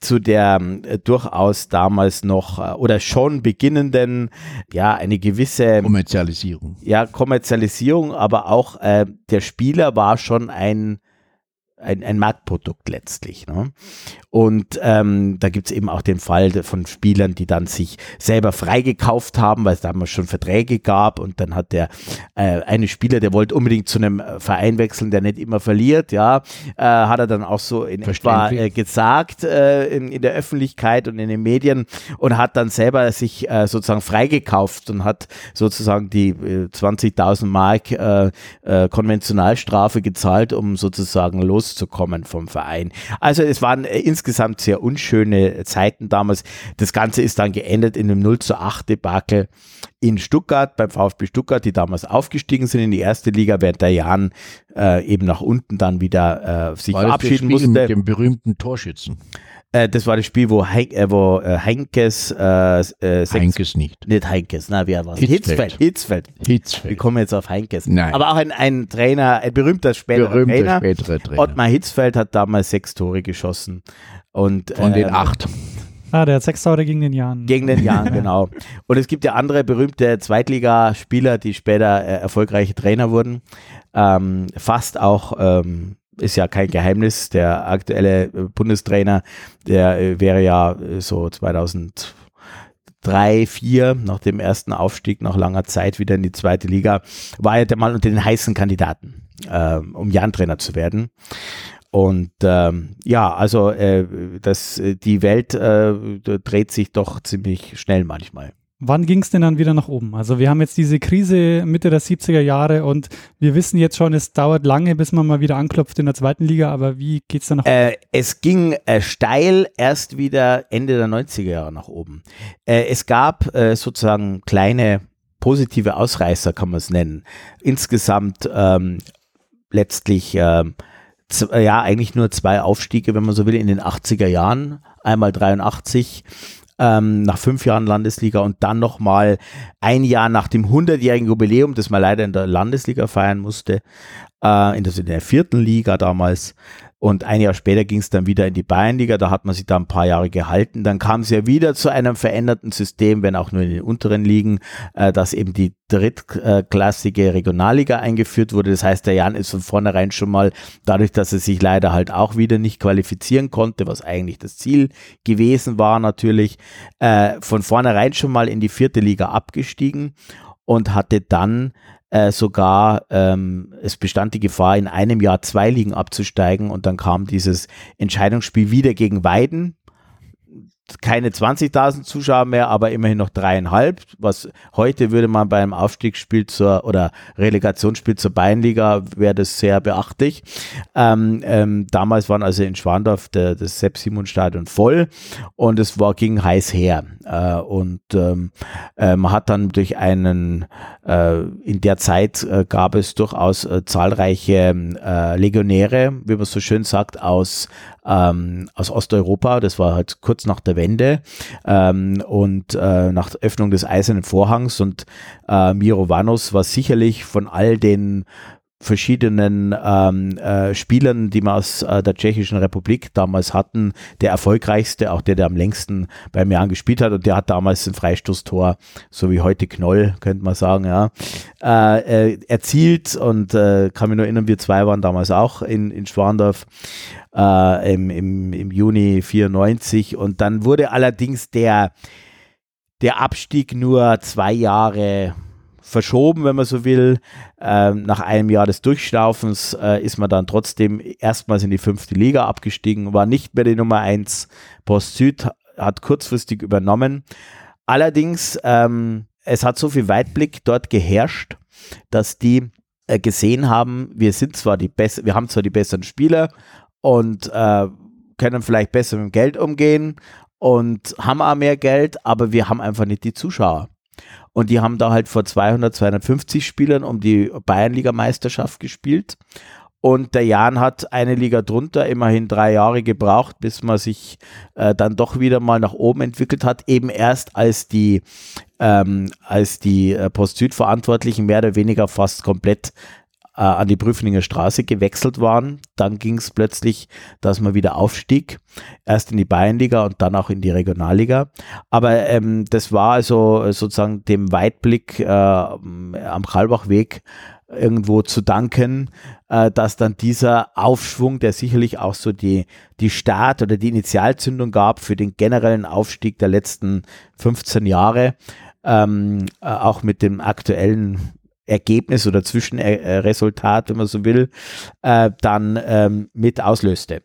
zu der äh, durchaus damals noch äh, oder schon beginnenden, ja, eine gewisse Kommerzialisierung. Ja, Kommerzialisierung, aber auch äh, der Spieler war schon ein ein, ein Marktprodukt letztlich. Ne? Und ähm, da gibt es eben auch den Fall von Spielern, die dann sich selber freigekauft haben, weil es damals schon Verträge gab und dann hat der äh, eine Spieler, der wollte unbedingt zu einem Verein wechseln, der nicht immer verliert, ja, äh, hat er dann auch so in etwa äh, gesagt äh, in, in der Öffentlichkeit und in den Medien und hat dann selber sich äh, sozusagen freigekauft und hat sozusagen die äh, 20.000 Mark äh, äh, Konventionalstrafe gezahlt, um sozusagen loszukommen vom Verein. Also es waren äh, insgesamt sehr unschöne Zeiten damals. Das Ganze ist dann geendet in einem 0 zu 8 Debakel in Stuttgart, beim VfB Stuttgart, die damals aufgestiegen sind in die erste Liga, während der Jahren äh, eben nach unten dann wieder äh, sich das verabschieden musste. Mit dem berühmten Torschützen. Äh, das war das Spiel, wo, Hein äh, wo äh, Heinkes, äh, äh, sechs- Heinkes nicht. nicht Heinkes, na, wer war Hitzfeld. Hitzfeld. Hitzfeld. Wir Hitzfeld. kommen jetzt auf Heinkes. Nein. Aber auch ein, ein Trainer, ein berühmter späterer Berühmter Trainer. späterer Trainer. Ottmar Hitzfeld hat damals sechs Tore geschossen. Und, Von den ähm, acht. Ah, der hat sechs Tore gegen den Jan. Gegen den Jan, genau. Und es gibt ja andere berühmte Zweitligaspieler, die später äh, erfolgreiche Trainer wurden. Ähm, fast auch, ähm, ist ja kein Geheimnis, der aktuelle äh, Bundestrainer, der äh, wäre ja äh, so 2003, 2004, nach dem ersten Aufstieg, nach langer Zeit wieder in die zweite Liga, war er der mal unter den heißen Kandidaten, äh, um Jan-Trainer zu werden. Und ähm, ja, also äh, das, die Welt äh, dreht sich doch ziemlich schnell manchmal. Wann ging es denn dann wieder nach oben? Also wir haben jetzt diese Krise Mitte der 70er Jahre und wir wissen jetzt schon, es dauert lange, bis man mal wieder anklopft in der zweiten Liga, aber wie geht's dann nach oben? Äh, es ging äh, steil erst wieder Ende der 90er Jahre nach oben. Äh, es gab äh, sozusagen kleine positive Ausreißer, kann man es nennen. Insgesamt ähm, letztlich ähm, äh, ja eigentlich nur zwei Aufstiege, wenn man so will, in den 80er Jahren. Einmal 83 ähm, nach fünf Jahren Landesliga und dann nochmal ein Jahr nach dem 100-jährigen Jubiläum, das man leider in der Landesliga feiern musste, äh, in, der, in der vierten Liga damals. Und ein Jahr später ging es dann wieder in die Bayernliga, da hat man sich da ein paar Jahre gehalten. Dann kam es ja wieder zu einem veränderten System, wenn auch nur in den unteren Ligen, äh, dass eben die drittklassige Regionalliga eingeführt wurde. Das heißt, der Jan ist von vornherein schon mal, dadurch, dass er sich leider halt auch wieder nicht qualifizieren konnte, was eigentlich das Ziel gewesen war natürlich, äh, von vornherein schon mal in die vierte Liga abgestiegen und hatte dann äh, sogar, ähm, es bestand die Gefahr, in einem Jahr zwei Ligen abzusteigen und dann kam dieses Entscheidungsspiel wieder gegen Weiden. Keine 20.000 Zuschauer mehr, aber immerhin noch dreieinhalb. Was heute würde man beim Aufstiegsspiel zur oder Relegationsspiel zur Bayernliga wäre das sehr beachtlich. Ähm, ähm, damals waren also in Schwandorf der, das Sepp-Simon-Stadion voll und es war ging heiß her. Äh, und ähm, äh, man hat dann durch einen, äh, in der Zeit äh, gab es durchaus äh, zahlreiche äh, Legionäre, wie man so schön sagt, aus, ähm, aus Osteuropa. Das war halt kurz nach der Wende ähm, und äh, nach der Öffnung des Eisernen Vorhangs. Und äh, Miro Vanos war sicherlich von all den verschiedenen ähm, äh, Spielern, die wir aus äh, der Tschechischen Republik damals hatten, der erfolgreichste, auch der, der am längsten beim Jan gespielt hat. Und der hat damals ein Freistoßtor, so wie heute Knoll, könnte man sagen, ja, äh, äh, erzielt. Und äh, kann mich nur erinnern, wir zwei waren damals auch in, in Schwandorf äh, im, im, im Juni 94 und dann wurde allerdings der, der Abstieg nur zwei Jahre verschoben, wenn man so will. Ähm, nach einem Jahr des Durchschnaufens äh, ist man dann trotzdem erstmals in die fünfte Liga abgestiegen, war nicht mehr die Nummer eins. Post Süd hat kurzfristig übernommen. Allerdings, ähm, es hat so viel Weitblick dort geherrscht, dass die äh, gesehen haben, wir sind zwar die bess wir haben zwar die besseren Spieler und äh, können vielleicht besser mit dem Geld umgehen und haben auch mehr Geld, aber wir haben einfach nicht die Zuschauer. Und die haben da halt vor 200, 250 Spielern um die Bayernliga-Meisterschaft gespielt. Und der Jan hat eine Liga drunter, immerhin drei Jahre gebraucht, bis man sich äh, dann doch wieder mal nach oben entwickelt hat. Eben erst als die, ähm, als die äh, Post-Süd-Verantwortlichen mehr oder weniger fast komplett äh, an die Prüflinger Straße gewechselt waren. Dann ging es plötzlich, dass man wieder aufstieg. Erst in die Bayernliga und dann auch in die Regionalliga. Aber ähm, das war also sozusagen dem Weitblick äh, am Karlbachweg irgendwo zu danken, äh, dass dann dieser Aufschwung, der sicherlich auch so die, die Start oder die Initialzündung gab für den generellen Aufstieg der letzten 15 Jahre, ähm, äh, auch mit dem aktuellen Ergebnis oder Zwischenresultat, wenn man so will, äh, dann ähm, mit auslöste.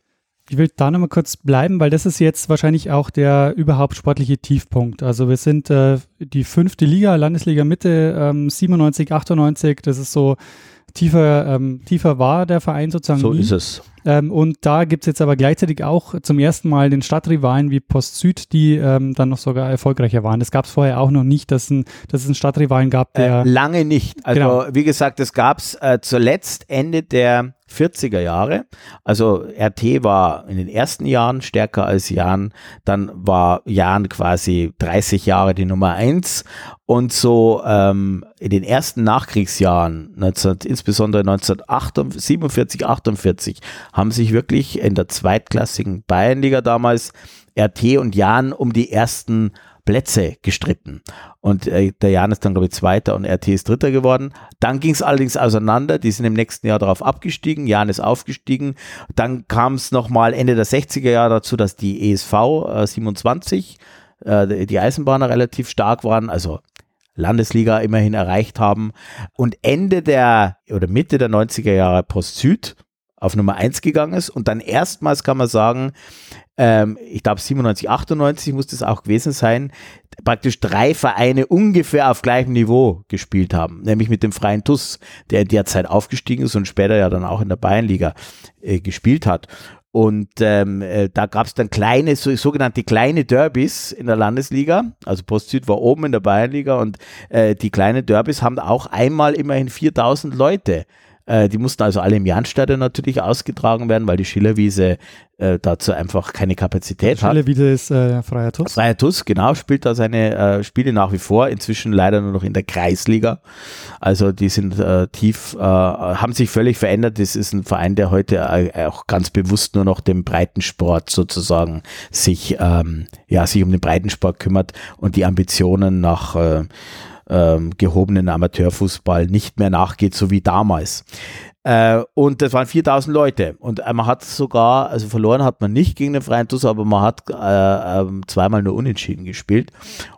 Ich will da nochmal kurz bleiben, weil das ist jetzt wahrscheinlich auch der überhaupt sportliche Tiefpunkt. Also wir sind äh, die fünfte Liga, Landesliga Mitte, ähm, 97, 98, das ist so tiefer, ähm, tiefer war der Verein sozusagen. So nie. ist es. Ähm, und da gibt es jetzt aber gleichzeitig auch zum ersten Mal den Stadtrivalen wie Post Süd, die ähm, dann noch sogar erfolgreicher waren. Das gab es vorher auch noch nicht, dass, ein, dass es einen Stadtrivalen gab, der. Äh, lange nicht. Also Genau. wie gesagt, es gab es äh, zuletzt Ende der 40er Jahre. Also RT war in den ersten Jahren stärker als Jan. Dann war Jan quasi 30 Jahre die Nummer eins. Und so ähm, in den ersten Nachkriegsjahren, 19, insbesondere 1947, 48, haben sich wirklich in der zweitklassigen Bayernliga damals RT und Jan um die ersten Plätze gestritten. Und äh, der Jan ist dann, glaube ich, Zweiter und RT ist Dritter geworden. Dann ging es allerdings auseinander. Die sind im nächsten Jahr darauf abgestiegen. Jan ist aufgestiegen. Dann kam es nochmal Ende der 60er Jahre dazu, dass die ESV äh, 27, äh, die Eisenbahner relativ stark waren. Also Landesliga immerhin erreicht haben. Und Ende der oder Mitte der 90er Jahre Post Süd auf Nummer 1 gegangen ist. Und dann erstmals kann man sagen, ähm, ich glaube 97, 98 muss das auch gewesen sein, praktisch drei Vereine ungefähr auf gleichem Niveau gespielt haben, nämlich mit dem Freien TUS, der derzeit aufgestiegen ist und später ja dann auch in der Bayernliga äh, gespielt hat. Und ähm, äh, da gab es dann kleine, so, sogenannte kleine Derbys in der Landesliga. Also Post Süd war oben in der Bayernliga und äh, die kleinen Derbys haben auch einmal immerhin 4000 Leute. Äh, die mussten also alle im Jahnstadion natürlich ausgetragen werden, weil die Schillerwiese äh, dazu einfach keine Kapazität hat. Schille wieder ist äh, freier Tuss. Freier TuS, genau, spielt da seine äh, Spiele nach wie vor, inzwischen leider nur noch in der Kreisliga. Also die sind äh, tief, äh, haben sich völlig verändert. Das ist ein Verein, der heute äh, auch ganz bewusst nur noch dem Breitensport sozusagen sich, ähm, ja, sich um den Breitensport kümmert und die Ambitionen nach äh, ähm, gehobenen Amateurfußball nicht mehr nachgeht, so wie damals. Äh, und das waren 4000 Leute. Und äh, man hat sogar, also verloren hat man nicht gegen den Freien TuS, aber man hat äh, ähm, zweimal nur unentschieden gespielt.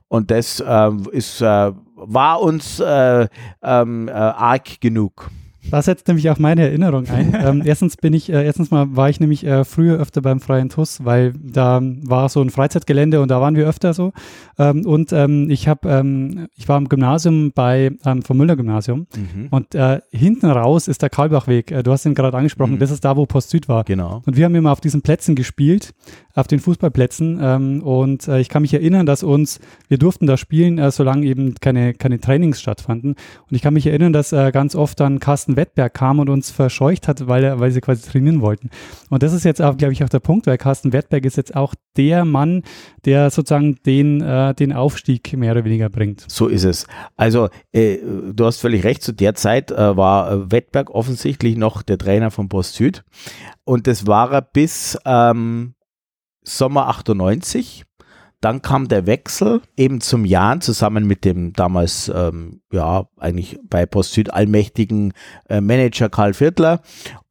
Und das ähm, ist, äh, war uns äh, ähm, äh, arg genug. Das setzt nämlich auch meine Erinnerung ein. ähm, erstens bin ich, äh, erstens mal war ich nämlich äh, früher öfter beim Freien TUS, weil da war so ein Freizeitgelände und da waren wir öfter so. Ähm, und ähm, ich habe, ähm, ich war im Gymnasium bei ähm, vom Müller Gymnasium und äh, hinten raus ist der Karlbachweg. Äh, du hast ihn gerade angesprochen. Mhm. Das ist da, wo Post Süd war. Genau. Und wir haben immer auf diesen Plätzen gespielt, auf den Fußballplätzen. Ähm, und äh, ich kann mich erinnern, dass uns, wir durften da spielen, äh, solange eben keine, keine Trainings stattfanden. Und ich kann mich erinnern, dass äh, ganz oft dann Carsten Wettberg kam und uns verscheucht hat, weil, weil sie quasi trainieren wollten. Und das ist jetzt auch, glaube ich, auch der Punkt, weil Carsten Wettberg ist jetzt auch der Mann, der sozusagen den, äh, den Aufstieg mehr oder weniger bringt. So ist es. Also, äh, du hast völlig recht, zu der Zeit äh, war äh, Wettberg offensichtlich noch der Trainer von Post Süd. Und das war er bis ähm, Sommer 98. Dann kam der Wechsel eben zum Jan zusammen mit dem damals, ähm, ja, eigentlich bei Post Süd allmächtigen äh, Manager Karl Viertler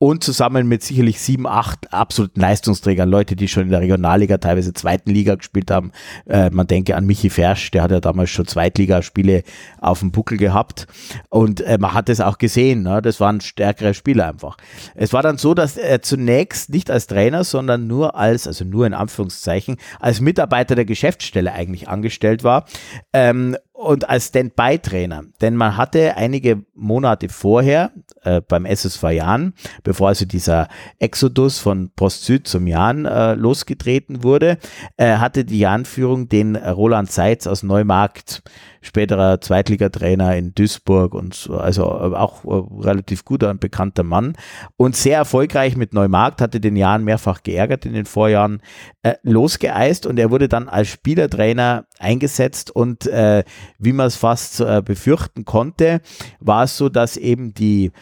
und zusammen mit sicherlich sieben, acht absoluten Leistungsträgern, Leute, die schon in der Regionalliga, teilweise zweiten Liga gespielt haben. Äh, man denke an Michi Fersch, der hat ja damals schon Zweitligaspiele auf dem Buckel gehabt und äh, man hat es auch gesehen, ne? das waren stärkere Spieler einfach. Es war dann so, dass er zunächst nicht als Trainer, sondern nur als, also nur in Anführungszeichen, als Mitarbeiter der Geschäftsstelle eigentlich angestellt war. Ähm, und als Stand-by-Trainer. Denn man hatte einige Monate vorher äh, beim SSV Jan, bevor also dieser Exodus von Post Süd zum Jan äh, losgetreten wurde, äh, hatte die Jan-Führung den Roland Seitz aus Neumarkt späterer Zweitligatrainer in Duisburg und so, also auch äh, relativ guter und bekannter Mann. Und sehr erfolgreich mit Neumarkt, hatte den Jahren mehrfach geärgert in den Vorjahren, äh, losgeeist und er wurde dann als Spielertrainer eingesetzt und äh, wie man es fast äh, befürchten konnte, war es so, dass eben die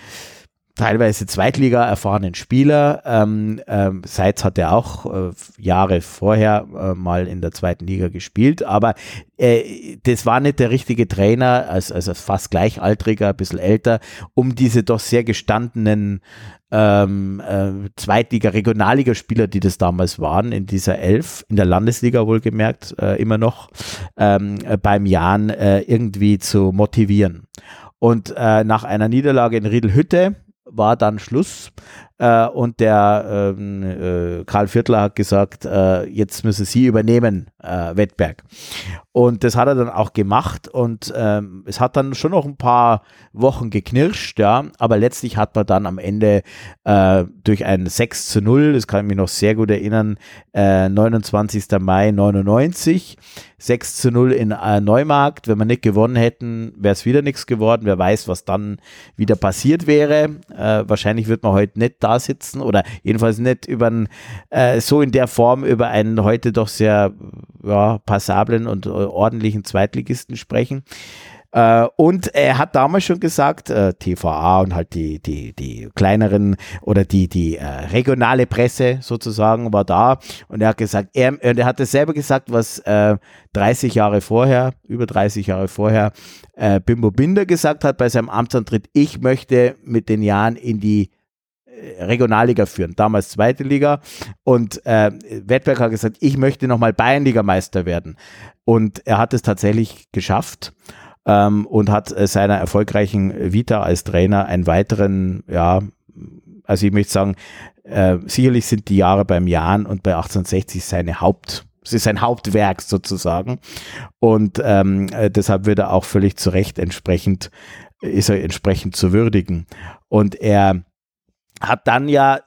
teilweise Zweitliga erfahrenen Spieler. Ähm, ähm, Seitz hat er auch äh, Jahre vorher äh, mal in der zweiten Liga gespielt, aber äh, das war nicht der richtige Trainer, als, als fast gleichaltriger, ein bisschen älter, um diese doch sehr gestandenen ähm, äh, Zweitliga, Regionalligaspieler, die das damals waren, in dieser Elf, in der Landesliga wohlgemerkt, äh, immer noch ähm, beim Jahren äh, irgendwie zu motivieren. Und äh, nach einer Niederlage in Riedelhütte war dann Schluss. Äh, und der ähm, äh, Karl Viertler hat gesagt, äh, jetzt müssen Sie übernehmen, äh, Wettberg. Und das hat er dann auch gemacht und ähm, es hat dann schon noch ein paar Wochen geknirscht, ja, aber letztlich hat man dann am Ende äh, durch ein 6 zu 0, das kann ich mich noch sehr gut erinnern, 29. Äh, Mai 99, 6 zu 0 in Neumarkt. Wenn wir nicht gewonnen hätten, wäre es wieder nichts geworden. Wer weiß, was dann wieder passiert wäre. wahrscheinlich wird man heute nicht da sitzen oder jedenfalls nicht über äh, so in der Form über einen heute doch sehr ja, passablen und äh, ordentlichen Zweitligisten sprechen. Äh, und er hat damals schon gesagt, äh, TVA und halt die, die, die kleineren oder die, die äh, regionale Presse sozusagen war da und er hat gesagt, er, er hat es selber gesagt, was 30 äh, Jahre vorher, über 30 Jahre vorher, äh, Bimbo Binder gesagt hat bei seinem Amtsantritt, ich möchte mit den Jahren in die Regionalliga führen, damals zweite Liga. Und äh, Wettberg hat gesagt, ich möchte nochmal Bayernligameister werden. Und er hat es tatsächlich geschafft ähm, und hat äh, seiner erfolgreichen Vita als Trainer einen weiteren, ja, also ich möchte sagen, äh, sicherlich sind die Jahre beim Jahren und bei 1860 seine Haupt, es ist sein Hauptwerk sozusagen. Und ähm, äh, deshalb wird er auch völlig zu Recht entsprechend, ist er entsprechend zu würdigen. Und er hat dann ja,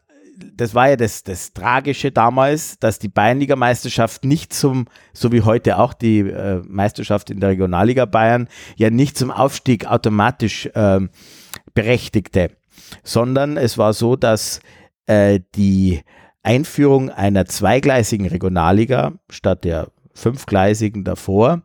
das war ja das, das Tragische damals, dass die Bayernliga-Meisterschaft nicht zum, so wie heute auch die äh, Meisterschaft in der Regionalliga Bayern, ja nicht zum Aufstieg automatisch äh, berechtigte, sondern es war so, dass äh, die Einführung einer zweigleisigen Regionalliga statt der fünfgleisigen davor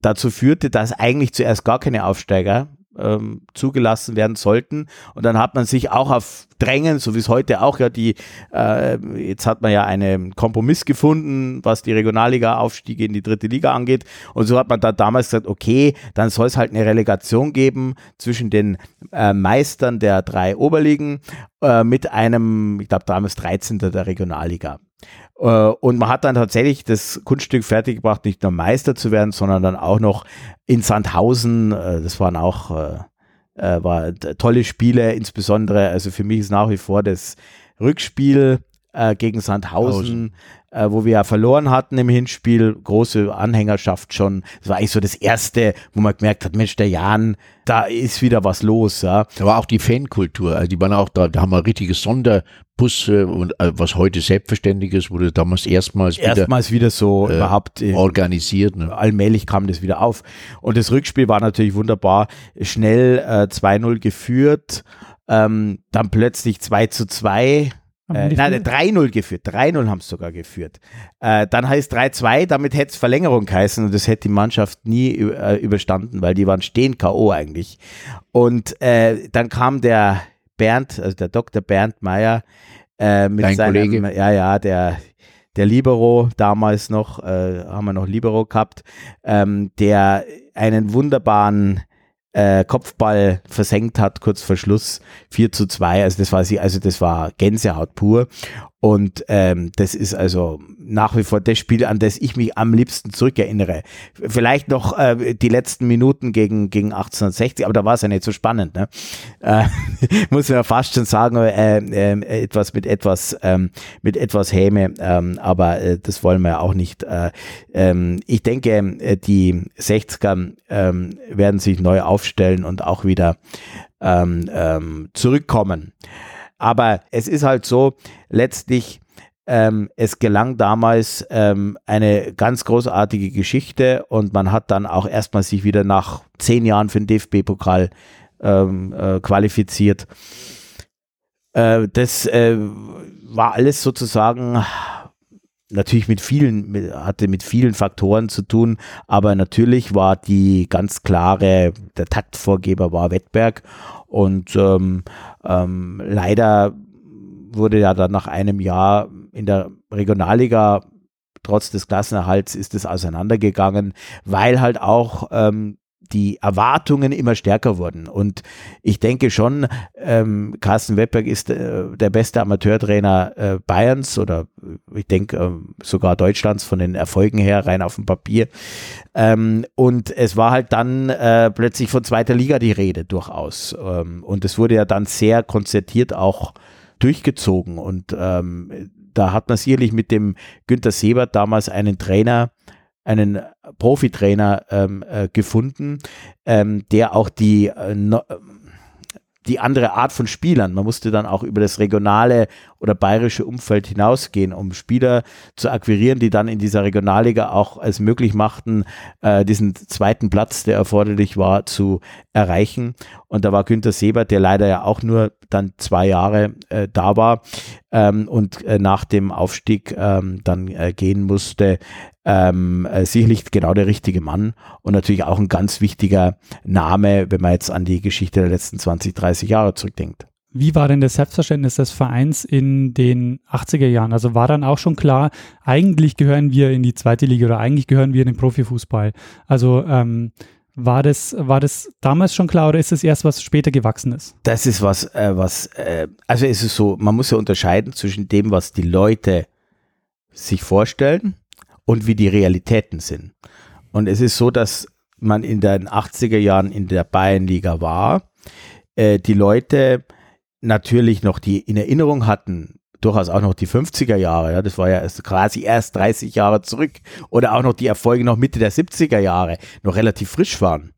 dazu führte, dass eigentlich zuerst gar keine Aufsteiger ähm, zugelassen werden sollten. Und dann hat man sich auch auf Drängen, so wie es heute auch ja die, äh, jetzt hat man ja einen Kompromiss gefunden, was die Regionalliga-Aufstiege in die dritte Liga angeht. Und so hat man da damals gesagt, okay, dann soll es halt eine Relegation geben zwischen den äh, Meistern der drei Oberligen äh, mit einem, ich glaube damals 13. der Regionalliga. Äh, und man hat dann tatsächlich das Kunststück fertiggebracht, nicht nur Meister zu werden, sondern dann auch noch in Sandhausen, äh, das waren auch äh, war tolle Spiele, insbesondere, also für mich ist nach wie vor das Rückspiel gegen Sandhausen äh, wo wir ja verloren hatten im Hinspiel, große Anhängerschaft schon. Das war eigentlich so das erste, wo man gemerkt hat, Mensch, der Jan, da ist wieder was los. Ja. Da war auch die Fankultur, also die waren auch da, da haben wir richtige Sonderbusse und äh, was heute selbstverständlich ist, wurde damals erstmals wieder, erstmals wieder so äh, überhaupt äh, organisiert. Ne? Allmählich kam das wieder auf. Und das Rückspiel war natürlich wunderbar, schnell äh, 2-0 geführt, ähm, dann plötzlich 2 zu 2 äh, nein, 3-0 geführt. 3-0 haben es sogar geführt. Äh, dann heißt 3-2, damit hätte es Verlängerung geheißen und das hätte die Mannschaft nie äh, überstanden, weil die waren stehen K.O. eigentlich. Und äh, dann kam der Bernd, also der Dr. Bernd Meyer äh, mit Dein seinem, Kollege. ja, ja, der, der Libero damals noch, äh, haben wir noch Libero gehabt, ähm, der einen wunderbaren äh, Kopfball versenkt hat, kurz vor Schluss 4 zu 2. Also das war sie, also das war Gänsehaut pur. Und ähm, das ist also nach wie vor das Spiel, an das ich mich am liebsten zurückerinnere. Vielleicht noch äh, die letzten Minuten gegen, gegen 1860, aber da war es ja nicht so spannend. Ne? Äh, muss man ja fast schon sagen, äh, äh, etwas mit etwas, ähm, mit etwas Häme, ähm, aber äh, das wollen wir ja auch nicht. Äh, ähm, ich denke, äh, die 60er ähm, werden sich neu aufstellen und auch wieder ähm, ähm, zurückkommen. Aber es ist halt so, letztlich ähm, es gelang damals ähm, eine ganz großartige Geschichte und man hat dann auch erstmal sich wieder nach zehn Jahren für den DFB-Pokal ähm, äh, qualifiziert. Äh, das äh, war alles sozusagen natürlich mit vielen, mit, hatte mit vielen Faktoren zu tun, aber natürlich war die ganz klare, der Taktvorgeber war Wettberg und ähm, ähm, leider wurde ja dann nach einem Jahr in der Regionalliga trotz des Klassenerhalts ist es auseinandergegangen, weil halt auch ähm, die Erwartungen immer stärker wurden. Und ich denke schon, ähm, Carsten Wettberg ist äh, der beste Amateurtrainer äh, Bayerns oder äh, ich denke äh, sogar Deutschlands von den Erfolgen her, rein auf dem Papier. Ähm, und es war halt dann äh, plötzlich von zweiter Liga die Rede durchaus. Ähm, und es wurde ja dann sehr konzertiert auch durchgezogen. Und ähm, da hat man sicherlich mit dem Günter Sebert damals einen Trainer, einen Profitrainer ähm, äh, gefunden, ähm, der auch die, äh, no, die andere Art von Spielern, man musste dann auch über das regionale oder bayerische Umfeld hinausgehen, um Spieler zu akquirieren, die dann in dieser Regionalliga auch es möglich machten, äh, diesen zweiten Platz, der erforderlich war, zu erreichen. Und da war Günter Sebert, der leider ja auch nur dann zwei Jahre äh, da war ähm, und äh, nach dem Aufstieg ähm, dann äh, gehen musste, ähm, äh, sicherlich genau der richtige Mann und natürlich auch ein ganz wichtiger Name, wenn man jetzt an die Geschichte der letzten 20, 30 Jahre zurückdenkt. Wie war denn das Selbstverständnis des Vereins in den 80er Jahren? Also war dann auch schon klar, eigentlich gehören wir in die zweite Liga oder eigentlich gehören wir in den Profifußball. Also ähm, war das, war das damals schon klar oder ist es erst was später gewachsen ist? Das ist was, äh, was, äh, also ist es so, man muss ja unterscheiden zwischen dem, was die Leute sich vorstellen und wie die Realitäten sind. Und es ist so, dass man in den 80er Jahren in der Bayernliga war, äh, die Leute natürlich noch die in Erinnerung hatten, durchaus auch noch die 50er Jahre, ja, das war ja quasi erst 30 Jahre zurück. Oder auch noch die Erfolge noch Mitte der 70er Jahre noch relativ frisch waren.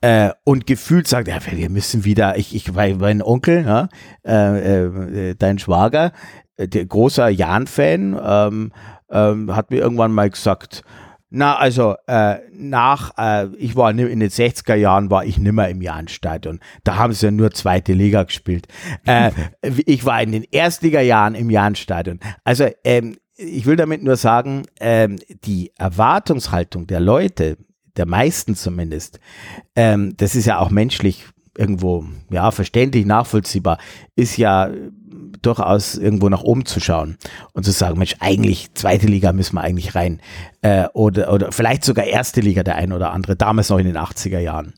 Äh, und gefühlt sagt, ja, wir müssen wieder, ich, ich mein Onkel, ja, äh, äh, dein Schwager, äh, der großer Jan-Fan, ähm, ähm, hat mir irgendwann mal gesagt, na, also äh, nach, äh, ich war in den 60er Jahren, war ich nimmer im Jahnstadion. Da haben sie ja nur zweite Liga gespielt. Äh, ich war in den Erstliga-Jahren im Jahnstadion. Also ähm, ich will damit nur sagen, ähm, die Erwartungshaltung der Leute, der meisten zumindest, ähm, das ist ja auch menschlich irgendwo, ja, verständlich, nachvollziehbar, ist ja durchaus irgendwo nach oben zu schauen und zu sagen, Mensch, eigentlich zweite Liga müssen wir eigentlich rein. Äh, oder, oder vielleicht sogar erste Liga der ein oder andere, damals noch in den 80er Jahren.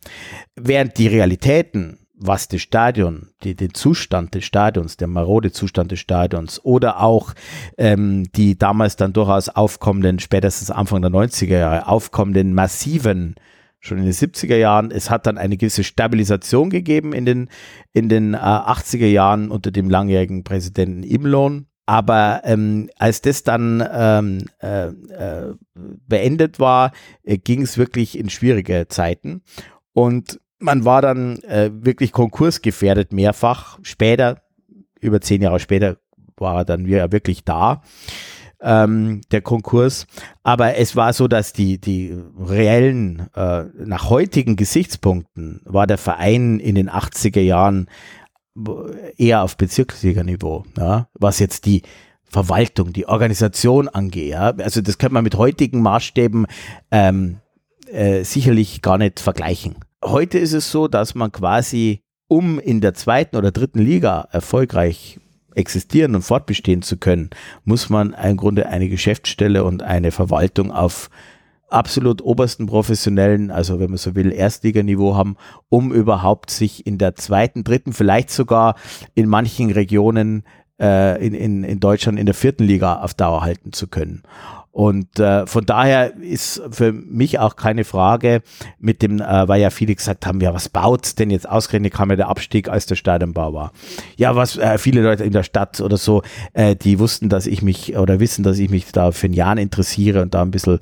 Während die Realitäten, was das Stadion, die, den Zustand des Stadions, der marode Zustand des Stadions oder auch ähm, die damals dann durchaus aufkommenden, spätestens Anfang der 90er Jahre, aufkommenden massiven schon in den 70er Jahren. Es hat dann eine gewisse Stabilisation gegeben in den, in den äh, 80er Jahren unter dem langjährigen Präsidenten Imlohn. Aber ähm, als das dann ähm, äh, äh, beendet war, äh, ging es wirklich in schwierige Zeiten. Und man war dann äh, wirklich konkursgefährdet mehrfach. Später, über zehn Jahre später, war er dann wirklich da ähm, der Konkurs. Aber es war so, dass die, die reellen, äh, nach heutigen Gesichtspunkten war der Verein in den 80er Jahren eher auf Bezirksliganiveau, ja, was jetzt die Verwaltung, die Organisation angeht. Ja. Also das kann man mit heutigen Maßstäben ähm, äh, sicherlich gar nicht vergleichen. Heute ist es so, dass man quasi, um in der zweiten oder dritten Liga erfolgreich existieren und fortbestehen zu können, muss man im Grunde eine Geschäftsstelle und eine Verwaltung auf absolut obersten professionellen, also wenn man so will, Erstliganiveau haben, um überhaupt sich in der zweiten, dritten, vielleicht sogar in manchen Regionen äh, in, in, in Deutschland in der vierten Liga auf Dauer halten zu können. Und äh, von daher ist für mich auch keine Frage mit dem, äh, weil ja viele gesagt haben, ja, was baut denn jetzt ausgerechnet kam ja der Abstieg, als der Stadionbau war. Ja, was äh, viele Leute in der Stadt oder so, äh, die wussten, dass ich mich oder wissen, dass ich mich da für ein Jahr interessiere und da ein bisschen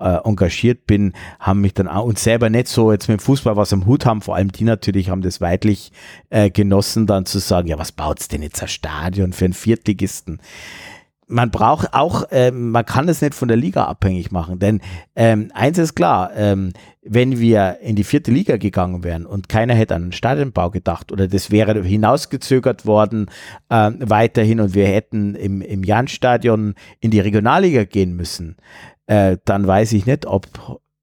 äh, engagiert bin, haben mich dann auch und selber nicht so jetzt mit dem Fußball was am Hut haben, vor allem die natürlich haben das weitlich äh, genossen, dann zu sagen, ja, was baut's denn jetzt ein Stadion für einen Viertligisten? Man braucht auch, äh, man kann es nicht von der Liga abhängig machen, denn ähm, eins ist klar, ähm, wenn wir in die vierte Liga gegangen wären und keiner hätte an den Stadionbau gedacht oder das wäre hinausgezögert worden äh, weiterhin und wir hätten im, im Jan-Stadion in die Regionalliga gehen müssen, äh, dann weiß ich nicht, ob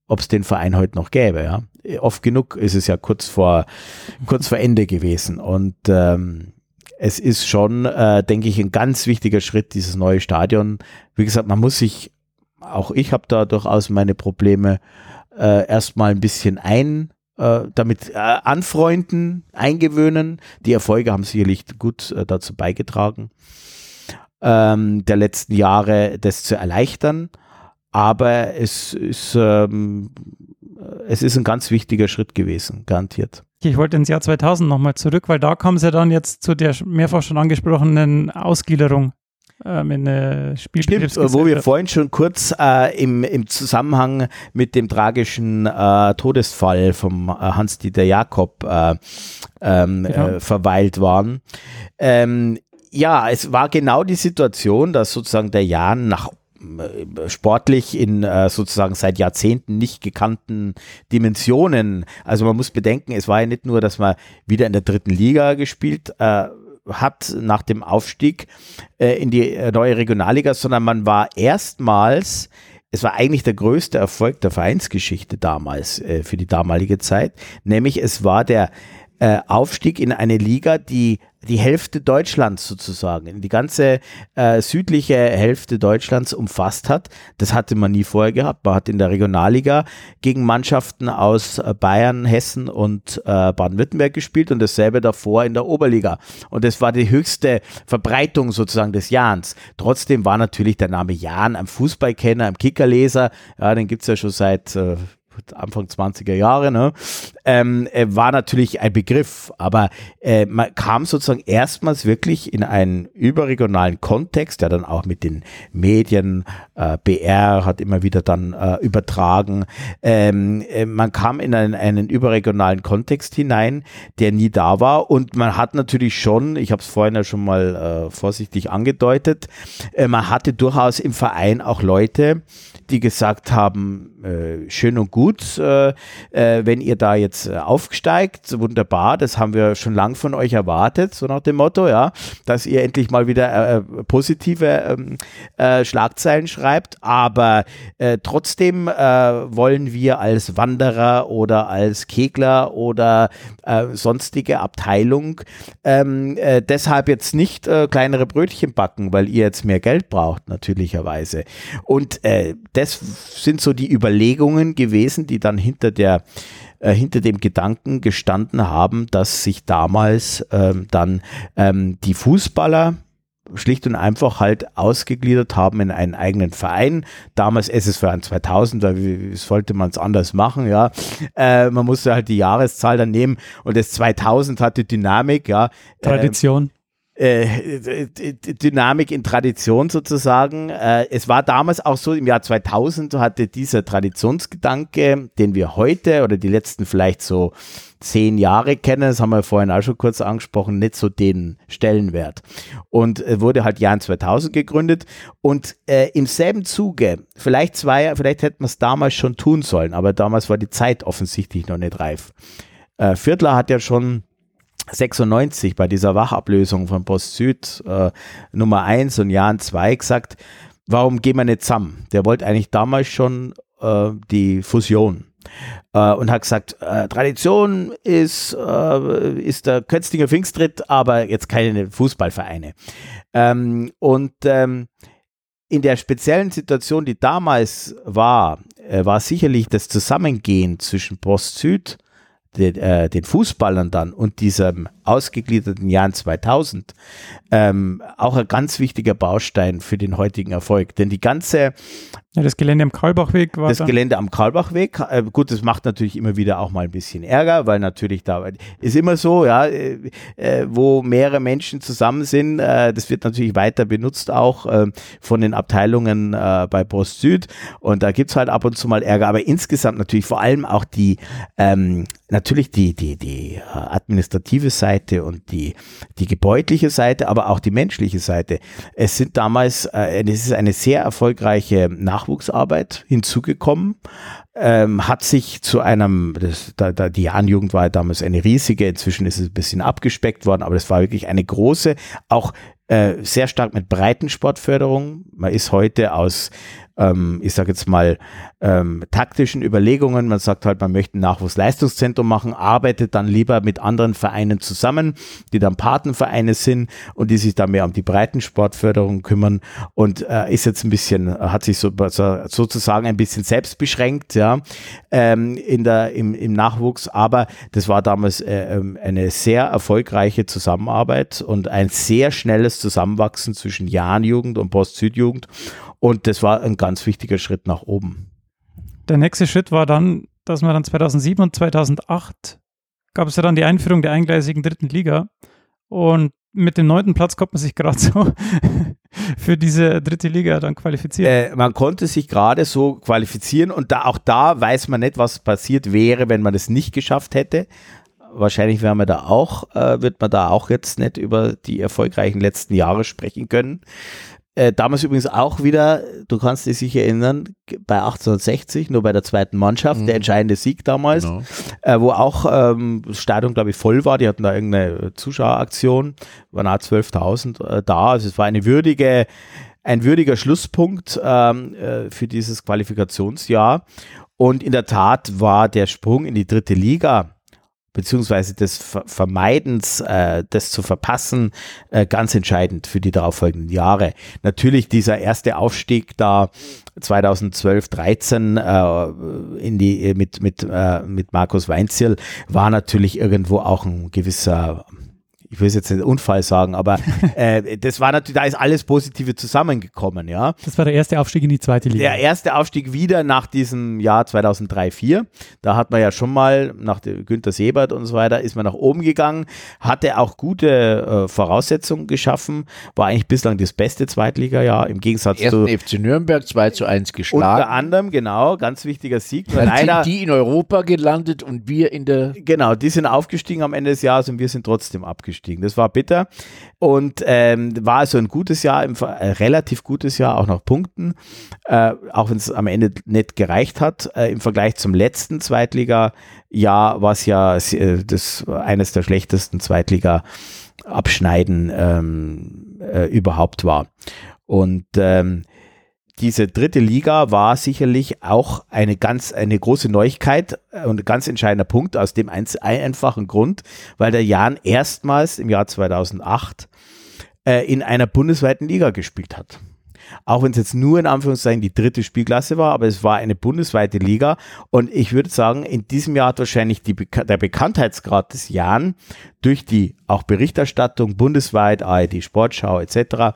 es den Verein heute noch gäbe. Ja? Oft genug ist es ja kurz vor, kurz vor Ende gewesen und ähm, es ist schon, äh, denke ich, ein ganz wichtiger Schritt, dieses neue Stadion. Wie gesagt, man muss sich, auch ich habe da durchaus meine Probleme, äh, erstmal ein bisschen ein, äh, damit äh, anfreunden, eingewöhnen. Die Erfolge haben sicherlich gut äh, dazu beigetragen, ähm, der letzten Jahre das zu erleichtern. Aber es ist, ähm, es ist ein ganz wichtiger Schritt gewesen, garantiert. Ich wollte ins Jahr 2000 nochmal zurück, weil da kam es ja dann jetzt zu der mehrfach schon angesprochenen Ausgliederung ähm, in eine Stimmt, wo wir vorhin schon kurz äh, im, im Zusammenhang mit dem tragischen äh, Todesfall vom äh, Hans-Dieter Jakob äh, ähm, genau. Äh, verweilt waren. Ähm, ja, es war genau die Situation, dass sozusagen der Jan nach äh, sportlich in äh, sozusagen seit Jahrzehnten nicht gekannten Dimensionen. Also man muss bedenken, es war ja nicht nur, dass man wieder in der dritten Liga gespielt äh, hat nach dem Aufstieg äh, in die äh, neue Regionalliga, sondern man war erstmals es war eigentlich der größte Erfolg der Vereinsgeschichte damals, äh, für die damalige Zeit, nämlich es war der äh, Aufstieg in eine Liga, die die Hälfte Deutschlands sozusagen, die ganze äh, südliche Hälfte Deutschlands umfasst hat. Das hatte man nie vorher gehabt. Man hat in der Regionalliga gegen Mannschaften aus äh, Bayern, Hessen und äh, Baden-Württemberg gespielt und dasselbe davor in der Oberliga. Und das war die höchste Verbreitung sozusagen des Jahns. Trotzdem war natürlich der Name Jan am Fußballkenner, am Kickerleser, ja, den gibt's ja schon seit äh, Anfang 20er Jahre, ne, ähm, äh, war natürlich ein Begriff, aber äh, man kam sozusagen erstmals wirklich in einen überregionalen Kontext, der dann auch mit den Medien, äh, BR hat immer wieder dann äh, übertragen, ähm, äh, man kam in einen, einen überregionalen Kontext hinein, der nie da war. Und man hat natürlich schon, ich habe es vorhin ja schon mal vorsichtig angedeutet, man hatte durchaus im Verein auch Leute, die gesagt haben, schön und gut, wenn ihr da jetzt äh, aufsteigt, wunderbar, das haben wir schon lang von euch erwartet, so nach dem Motto, ja, dass ihr endlich mal wieder äh, äh, positive ähm, Schlagzeilen schreibt, aber trotzdem wollen wir als Wanderer oder als Kegler oder sonstige Abteilung ähm, deshalb jetzt nicht kleinere Brötchen backen, weil ihr jetzt mehr Geld braucht, natürlicherweise. Und das sind so die Überlegungen gewesen, die dann hinter der äh, hinter dem Gedanken gestanden haben, dass sich damals ähm, dann ähm, die Fußballer schlicht und einfach halt ausgegliedert haben in einen eigenen Verein. Damals SSV 2000, da sollte man es anders machen, ja. Äh, man musste halt die Jahreszahl dann nehmen und das 2000 hatte Dynamik, ja. Tradition. Äh, äh, Dynamik in Tradition sozusagen. Äh, es war damals auch so, im Jahr 2000 hatte dieser Traditionsgedanke, den wir heute oder die letzten vielleicht so zehn Jahre kennen, das haben wir vorhin auch schon kurz angesprochen, nicht so den Stellenwert. Und äh, wurde halt Jahr 2000 gegründet und äh, im selben Zuge, vielleicht zwei, vielleicht hätten wir es damals schon tun sollen, aber damals war die Zeit offensichtlich noch nicht reif. Äh, Viertler hat ja schon 96 bei dieser Wachablösung von Post Süd äh, Nummer 1 und Jan 2 gesagt, warum gehen wir nicht zusammen? Der wollte eigentlich damals schon äh, die Fusion äh, und hat gesagt, äh, Tradition ist, äh, ist der Kötzlinger Pfingstritt, aber jetzt keine Fußballvereine. Ähm, und ähm, in der speziellen Situation, die damals war, äh, war sicherlich das Zusammengehen zwischen Post Süd den, äh, den Fußballern dann und diesem ausgegliederten Jahren 2000 ähm, auch ein ganz wichtiger Baustein für den heutigen Erfolg. Denn die ganze ja, das Gelände am Karlbachweg war Das da. Gelände am Karlbachweg, äh, gut, das macht natürlich immer wieder auch mal ein bisschen Ärger, weil natürlich da ist immer so, ja, äh, äh, wo mehrere Menschen zusammen sind, äh, das wird natürlich weiter benutzt auch äh, von den Abteilungen äh, bei Post Süd und da gibt's halt ab und zu mal Ärger, aber insgesamt natürlich vor allem auch die, ähm, natürlich die, die, die äh, administrative Seite und die, die gebäudliche Seite, aber auch die menschliche Seite. Es sind damals, äh, es ist eine sehr erfolgreiche Nachwuchsarbeit hinzugekommen, ähm, hat sich zu einem, das, da, da, die Jahnjugend war damals eine riesige, inzwischen ist es ein bisschen abgespeckt worden, aber das war wirklich eine große, auch äh, sehr stark mit Breitensportförderung. Man ist heute aus ähm, ich sage jetzt mal, ähm, taktischen Überlegungen. Man sagt halt, man möchte ein Nachwuchsleistungszentrum machen, arbeitet dann lieber mit anderen Vereinen zusammen, die dann Patenvereine sind und die sich da mehr um die Breitensportförderung kümmern und äh, ist jetzt ein bisschen, hat sich so, sozusagen ein bisschen selbst beschränkt, ja, ähm, in der, im, im Nachwuchs. Aber das war damals äh, ähm, eine sehr erfolgreiche Zusammenarbeit und ein sehr schnelles Zusammenwachsen zwischen Jahnjugend und Post-Südjugend. Und das war ein ganz wichtiger Schritt nach oben. Der nächste Schritt war dann, dass man dann 2007 und 2008 gab es ja dann die Einführung der eingleisigen dritten Liga. Und mit dem neunten Platz konnte man sich gerade so für diese dritte Liga dann qualifizieren. Äh, man konnte sich gerade so qualifizieren und da, auch da weiß man nicht, was passiert wäre, wenn man es nicht geschafft hätte. Wahrscheinlich wäre man da auch, äh, wird man da auch jetzt nicht über die erfolgreichen letzten Jahre sprechen können. Äh, damals übrigens auch wieder, du kannst dich sicher erinnern, bei 1860, nur bei der zweiten Mannschaft, mhm. der entscheidende Sieg damals, genau. äh, wo auch ähm, das Stadion, glaube ich, voll war. Die hatten da irgendeine Zuschaueraktion, waren auch 12.000 äh, da. Also es war eine würdige, ein würdiger Schlusspunkt ähm, äh, für dieses Qualifikationsjahr. Und in der Tat war der Sprung in die dritte Liga beziehungsweise des Vermeidens, äh, das zu verpassen, äh, ganz entscheidend für die darauffolgenden Jahre. Natürlich dieser erste Aufstieg da 2012, 13 äh, in die mit mit äh, mit Markus Weinzierl war natürlich irgendwo auch ein gewisser ich will es jetzt nicht Unfall sagen, aber äh, das war natürlich, da ist alles Positive zusammengekommen, ja. Das war der erste Aufstieg in die zweite Liga. Der erste Aufstieg wieder nach diesem Jahr 2003, 4. Da hat man ja schon mal nach Günter Sebert und so weiter ist man nach oben gegangen, hatte auch gute äh, Voraussetzungen geschaffen, war eigentlich bislang das beste Zweitliga-Jahr im Gegensatz Ersten zu FC Nürnberg 2 zu 1 geschlagen. Unter anderem, genau, ganz wichtiger Sieg. Dann leider, sind die in Europa gelandet und wir in der. Genau, die sind aufgestiegen am Ende des Jahres und wir sind trotzdem abgestiegen abgestiegen. Das war bitter und ähm, war also ein gutes Jahr, ein äh, relativ gutes Jahr, auch nach Punkten, äh, auch wenn es am Ende nicht gereicht hat. Äh, Im Vergleich zum letzten Zweitliga-Jahr war es ja äh, das eines der schlechtesten Zweitliga-Abschneiden ähm, äh, überhaupt war. Und ähm, diese dritte Liga war sicherlich auch eine ganz, eine große Neuigkeit und ein ganz entscheidender Punkt aus dem ein, einfachen Grund, weil der Jan erstmals im Jahr 2008 äh, in einer bundesweiten Liga gespielt hat. Auch wenn es jetzt nur in Anführungszeichen die dritte Spielklasse war, aber es war eine bundesweite Liga. Und ich würde sagen, in diesem Jahr hat wahrscheinlich die, der Bekanntheitsgrad des Jan durch die auch Berichterstattung bundesweit, ARD Sportschau etc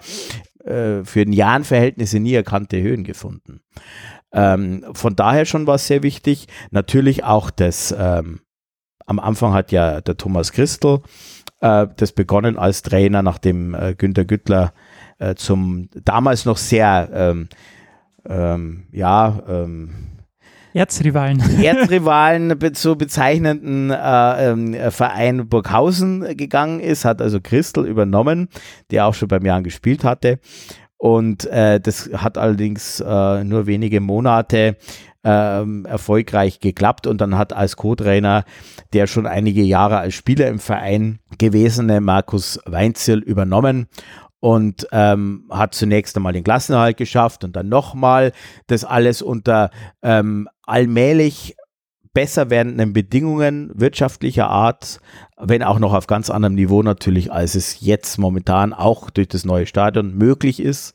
äh, für den Jahren-Verhältnisse nie erkannte Höhen gefunden. Ähm, von daher schon war es sehr wichtig. Natürlich auch das, ähm, am Anfang hat ja der Thomas Christel äh, das begonnen als Trainer, nachdem äh, Günter Güttler äh, zum damals noch sehr, ähm, ähm ja, ähm, Erzrivalen. Erzrivalen zu bezeichnenden äh, äh, Verein Burghausen gegangen ist, hat also Christel übernommen, der auch schon beim Jahren gespielt hatte. Und äh, das hat allerdings äh, nur wenige Monate ähm, erfolgreich geklappt und dann hat als Co-Trainer der schon einige Jahre als Spieler im Verein gewesene Markus Weinzierl übernommen und ähm, hat zunächst einmal den Klassenerhalt geschafft und dann nochmal das alles unter ähm, allmählich besser werdenden Bedingungen wirtschaftlicher Art, wenn auch noch auf ganz anderem Niveau natürlich, als es jetzt momentan auch durch das neue Stadion möglich ist,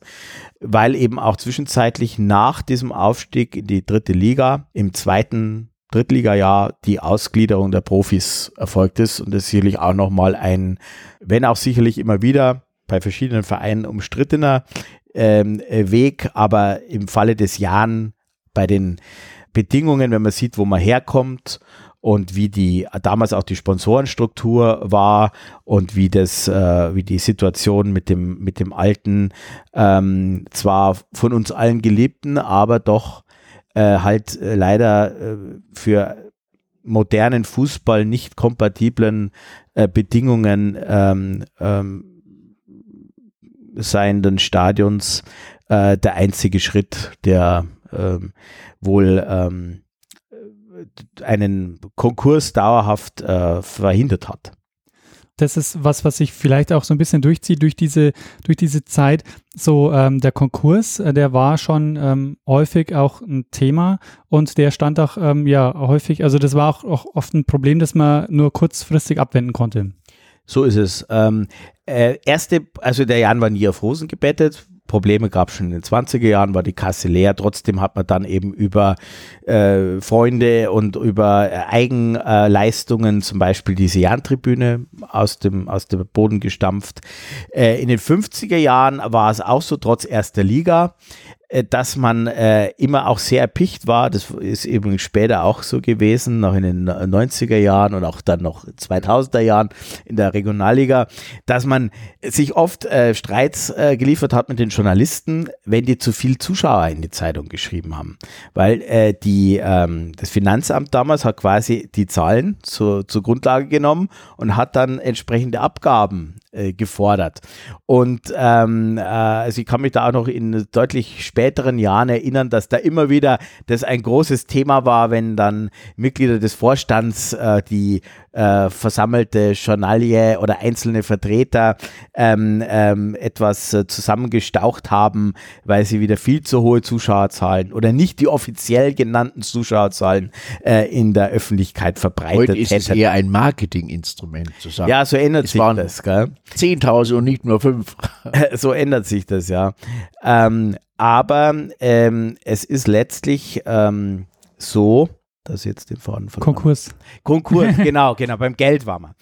weil eben auch zwischenzeitlich nach diesem Aufstieg in die dritte Liga im zweiten Drittliga-Jahr die Ausgliederung der Profis erfolgt ist. Und das sicherlich auch nochmal ein, wenn auch sicherlich immer wieder bei verschiedenen Vereinen umstrittener ähm, Weg, aber im Falle des Jan bei den Bedingungen, wenn man sieht, wo man herkommt und wie die damals auch die Sponsorenstruktur war und wie das, äh, wie die Situation mit dem mit dem alten, ähm, zwar von uns allen geliebten, aber doch äh, halt äh, leider äh, für modernen Fußball nicht kompatiblen äh, Bedingungen ähm, ähm, seienden Stadions äh, der einzige Schritt, der ähm, wohl ähm, einen Konkurs dauerhaft äh, verhindert hat das ist was, was sich vielleicht auch so ein bisschen durchzieht durch diese, durch diese Zeit. So, ähm, der Konkurs, äh, der war schon ähm, häufig auch ein Thema und der stand auch ähm, ja häufig, also das war auch, auch oft ein Problem, das man nur kurzfristig abwenden konnte. So ist es. Ähm, äh, erste, also der Jan war nie auf Rosen gebettet, Probleme gab es schon in den 20er Jahren, war die Kasse leer. Trotzdem hat man dann eben über äh, Freunde und über äh, Eigenleistungen, zum Beispiel diese Jahn-Tribüne aus dem, aus dem Boden gestampft. Äh, in den 50er Jahren war es auch so, trotz erster Liga. Äh, dass man äh, immer auch sehr erpicht war. Das ist eben später auch so gewesen, noch in den 90er Jahren und auch dann noch 2000er Jahren in der Regionalliga, dass man sich oft äh, Streits äh, geliefert hat mit den Journalisten, wenn die zu viel Zuschauer in die Zeitung geschrieben haben. Weil äh, die, ähm, das Finanzamt damals hat quasi die Zahlen zur, zur Grundlage genommen und hat dann entsprechende Abgaben äh, gefordert. Und ähm, äh, also ich kann mich da auch noch in deutlich späteren Jahren erinnern, dass da immer wieder das ein großes Thema war, wenn dann Mitglieder des Vorstands äh, die äh, versammelte Journalie oder einzelne Vertreter ähm, ähm, etwas äh, zusammengestaucht haben, weil sie wieder viel zu hohe Zuschauerzahlen oder nicht die offiziell genannten Zuschauerzahlen äh, in der Öffentlichkeit verbreitet Heute ist es eher ein Marketinginstrument zu sagen. Ja, so ändert es sich das. Gell? 10.000 und nicht nur 5. so ändert sich das, ja. Ähm, aber ähm, es ist letztlich ähm, so, dass jetzt den Faden verloren. Konkurs. Konkurs, genau, genau. Beim Geld war man.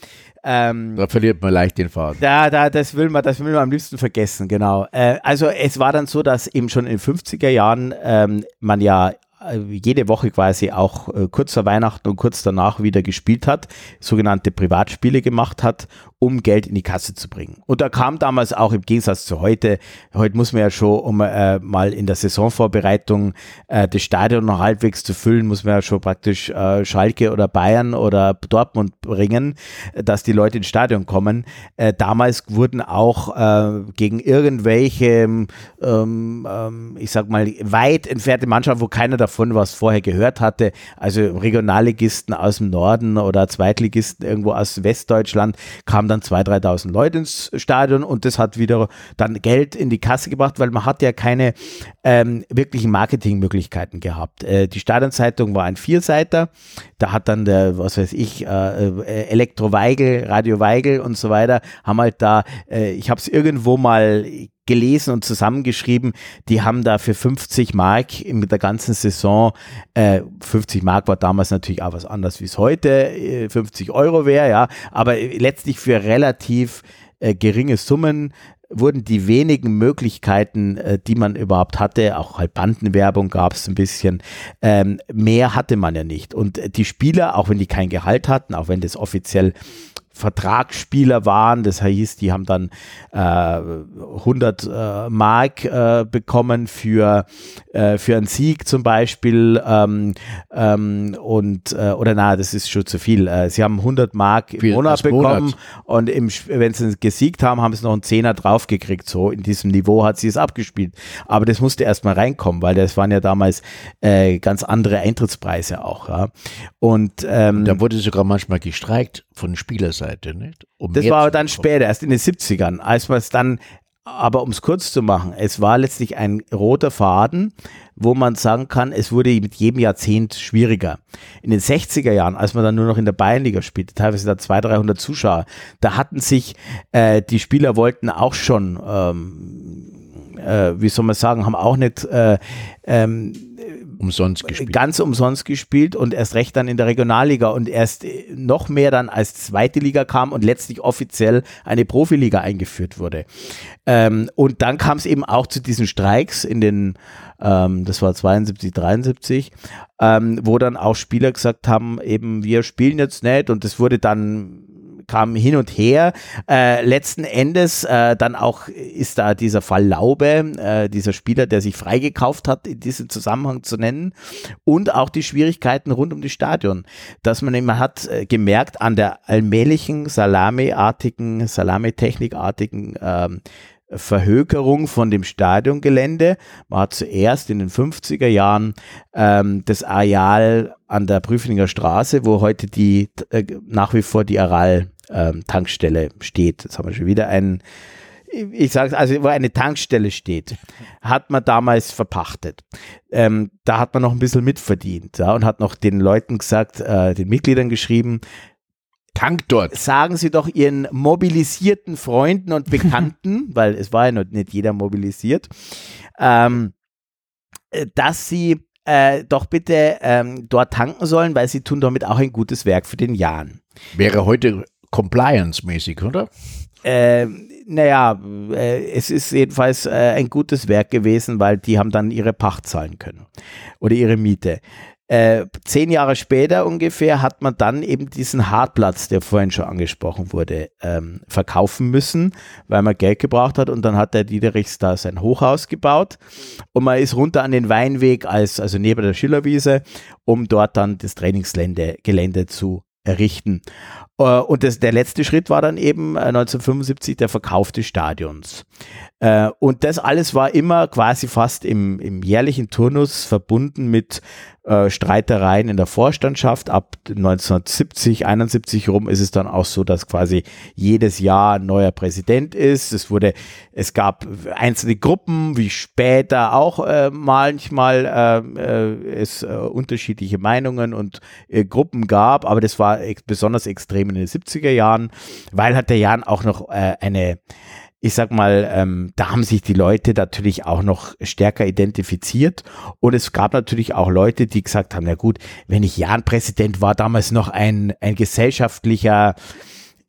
Ähm, da verliert man leicht den Faden. Da, da, das will man, das will man am liebsten vergessen, genau. Äh, also es war dann so, dass eben schon in den 50er Jahren ähm, man ja äh, jede Woche quasi auch äh, kurz vor Weihnachten und kurz danach wieder gespielt hat, sogenannte Privatspiele gemacht hat, um Geld in die Kasse zu bringen. Und da kam damals auch im Gegensatz zu heute, heute muss man ja schon, um äh, mal in der Saisonvorbereitung äh, das Stadion noch halbwegs zu füllen, muss man ja schon praktisch äh, Schalke oder Bayern oder Dortmund bringen, dass die Leute ins Stadion kommen. Äh, damals wurden auch äh, gegen irgendwelche, ähm, ähm, ich sag mal, weit entfernte Mannschaften, wo keiner davon was vorher gehört hatte, also Regionalligisten aus dem Norden oder Zweitligisten irgendwo aus Westdeutschland, kamen dann 2.000, 3.000 Leute ins Stadion und das hat wieder dann Geld in die Kasse gebracht, weil man hat ja keine ähm, wirklichen Marketingmöglichkeiten gehabt. Äh, die Stadionzeitung war ein Vierseiter, da hat dann der, was weiß ich, äh, äh Elektro Weigel, Radio Weigel und so weiter, haben halt da, äh, ich habe es irgendwo mal gelesen und zusammengeschrieben, die haben da für 50 Mark mit der ganzen Saison, äh, 50 Mark war damals natürlich auch was anderes, wie es heute 50 äh, Euro wäre, ja, aber letztlich für relativ äh, geringe Summen wurden die wenigen Möglichkeiten, äh, die man überhaupt hatte, auch halt Bandenwerbung gab es ein bisschen, ähm, mehr hatte man ja nicht. Und die Spieler, auch wenn die kein Gehalt hatten, auch wenn das offiziell Vertragsspieler waren. Das heißt, die haben dann äh, 100 äh, Mark äh, bekommen für, äh, für einen Sieg zum Beispiel. Ähm, ähm, und, äh, oder na, das ist schon zu viel. Äh, sie haben 100 Mark im Monat bekommen Monat. und im, wenn sie gesiegt haben, haben sie noch einen Zehner draufgekriegt. So in diesem Niveau hat sie es abgespielt. Aber das musste erstmal reinkommen, weil das waren ja damals ganz andere Eintrittspreise auch. Ja. Und ähm, da wurde sogar manchmal gestreikt von Spielerseite, nicht? Um das war aber dann später, erst in den 70ern, als man es dann, aber um es kurz zu machen, es war letztlich ein roter Faden, wo man sagen kann, es wurde mit jedem Jahrzehnt schwieriger. In den 60er Jahren, als man dann nur noch in der Bayernliga spielte, teilweise da 200, 300 Zuschauer, da hatten sich, äh, die Spieler wollten auch schon, ähm, äh, wie soll man sagen, haben auch nicht äh, ähm, umsonst gespielt. Ganz umsonst gespielt und erst recht dann in der Regionalliga und erst noch mehr dann als zweite Liga kam und letztlich offiziell eine Profiliga eingeführt wurde. Ähm, und dann kam es eben auch zu diesen Streiks in den, ähm, das war 72, 73, ähm, wo dann auch Spieler gesagt haben, eben wir spielen jetzt nicht und das wurde dann kam hin und her. Äh, letzten Endes äh, dann auch ist da dieser Fall Laube, äh, dieser Spieler, der sich freigekauft hat, in diesem Zusammenhang zu nennen. Und auch die Schwierigkeiten rund um das Stadion. Dass man immer hat äh, gemerkt an der allmählichen Salami-artigen, Salami-Technikartigen ähm, Verhökerung von dem Stadiongelände. Man hat zuerst in den 50er Jahren ähm, das Areal an der Prüflinger Straße, wo heute die äh, nach wie vor die Aral-Tankstelle ähm, steht. Jetzt haben wir schon wieder einen, ich sage also, wo eine Tankstelle steht, hat man damals verpachtet. Ähm, da hat man noch ein bisschen mitverdient ja, und hat noch den Leuten gesagt, äh, den Mitgliedern geschrieben, Tank dort. Sagen Sie doch Ihren mobilisierten Freunden und Bekannten, weil es war ja noch nicht jeder mobilisiert, ähm, äh, dass sie äh, doch bitte ähm, dort tanken sollen, weil sie tun damit auch ein gutes Werk für den Jahren. Wäre heute compliance-mäßig, oder? Äh, naja, äh, es ist jedenfalls äh, ein gutes Werk gewesen, weil die haben dann ihre Pacht zahlen können oder ihre Miete. Äh, zehn Jahre später ungefähr hat man dann eben diesen Hartplatz, der vorhin schon angesprochen wurde, ähm, verkaufen müssen, weil man Geld gebraucht hat und dann hat der Diederichs da sein Hochhaus gebaut und man ist runter an den Weinweg als, also neben der Schillerwiese, um dort dann das Trainingsgelände zu errichten. Äh, und das, der letzte Schritt war dann eben 1975 äh, der Verkauf des Stadions. Äh, und das alles war immer quasi fast im, im jährlichen Turnus verbunden mit Streitereien in der Vorstandschaft. Ab 1970, 71 rum ist es dann auch so, dass quasi jedes Jahr ein neuer Präsident ist. Es wurde, es gab einzelne Gruppen, wie später auch äh, manchmal äh, es äh, unterschiedliche Meinungen und Gruppen gab, aber das war ex besonders extrem in den 70er Jahren, weil hat der Jan auch noch äh, eine ich sag mal, ähm, da haben sich die Leute natürlich auch noch stärker identifiziert. Und es gab natürlich auch Leute, die gesagt haben, na gut, wenn ich Jan-Präsident war, damals noch ein, ein gesellschaftlicher,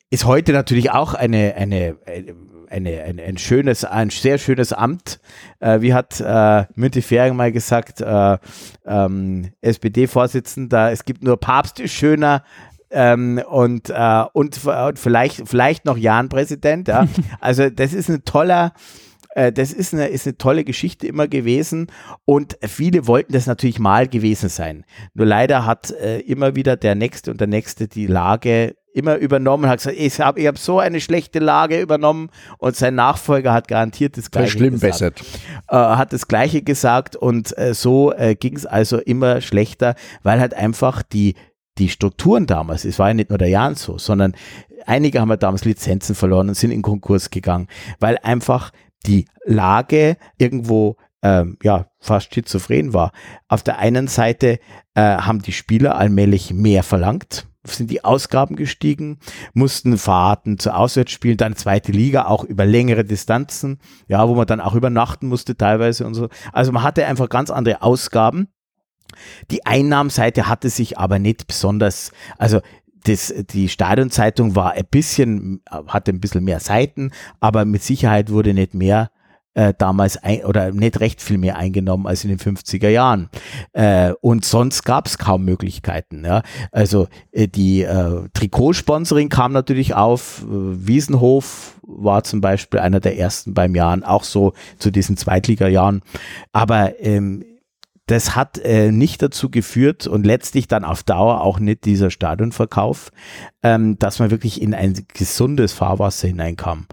ist heute natürlich auch eine, eine, eine, eine, ein schönes, ein sehr schönes Amt. Äh, wie hat äh, Müntefering mal gesagt, äh, ähm, SPD-Vorsitzender, es gibt nur Papst ist schöner ähm, und, äh, und, und vielleicht, vielleicht noch Jan-Präsident. Ja. Also das ist ein toller, äh, das ist eine, ist eine tolle Geschichte immer gewesen und viele wollten das natürlich mal gewesen sein. Nur leider hat äh, immer wieder der Nächste und der Nächste die Lage immer übernommen, hat gesagt, ich habe ich hab so eine schlechte Lage übernommen und sein Nachfolger hat garantiert das Gleiche gesagt. Äh, hat das Gleiche gesagt und äh, so äh, ging es also immer schlechter, weil halt einfach die die Strukturen damals, es war ja nicht nur der Jan so, sondern einige haben ja damals Lizenzen verloren und sind in Konkurs gegangen, weil einfach die Lage irgendwo ähm, ja fast schizophren war. Auf der einen Seite äh, haben die Spieler allmählich mehr verlangt, sind die Ausgaben gestiegen, mussten Fahrten zu Auswärtsspielen, dann zweite Liga auch über längere Distanzen, ja, wo man dann auch übernachten musste teilweise und so. Also man hatte einfach ganz andere Ausgaben die Einnahmenseite hatte sich aber nicht besonders, also das, die Stadionzeitung war ein bisschen, hatte ein bisschen mehr Seiten, aber mit Sicherheit wurde nicht mehr äh, damals ein, oder nicht recht viel mehr eingenommen als in den 50er Jahren. Äh, und sonst gab es kaum Möglichkeiten. Ja? Also äh, die äh, Trikotsponsoring kam natürlich auf. Äh, Wiesenhof war zum Beispiel einer der ersten beim Jahren, auch so zu diesen Zweitliga-Jahren. Aber ähm, das hat äh, nicht dazu geführt und letztlich dann auf Dauer auch nicht dieser Stadionverkauf, ähm, dass man wirklich in ein gesundes Fahrwasser hineinkam.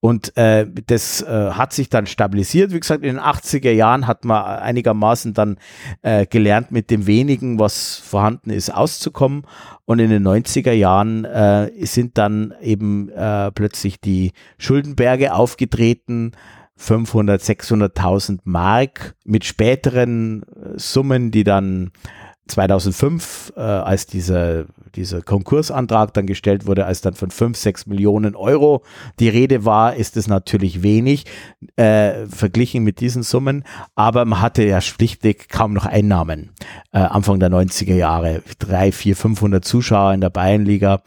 Und äh, das äh, hat sich dann stabilisiert. Wie gesagt, in den 80er Jahren hat man einigermaßen dann äh, gelernt, mit dem wenigen, was vorhanden ist, auszukommen. Und in den 90er Jahren äh, sind dann eben äh, plötzlich die Schuldenberge aufgetreten 500, 600.000 Mark mit späteren äh, Summen, die dann 2005, äh, als dieser, dieser Konkursantrag dann gestellt wurde, als dann von 5, 6 Millionen Euro die Rede war, ist es natürlich wenig äh, verglichen mit diesen Summen, aber man hatte ja schlichtweg kaum noch Einnahmen. Äh, Anfang der 90er Jahre, 3, 4, 500 Zuschauer in der Bayernliga.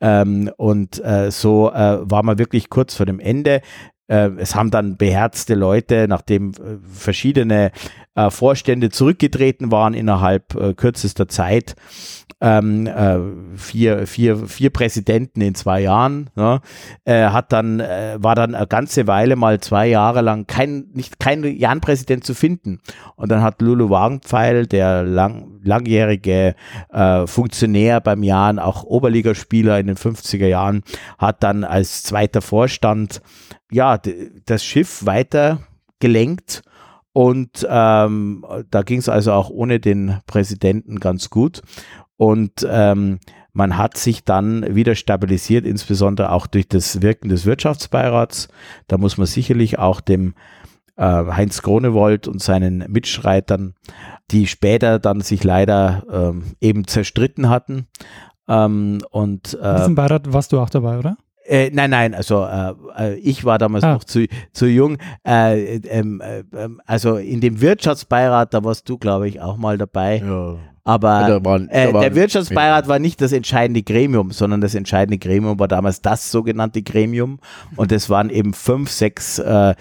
Ähm, und äh, so äh, war man wirklich kurz vor dem Ende es haben dann beherzte Leute, nachdem äh, verschiedene äh, Vorstände zurückgetreten waren innerhalb äh, kürzester Zeit, ähm, äh, vier, vier, vier Präsidenten in zwei Jahren, ne, äh, hat dann, äh, war dann eine ganze Weile mal zwei Jahre lang kein, nicht kein Jan-Präsident zu finden. Und dann hat Lulu Wagenpfeil, der lang, langjährige äh, Funktionär beim Jan, auch Oberligaspieler in den 50er Jahren, hat dann als zweiter Vorstand ja, das Schiff weiter gelenkt und ähm, da ging es also auch ohne den Präsidenten ganz gut. Und ähm, man hat sich dann wieder stabilisiert, insbesondere auch durch das Wirken des Wirtschaftsbeirats. Da muss man sicherlich auch dem äh, Heinz Kronewold und seinen Mitstreitern, die später dann sich leider ähm, eben zerstritten hatten. Ähm, und, äh, In diesem Beirat warst du auch dabei, oder? Äh, nein, nein, also äh, äh, ich war damals ah. noch zu, zu jung. Äh, ähm, äh, ähm, also in dem Wirtschaftsbeirat, da warst du, glaube ich, auch mal dabei. Ja. Aber da waren, da waren, der Wirtschaftsbeirat ja. war nicht das entscheidende Gremium, sondern das entscheidende Gremium war damals das sogenannte Gremium. Und es waren eben fünf, sechs äh,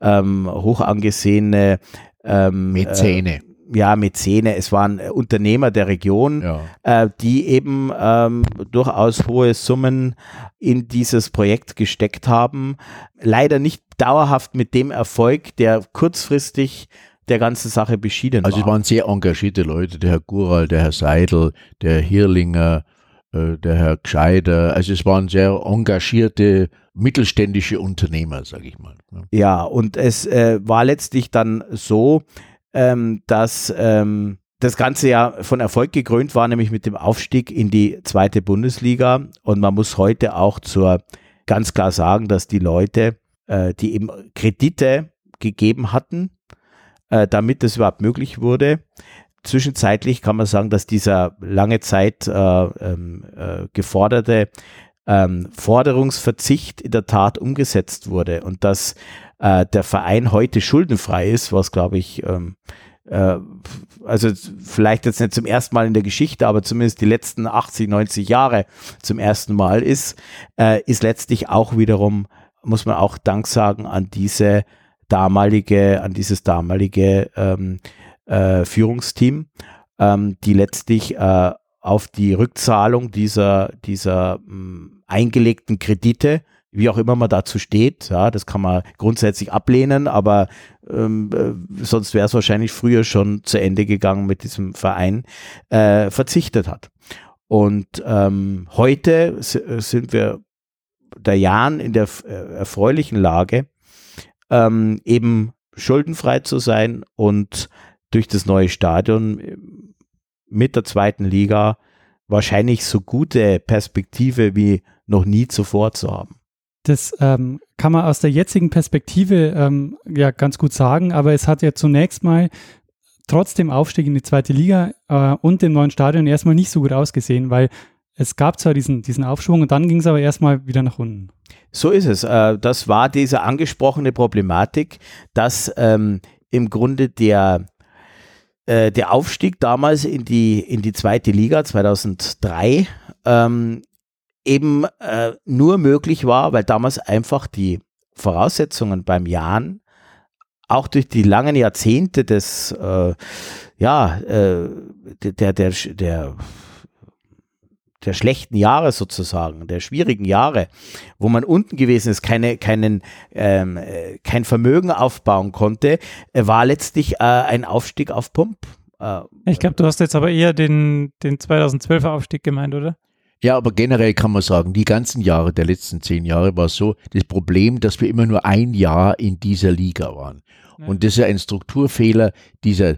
ähm, hoch angesehene ähm, Mäzene ja, Mäzene, es waren äh, Unternehmer der Region, ja. äh, die eben ähm, durchaus hohe Summen in dieses Projekt gesteckt haben. Leider nicht dauerhaft mit dem Erfolg, der kurzfristig der ganzen Sache beschieden also war. Also es waren sehr engagierte Leute, der Herr Gural, der Herr Seidel, der Herr Hirlinger, äh, der Herr Gscheider. Also es waren sehr engagierte mittelständische Unternehmer, sage ich mal. Ne? Ja, und es äh, war letztlich dann so, ähm, dass ähm, das Ganze ja von Erfolg gekrönt war, nämlich mit dem Aufstieg in die zweite Bundesliga. Und man muss heute auch zur ganz klar sagen, dass die Leute, äh, die eben Kredite gegeben hatten, äh, damit das überhaupt möglich wurde, zwischenzeitlich kann man sagen, dass dieser lange Zeit äh, ähm, äh, geforderte ähm, Forderungsverzicht in der Tat umgesetzt wurde und dass äh, der Verein heute schuldenfrei ist, was glaube ich, ähm, äh, also vielleicht jetzt nicht zum ersten Mal in der Geschichte, aber zumindest die letzten 80, 90 Jahre zum ersten Mal ist, äh, ist letztlich auch wiederum, muss man auch Dank sagen an diese damalige, an dieses damalige ähm, äh, Führungsteam, ähm, die letztlich äh, auf die Rückzahlung dieser, dieser mh, hm, eingelegten Kredite wie auch immer man dazu steht. Ja, das kann man grundsätzlich ablehnen, aber ähm, äh, sonst wäre es wahrscheinlich früher schon zu Ende gegangen mit diesem Verein, äh, verzichtet hat. Und ähm, heute sind wir der Jahren in der äh, erfreulichen Lage, ähm, eben schuldenfrei zu sein und durch das neue Stadion äh, mit der zweiten Liga wahrscheinlich so gute Perspektive wie noch nie zuvor zu haben. Das ähm, kann man aus der jetzigen Perspektive ähm, ja ganz gut sagen, aber es hat ja zunächst mal trotz dem Aufstieg in die zweite Liga äh, und dem neuen Stadion erstmal nicht so gut ausgesehen, weil es gab zwar diesen, diesen Aufschwung und dann ging es aber erstmal wieder nach unten. So ist es. Äh, das war diese angesprochene Problematik, dass ähm, im Grunde der, äh, der Aufstieg damals in die, in die zweite Liga 2003 ähm, eben äh, nur möglich war, weil damals einfach die Voraussetzungen beim Jan auch durch die langen Jahrzehnte des, äh, ja, äh, der, der, der, der schlechten Jahre sozusagen, der schwierigen Jahre, wo man unten gewesen ist, keine, keinen, ähm, äh, kein Vermögen aufbauen konnte, äh, war letztlich äh, ein Aufstieg auf Pump. Äh, ich glaube, du hast jetzt aber eher den, den 2012er Aufstieg gemeint, oder? Ja, aber generell kann man sagen, die ganzen Jahre der letzten zehn Jahre war so das Problem, dass wir immer nur ein Jahr in dieser Liga waren. Ja. Und das ist ja ein Strukturfehler dieser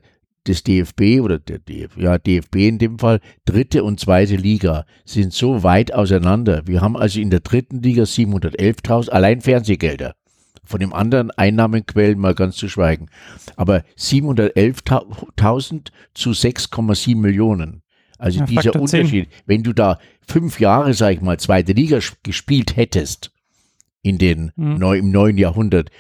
des DFB oder der DF, ja, DFB in dem Fall, dritte und zweite Liga sind so weit auseinander. Wir haben also in der dritten Liga 711.000 allein Fernsehgelder. Von den anderen Einnahmenquellen mal ganz zu schweigen. Aber 711.000 zu 6,7 Millionen. Also ja, dieser Unterschied, 10. wenn du da fünf Jahre, sag ich mal, zweite Liga gespielt hättest in den mhm. neu, im neuen Jahrhundert,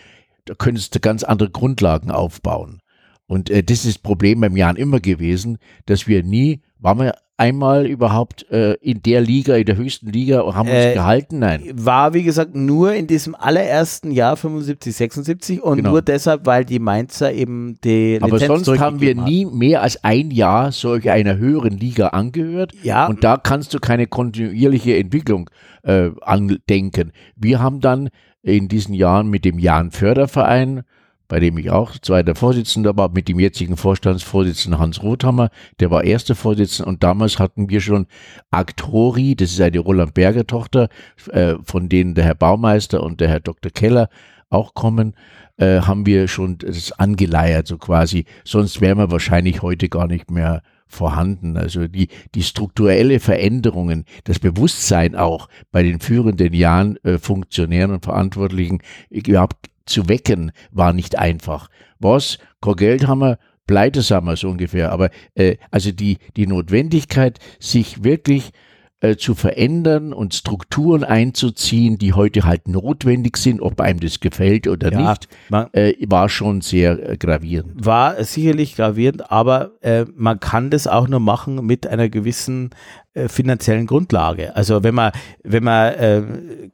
da könntest du ganz andere Grundlagen aufbauen. Und äh, das ist das Problem beim Jahren immer gewesen, dass wir nie Waren wir einmal überhaupt äh, in der Liga, in der höchsten Liga haben uns Äh, gehalten? Nein. War, wie gesagt, nur in diesem allerersten Jahr 75, 76 und Genau. nur deshalb, weil die Mainzer eben die Aber Lizenz sonst haben wir nie mehr als ein Jahr solch einer höheren Liga angehört. Ja. Und da kannst du keine kontinuierliche Entwicklung äh, andenken. Wir haben dann in diesen Jahren mit dem Jahn Förderverein, bei dem ich auch zweiter Vorsitzender war, mit dem jetzigen Vorstandsvorsitzenden Hans Rothammer, der war erster Vorsitzender und damals hatten wir schon Aktori, das ist eine Roland Berger Tochter, äh, von denen der Herr Baumeister und der Herr Dr. Keller auch kommen, äh, haben wir schon das angeleiert, so quasi. Sonst wären wir wahrscheinlich heute gar nicht mehr vorhanden. Also die, die strukturelle Veränderungen, das Bewusstsein auch bei den führenden Jahren äh, Funktionären und Verantwortlichen überhaupt zu wecken, war nicht einfach. Was? Kein Geld haben wir, pleite sind wir so ungefähr. Aber äh, also die, die Notwendigkeit, sich wirklich äh, zu verändern und Strukturen einzuziehen, die heute halt notwendig sind, ob einem das gefällt oder Ja, nicht, äh, war schon sehr äh, gravierend. war sicherlich gravierend, aber äh, man kann das auch nur machen mit einer gewissen äh, finanziellen Grundlage. Also wenn man wenn man äh,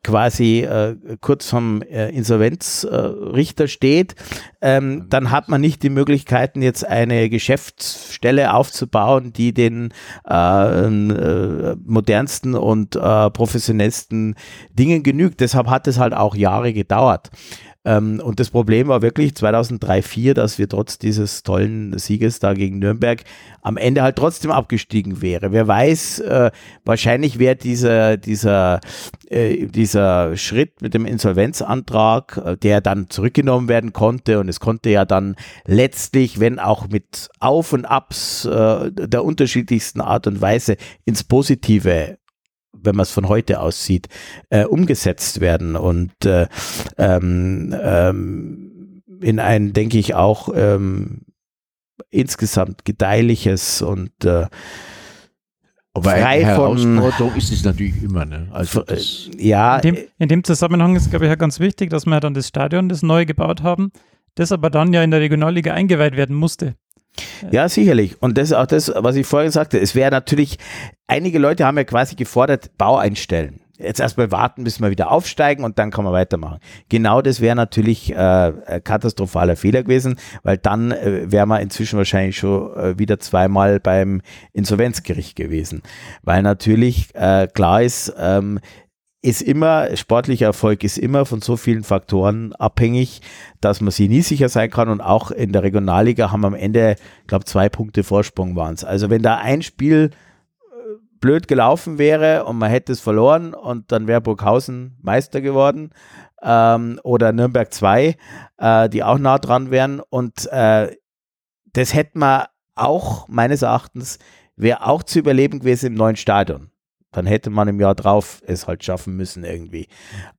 quasi äh, kurz vom äh, Insolvenzrichter Richter steht, ähm, dann hat man nicht die Möglichkeiten jetzt eine Geschäftsstelle aufzubauen, die den äh, modernsten und äh, professionellsten Dingen genügt. Deshalb hat es halt auch Jahre gedauert. Ähm, und das Problem war wirklich 2003, 2004, dass wir trotz dieses tollen Sieges da gegen Nürnberg am Ende halt trotzdem abgestiegen wäre. Wer weiß, äh, wahrscheinlich wäre dieser, dieser, äh, dieser Schritt mit dem Insolvenzantrag, äh, der dann zurückgenommen werden konnte und es konnte ja dann letztlich, wenn auch mit Auf und Abs äh, der unterschiedlichsten Art und Weise ins Positive wenn man es von heute aus sieht, äh, umgesetzt werden und äh, ähm, ähm, in ein, denke ich, auch ähm, insgesamt gedeihliches und äh, Aber Frei Herausforderung ist es natürlich immer. Ne? Also äh, das, ja, In dem, in dem Zusammenhang ist, glaube ich, ja ganz wichtig, dass wir dann das Stadion, das neu gebaut haben, das aber dann ja in der Regionalliga eingeweiht werden musste. Ja, sicherlich. Und das ist auch das, was ich vorhin sagte. Es wäre natürlich, einige Leute haben ja quasi gefordert, Bau einstellen. Jetzt erstmal warten, bis wir wieder aufsteigen und dann kann man weitermachen. Genau das wäre natürlich äh, ein katastrophaler Fehler gewesen, weil dann äh, wären wir inzwischen wahrscheinlich schon äh, wieder zweimal beim Insolvenzgericht gewesen. Weil natürlich äh, klar ist, ähm, ist immer, sportlicher Erfolg ist immer von so vielen Faktoren abhängig, dass man sich nie sicher sein kann und auch in der Regionalliga haben am Ende, ich glaube, zwei Punkte Vorsprung waren es. Also wenn da ein Spiel äh, blöd gelaufen wäre und man hätte es verloren und dann wäre Burghausen Meister geworden ähm, oder Nürnberg 2, äh, die auch nah dran wären und äh, das hätte man auch meines Erachtens, wäre auch zu überleben gewesen im neuen Stadion. Dann hätte man im Jahr drauf es halt schaffen müssen irgendwie.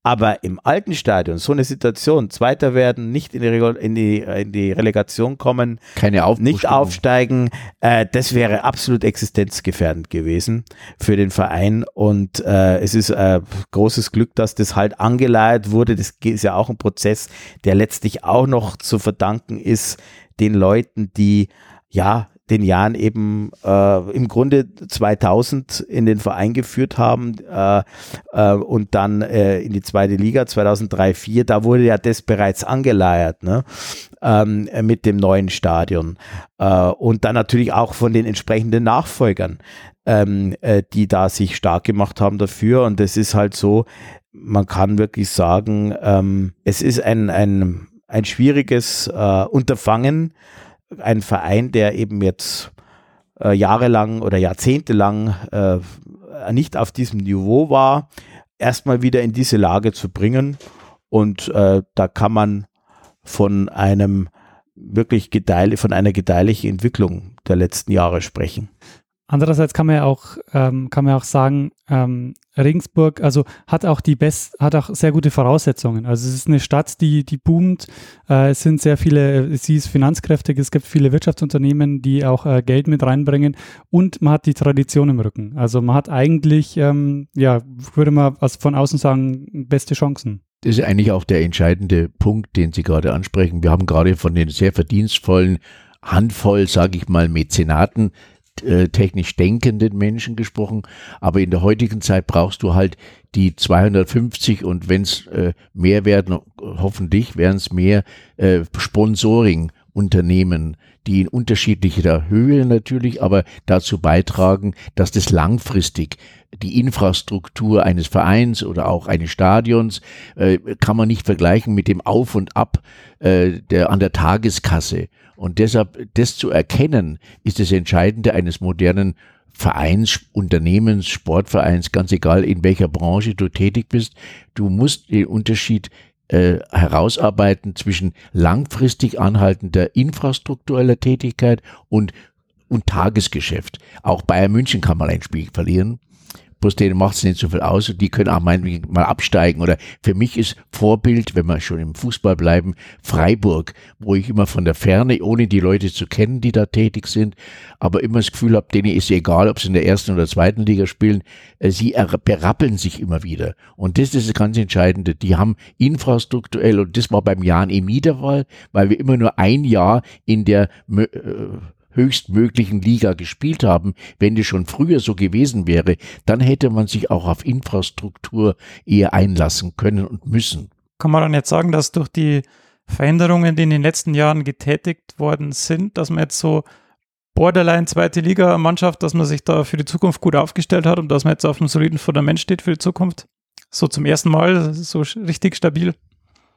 Aber im alten Stadion, so eine Situation, Zweiter werden, nicht in die, Rego- in die, in die Relegation kommen, keine nicht aufsteigen, äh, das wäre absolut existenzgefährdend gewesen für den Verein. Und äh, es ist äh, großes Glück, dass das halt angeleiert wurde. Das ist ja auch ein Prozess, der letztlich auch noch zu verdanken ist den Leuten, die ja den Jahren eben äh, im Grunde 2000 in den Verein geführt haben äh, äh, und dann äh, in die zweite Liga 2003, 2004, da wurde ja das bereits angeleiert ne? ähm, äh, mit dem neuen Stadion. Äh, und dann natürlich auch von den entsprechenden Nachfolgern, ähm, äh, die da sich stark gemacht haben dafür. Und das ist halt so, man kann wirklich sagen, ähm, es ist ein, ein, ein schwieriges Unterfangen, ein Verein, der eben jetzt äh, jahrelang oder jahrzehntelang äh, nicht auf diesem Niveau war, erstmal wieder in diese Lage zu bringen. Und äh, da kann man von einem wirklich gedeih von einer gedeihlichen Entwicklung der letzten Jahre sprechen. Andererseits kann man ja auch, ähm, kann man auch sagen, ähm, Regensburg, also hat auch die best, hat auch sehr gute Voraussetzungen. Also es ist eine Stadt, die, die boomt. Äh, es sind sehr viele, sie ist finanzkräftig, es gibt viele Wirtschaftsunternehmen, die auch äh, Geld mit reinbringen und man hat die Tradition im Rücken. Also man hat eigentlich, ähm, ja, würde man also von außen sagen, beste Chancen. Das ist eigentlich auch der entscheidende Punkt, den Sie gerade ansprechen. Wir haben gerade von den sehr verdienstvollen Handvoll, sage ich mal, Mäzenaten äh, technisch denkenden Menschen gesprochen, aber in der heutigen Zeit brauchst du halt die 250 und wenn es äh, mehr werden, hoffentlich werden es mehr äh, Sponsoring-Unternehmen, die in unterschiedlicher Höhe natürlich, aber dazu beitragen, dass das langfristig die Infrastruktur eines Vereins oder auch eines Stadions äh, kann man nicht vergleichen mit dem Auf und Ab äh, der an der Tageskasse. Und deshalb das zu erkennen, ist das Entscheidende eines modernen Vereins, Unternehmens, Sportvereins, ganz egal in welcher Branche du tätig bist. Du musst den Unterschied äh, herausarbeiten zwischen langfristig anhaltender infrastruktureller Tätigkeit und, und Tagesgeschäft. Auch Bayern München kann mal ein Spiel verlieren bloß denen macht es nicht so viel aus und die können auch meinetwegen mal absteigen. Oder für mich ist Vorbild, wenn wir schon im Fußball bleiben, Freiburg, wo ich immer von der Ferne, ohne die Leute zu kennen, die da tätig sind, aber immer das Gefühl habe, denen ist egal, ob sie in der ersten oder zweiten Liga spielen, äh, sie berappeln sich immer wieder. Und das ist das ganz Entscheidende. Die haben infrastrukturell, und das war beim Jan Emi der weil wir immer nur ein Jahr in der äh, höchstmöglichen Liga gespielt haben, wenn die schon früher so gewesen wäre, dann hätte man sich auch auf Infrastruktur eher einlassen können und müssen. Kann man dann jetzt sagen, dass durch die Veränderungen, die in den letzten Jahren getätigt worden sind, dass man jetzt so Borderline zweite Liga Mannschaft, dass man sich da für die Zukunft gut aufgestellt hat und dass man jetzt auf einem soliden Fundament steht für die Zukunft? So zum ersten Mal, so richtig stabil.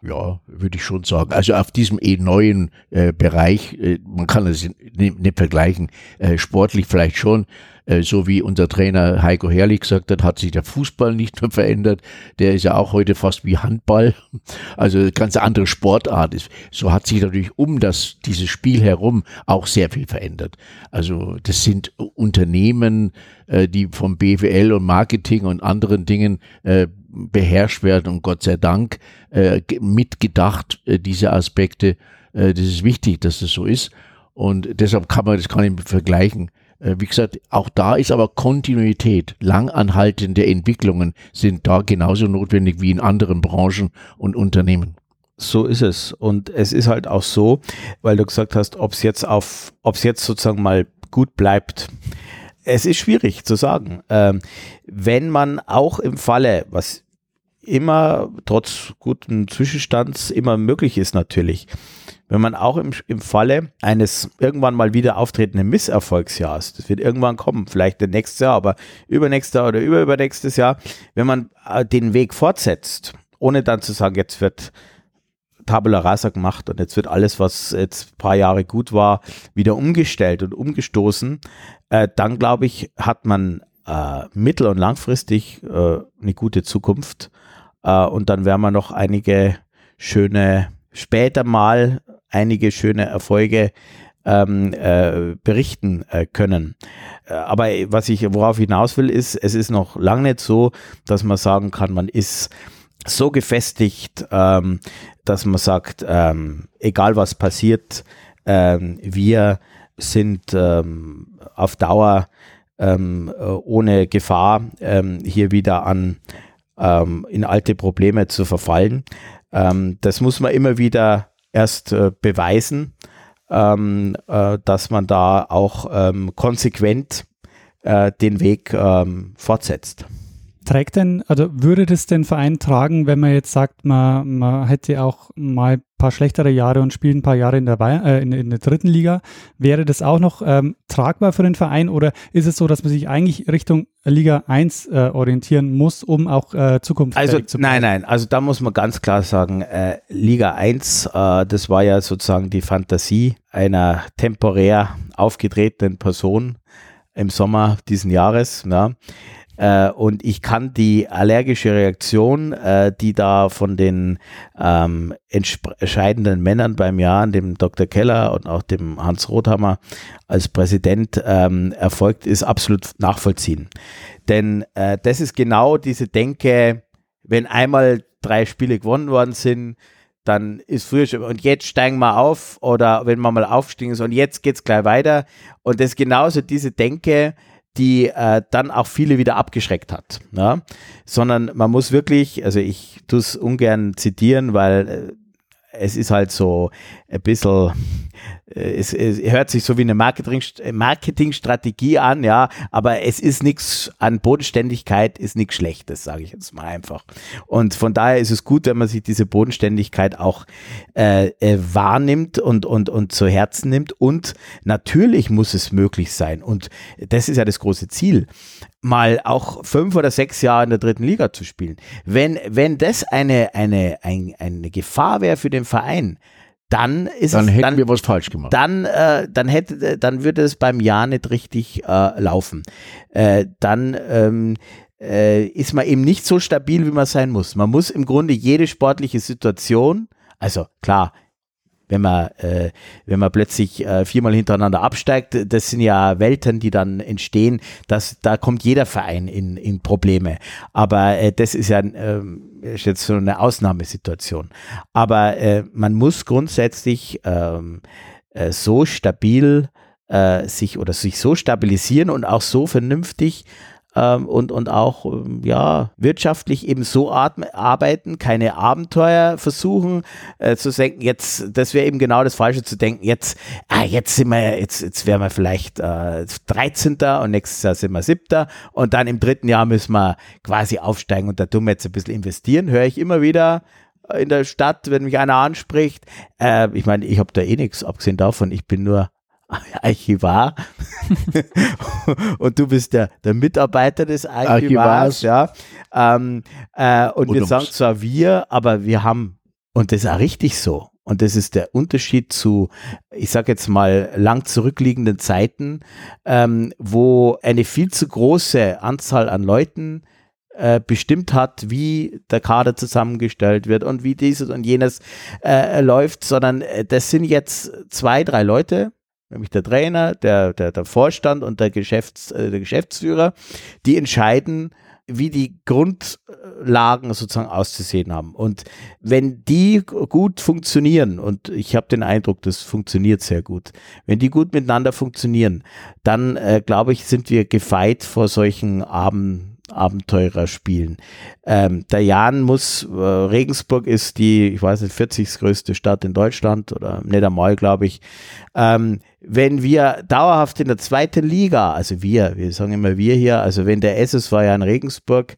Ja, würde ich schon sagen. Also auf diesem eh neuen äh, Bereich, äh, man kann es nicht, nicht vergleichen, äh, sportlich vielleicht schon, äh, so wie unser Trainer Heiko Herrlich gesagt hat, hat sich der Fußball nicht mehr verändert. Der ist ja auch heute fast wie Handball, also ganz andere Sportart ist. So hat sich natürlich um das, dieses Spiel herum auch sehr viel verändert. Also das sind Unternehmen, äh, die vom BWL und Marketing und anderen Dingen äh, beherrscht werden und Gott sei Dank äh, mitgedacht, äh, diese Aspekte. Äh, das ist wichtig, dass das so ist. Und deshalb kann man das gar nicht vergleichen. Äh, wie gesagt, auch da ist aber Kontinuität, langanhaltende Entwicklungen sind da genauso notwendig wie in anderen Branchen und Unternehmen. So ist es. Und es ist halt auch so, weil du gesagt hast, ob es jetzt auf, ob es jetzt sozusagen mal gut bleibt. Es ist schwierig zu sagen. Ähm, wenn man auch im Falle, was immer, trotz guten Zwischenstands, immer möglich ist natürlich. Wenn man auch im, im Falle eines irgendwann mal wieder auftretenden Misserfolgsjahrs, das wird irgendwann kommen, vielleicht nächstes Jahr, aber übernächstes Jahr oder überübernächstes Jahr, wenn man äh, den Weg fortsetzt, ohne dann zu sagen, jetzt wird Tabula Rasa gemacht und jetzt wird alles, was jetzt ein paar Jahre gut war, wieder umgestellt und umgestoßen, äh, dann glaube ich, hat man äh, mittel- und langfristig äh, eine gute Zukunft und dann werden wir noch einige schöne, später mal einige schöne Erfolge ähm, äh, berichten äh, können. Äh, aber was ich, worauf ich hinaus will, ist, es ist noch lange nicht so, dass man sagen kann, man ist so gefestigt, ähm, dass man sagt, ähm, egal was passiert, ähm, wir sind ähm, auf Dauer ähm, äh, ohne Gefahr hier wieder an ähm, in alte Probleme zu verfallen. Ähm, das muss man immer wieder erst äh, beweisen, ähm, äh, dass man da auch ähm, konsequent äh, den Weg ähm, fortsetzt. Trägt denn, also würde das den Verein tragen, wenn man jetzt sagt, man, man hätte auch mal ein paar schlechtere Jahre und spielt ein paar Jahre in der, äh, in, in, der dritten Liga? Wäre das auch noch ähm, tragbar für den Verein oder ist es so, dass man sich eigentlich Richtung Liga 1 äh, orientieren muss, um auch äh, Zukunft also, zu Nein, nein, also da muss man ganz klar sagen, äh, Liga 1, äh, das war ja sozusagen die Fantasie einer temporär aufgetretenen Person im Sommer diesen Jahres. Ja. Äh, und ich kann die allergische Reaktion, äh, die da von den ähm, entscheidenden Männern beim Jahr, dem Dr. Keller und auch dem Hans Rothammer als Präsident ähm, erfolgt ist, absolut nachvollziehen. Denn äh, das ist genau diese Denke, wenn einmal drei Spiele gewonnen worden sind, dann ist früher schon, und jetzt steigen wir auf oder wenn man mal aufstiegen ist und jetzt geht es gleich weiter. Und das ist genauso diese Denke, die äh, dann auch viele wieder abgeschreckt hat. Ja? Sondern man muss wirklich, also ich tue es ungern zitieren, weil äh, es ist halt so ein bisschen es, es hört sich so wie eine Marketing, Marketingstrategie an, ja, aber es ist nichts an Bodenständigkeit, ist nichts Schlechtes, sage ich jetzt mal einfach. Und von daher ist es gut, wenn man sich diese Bodenständigkeit auch äh, äh, wahrnimmt und, und, und zu Herzen nimmt. Und natürlich muss es möglich sein. Und das ist ja das große Ziel mal auch fünf oder sechs Jahre in der dritten Liga zu spielen. Wenn, wenn das eine, eine, ein, eine Gefahr wäre für den Verein, dann ist dann es, hätten dann, wir was falsch gemacht. dann, äh, dann hätte, dann würde es beim Jahr nicht richtig äh, laufen. Äh, dann ähm, äh, ist man eben nicht so stabil, wie man sein muss. Man muss im Grunde jede sportliche Situation, also klar, wenn man, äh, wenn man plötzlich äh, viermal hintereinander absteigt, das sind ja Welten, die dann entstehen, dass, da kommt jeder Verein in, in Probleme. Aber äh, das ist ja ähm, ist jetzt so eine Ausnahmesituation. Aber äh, man muss grundsätzlich ähm, äh, so stabil äh, sich oder sich so stabilisieren und auch so vernünftig ähm, und, und auch ähm, ja, wirtschaftlich eben so arbeiten, keine Abenteuer versuchen äh, zu denken, jetzt, das wäre eben genau das Falsche zu denken, jetzt, ah, jetzt sind wir, jetzt, jetzt wären wir vielleicht äh, 13. und nächstes Jahr sind wir 7. und dann im dritten Jahr müssen wir quasi aufsteigen und da tun wir jetzt ein bisschen investieren, höre ich immer wieder in der Stadt, wenn mich einer anspricht. Äh, ich meine, ich habe da eh nichts, abgesehen davon, ich bin nur Archivar und du bist der, der Mitarbeiter des Archivars, Archivars. ja. Ähm, äh, und, und wir sagen zwar wir, aber wir haben, und das ist auch richtig so. Und das ist der Unterschied zu, ich sage jetzt mal, lang zurückliegenden Zeiten, ähm, wo eine viel zu große Anzahl an Leuten äh, bestimmt hat, wie der Kader zusammengestellt wird und wie dieses und jenes äh, läuft, sondern äh, das sind jetzt zwei, drei Leute, nämlich der Trainer, der, der, der Vorstand und der, Geschäfts-, äh, der Geschäftsführer, die entscheiden, wie die Grundlagen sozusagen auszusehen haben. Und wenn die gut funktionieren, und ich habe den Eindruck, das funktioniert sehr gut, wenn die gut miteinander funktionieren, dann äh, glaube ich, sind wir gefeit vor solchen Abend Abenteurer spielen. Ähm, der Jan muss, äh, Regensburg ist die, ich weiß nicht, 40. größte Stadt in Deutschland oder nicht einmal, glaube ich. Ähm, wenn wir dauerhaft in der zweiten Liga, also wir, wir sagen immer wir hier, also wenn der SSV ja in Regensburg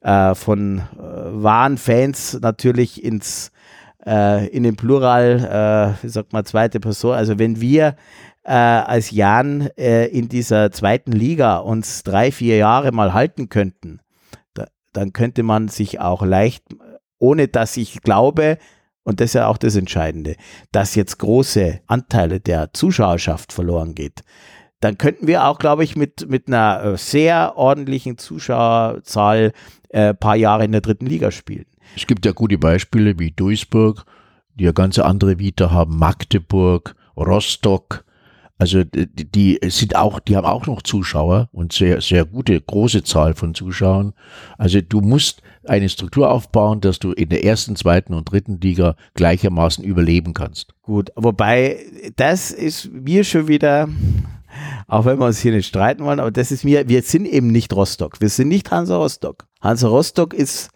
äh, von äh, wahren Fans natürlich ins äh, in den Plural, äh, wie sagt man, zweite Person, also wenn wir äh, als Jan äh, in dieser zweiten Liga uns drei, vier Jahre mal halten könnten, da, dann könnte man sich auch leicht, ohne dass ich glaube, und das ist ja auch das Entscheidende, dass jetzt große Anteile der Zuschauerschaft verloren geht, dann könnten wir auch, glaube ich, mit, mit einer äh, sehr ordentlichen Zuschauerzahl äh, paar Jahre in der dritten Liga spielen. Es gibt ja gute Beispiele wie Duisburg, die ja ganz andere Vita haben, Magdeburg, Rostock, also die, die sind auch, die haben auch noch Zuschauer und sehr, sehr gute, große Zahl von Zuschauern. Also du musst eine Struktur aufbauen, dass du in der ersten, zweiten und dritten Liga gleichermaßen überleben kannst. Gut, wobei das ist mir schon wieder, auch wenn wir uns hier nicht streiten wollen, aber das ist mir, wir sind eben nicht Rostock. Wir sind nicht Hansa Rostock. Hansa Rostock ist